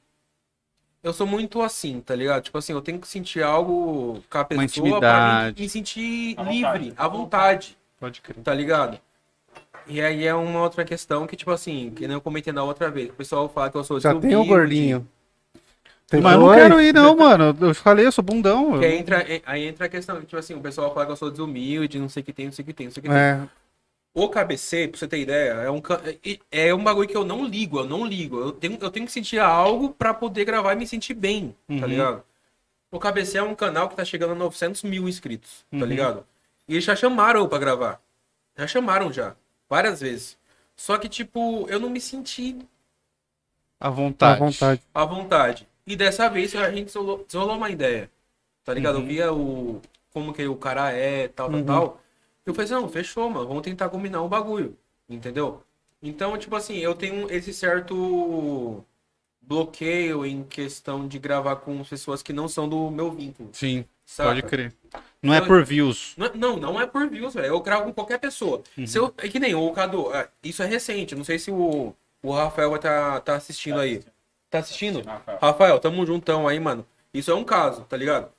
Eu sou muito assim, tá ligado? Tipo assim, eu tenho que sentir algo com a pessoa pra intimidade. me, me sentir livre, à vontade, Pode crer. tá ligado? E aí é uma outra questão que, tipo assim, que nem eu comentei na outra vez. O pessoal fala que eu sou Já tem o desumilde, gordinho. Tem Mas eu não quero ir, não, mano. Eu falei, eu sou bundão. Que aí entra, aí entra a questão, tipo assim, o pessoal fala que eu sou desumilde, não sei o que tem, não sei o que tem, não sei o que tem. É, O KBC, pra você ter ideia, é um, é- um bagulho que eu não ligo, eu não ligo. Eu tenho, eu tenho que sentir algo pra poder gravar e me sentir bem, tá Uhum. ligado? O KBC é um canal que tá chegando a 900 mil inscritos, tá Uhum. ligado? E eles já chamaram pra gravar. Já chamaram já, várias vezes. Só que, tipo, eu não me senti À à vontade. vontade. à vontade. E dessa vez a gente desenrolou uma ideia, tá ligado? Uhum. Eu via o, como que o cara é, tal, tal, Uhum. tal. Eu falei assim, não, fechou, mano, vamos tentar combinar um bagulho, entendeu? Então, tipo assim, eu tenho esse certo bloqueio em questão de gravar com pessoas que não são do meu vínculo, Sim, sabe? pode crer. Não é Eu- por views. Não, não, não é por views, velho. Eu gravo com qualquer pessoa. Se eu, é que nem o Cadu, é, isso é recente. Não sei se o, o Rafael vai tá, tá assistindo aí. Tá assistindo? Rafael, tamo juntão aí, mano. Isso é um caso, tá ligado?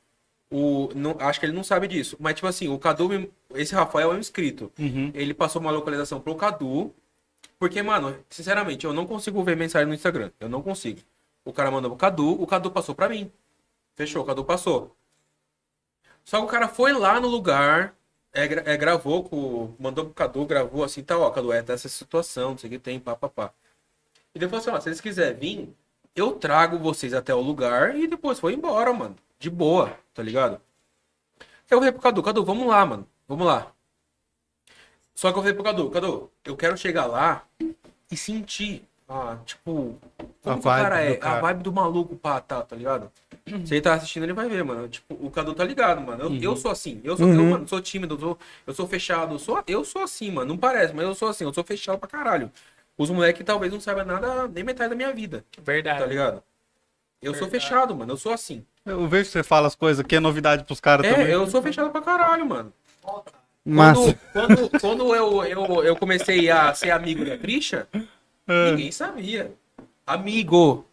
O, não, acho que ele não sabe disso. Mas, tipo assim, o Cadu, esse Rafael é um inscrito. Uhum. Ele passou uma localização pro Cadu. Porque, mano, sinceramente, eu não consigo ver mensagem no Instagram. Eu não consigo. O cara mandou pro Cadu, o Cadu passou pra mim. Fechou, o Cadu passou. Só que o cara foi lá no lugar, é, é, gravou, com, mandou pro Cadu, gravou assim, tá, ó, Cadu, é dessa situação, não sei o que tem, pá, pá, pá. E depois assim, ó, se eles quiserem vir, eu trago vocês até o lugar e depois foi embora, mano. De boa, tá ligado? Eu falei pro Cadu, Cadu, vamos lá, mano, vamos lá. Só que eu falei pro Cadu, Cadu, eu quero chegar lá e sentir, ah, tipo, como A que o cara vibe é, do cara. a vibe do maluco, pá, tá, tá ligado? Se ele tá assistindo, ele vai ver, mano. Tipo, o Cadu tá ligado, mano. Eu, Uhum. eu sou assim. Eu sou, eu, mano, sou tímido, eu sou, eu sou fechado. Eu sou, eu sou assim, mano. Não parece, mas eu sou assim. Eu sou fechado pra caralho. Os moleques talvez não saibam nada, nem metade da minha vida, Verdade. tá ligado? Eu sou fechado, mano. Eu sou assim. Eu vejo que você fala as coisas que é novidade pros caras também. É, eu sou fechado pra caralho, mano. Massa. Quando, quando, quando eu, eu, eu comecei a ser amigo da Trisha, É. ninguém sabia. Amigo.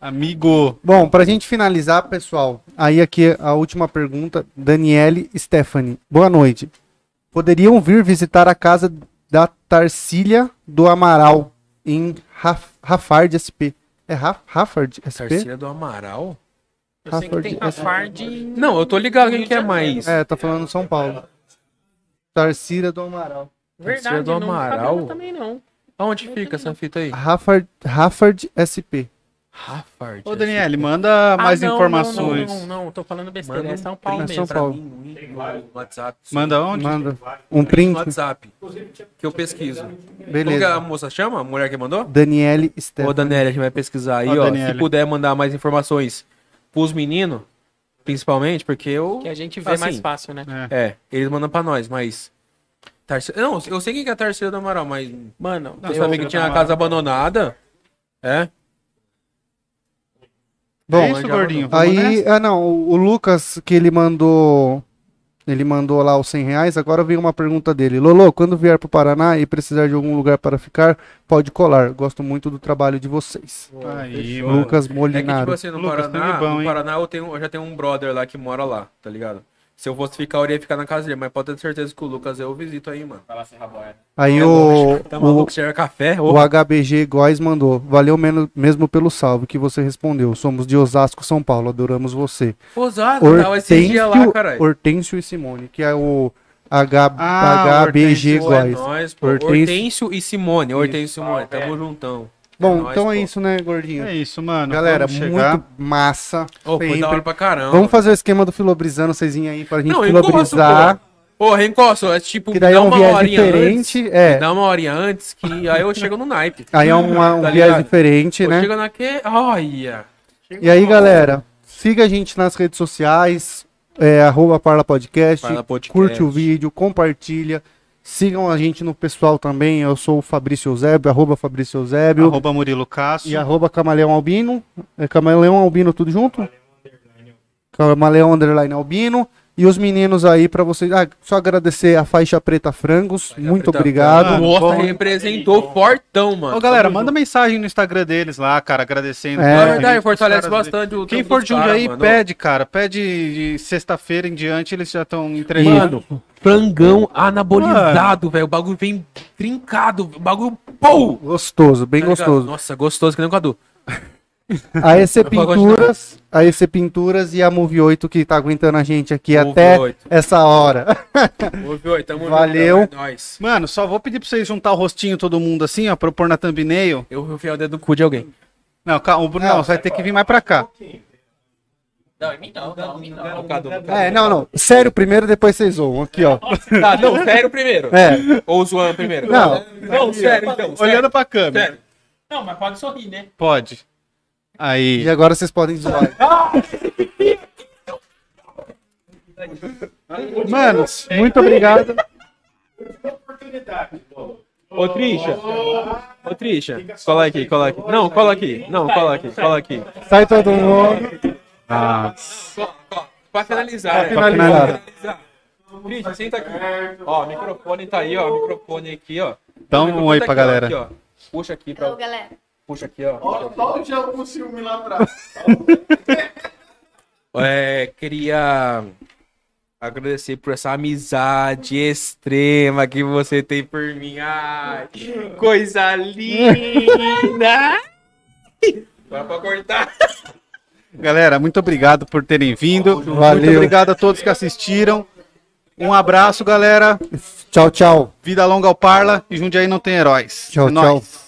Amigo. Bom, pra gente finalizar, pessoal, aí aqui a última pergunta, Daniele Stephanie. Boa noite. Poderiam vir visitar a casa da Tarsília do Amaral em Raf- Rafard SP. É Raf- Rafard SP? Tarsila do Amaral? Eu sei que tem Rafard Fard. Não, eu tô ligado quem que é mais. É, tá falando São Paulo. Tarsília do Amaral. Verdade, do não Amaral? sabia também não. Aonde fica essa fita aí? Rafard, Rafard SP. Raffard. Ô, Daniele, manda mais Ah, não, informações. Não, não, não, tô falando besteira. Manda é São um Paulo print mesmo. São Paulo. No WhatsApp. Manda onde? Manda um print. WhatsApp. Que eu pesquiso. Como que a Beleza. moça chama? A mulher que mandou? Daniele Ô, Stephanie. Daniela, a gente vai pesquisar aí, Ó, ó. Daniele. Se puder mandar mais informações pros meninos, principalmente, porque eu. Que a gente vê Assim, mais fácil, né? É, eles mandam pra nós, mas. Tarcísio... Não, eu sei quem que é Tarcísio do Amaral, mas. Mano, Eu eu, sabia que tinha a casa abandonada. É? Bom, é isso, gordinho. Aí, ah não, o o Lucas que ele mandou, ele mandou lá os 100 reais, agora vem uma pergunta dele. Lolo, quando vier pro Paraná e precisar de algum lugar para ficar, pode colar. Gosto muito do trabalho de vocês. Aí, mano. Lucas É que, tipo Molinaro. assim, no Lucas, Paraná, bom, no? Paraná eu, tenho, eu já tenho um brother lá que mora lá, tá ligado? Se eu fosse ficar, eu iria ficar na casa dele, mas pode ter certeza que o Lucas eu visito aí, mano. Vai lá, Serra Boia. Aí o, Tá o, maluco, chega café? o HBG Góis mandou. Valeu menos, mesmo pelo salve que você respondeu. Somos de Osasco, São Paulo. Adoramos você. Osasco, tava esse dia lá, Hortêncio, caralho. Hortêncio e Simone, que é o H, Ah, HBG Pô, é nóis. Hortêncio. Hortêncio e Simone. Hortêncio e Simone, tamo juntão. Bom, nóis, então é isso, né, gordinho? É isso, mano. Galera, Vamos chegar. muito massa. Foi sempre. da hora pra caramba. Vamos fazer o esquema do Filobrizando, vocês aí pra gente Não, eu encosto, filobrizar. Ô, reencosto, é tipo, Que daí é dá um uma viés horinha diferente. antes. É. Dá uma horinha antes, que aí eu chego no naipe. Aí é uma- um Tá viés diferente, né? chego naquele... Olha... E aí, galera, siga a gente nas redes sociais, é, arroba Parla Podcast, Parla Podcast. curte o vídeo, compartilha. Sigam a gente no pessoal também, eu sou o Fabrício Eusébio, arroba Fabrício Eusébio Arroba Murilo Cássio. e arroba Camaleão Albino. É Camaleão Albino tudo junto? Camaleão Underline Albino. E os meninos aí pra vocês. Ah, só agradecer a faixa preta Frangos. muito Preta obrigado. Frangos. Nossa, Bom. representou fortão, mano. Ô, galera, manda mensagem no Instagram deles lá, cara, agradecendo. É. verdade, fortalece bastante o Quem for de um aí, mano. pede, cara. Pede de sexta-feira em diante, eles já estão entregando. Mano, frangão anabolizado, velho. O bagulho vem trincado. O bagulho. Pou! Gostoso, bem Tá gostoso. Nossa, gostoso que nem o Cadu. A EC. Pinturas, a EC Pinturas e a Move 8 que tá aguentando a gente aqui Move até 8. essa hora. Ouve, oi, tamo Valeu. junto, é. Mano, só vou pedir pra vocês juntar o rostinho todo mundo assim, ó, pra eu pôr na thumbnail. Eu enfiei o dedo no cu de alguém. Não, calma, o Bruno, não, você vai ter que vir mais pra cá. Não, em mim não, não, em mim não. O Cadu. É, não, não. Sério primeiro, depois vocês zoam. Aqui, ó. Tá, não, sério primeiro. É. Ou zoando primeiro? Não. Não, sério então. sério. Olhando pra câmera. Sério. Não, mas pode sorrir, né? Pode. Aí. E agora vocês podem zoar. Mano, Muito obrigado. Ô, Trisha. Ô, Trisha. Cola aqui, cola aqui. Não, cola aqui. Não, cola aqui, cola aqui. Sai todo mundo. Cola. Pra finalizar. né? Pra finalizar. Trisha, senta aqui. Ó, o microfone tá aí, ó. O microfone aqui, ó. Dá um oi tá pra aqui, ó, galera. aqui, ó. Puxa aqui pra. Alô, galera. Puxa aqui, ó. Só o Diabo com ciúme lá atrás. É, queria agradecer por essa amizade extrema que você tem por mim. Ai, coisa linda! Vai pra cortar. Galera, muito obrigado por terem vindo. Muito Valeu. obrigado a todos que assistiram. Um abraço, galera. Tchau, tchau. Vida longa ao Parla e Jundiaí não tem heróis. Tchau, É nóis. tchau.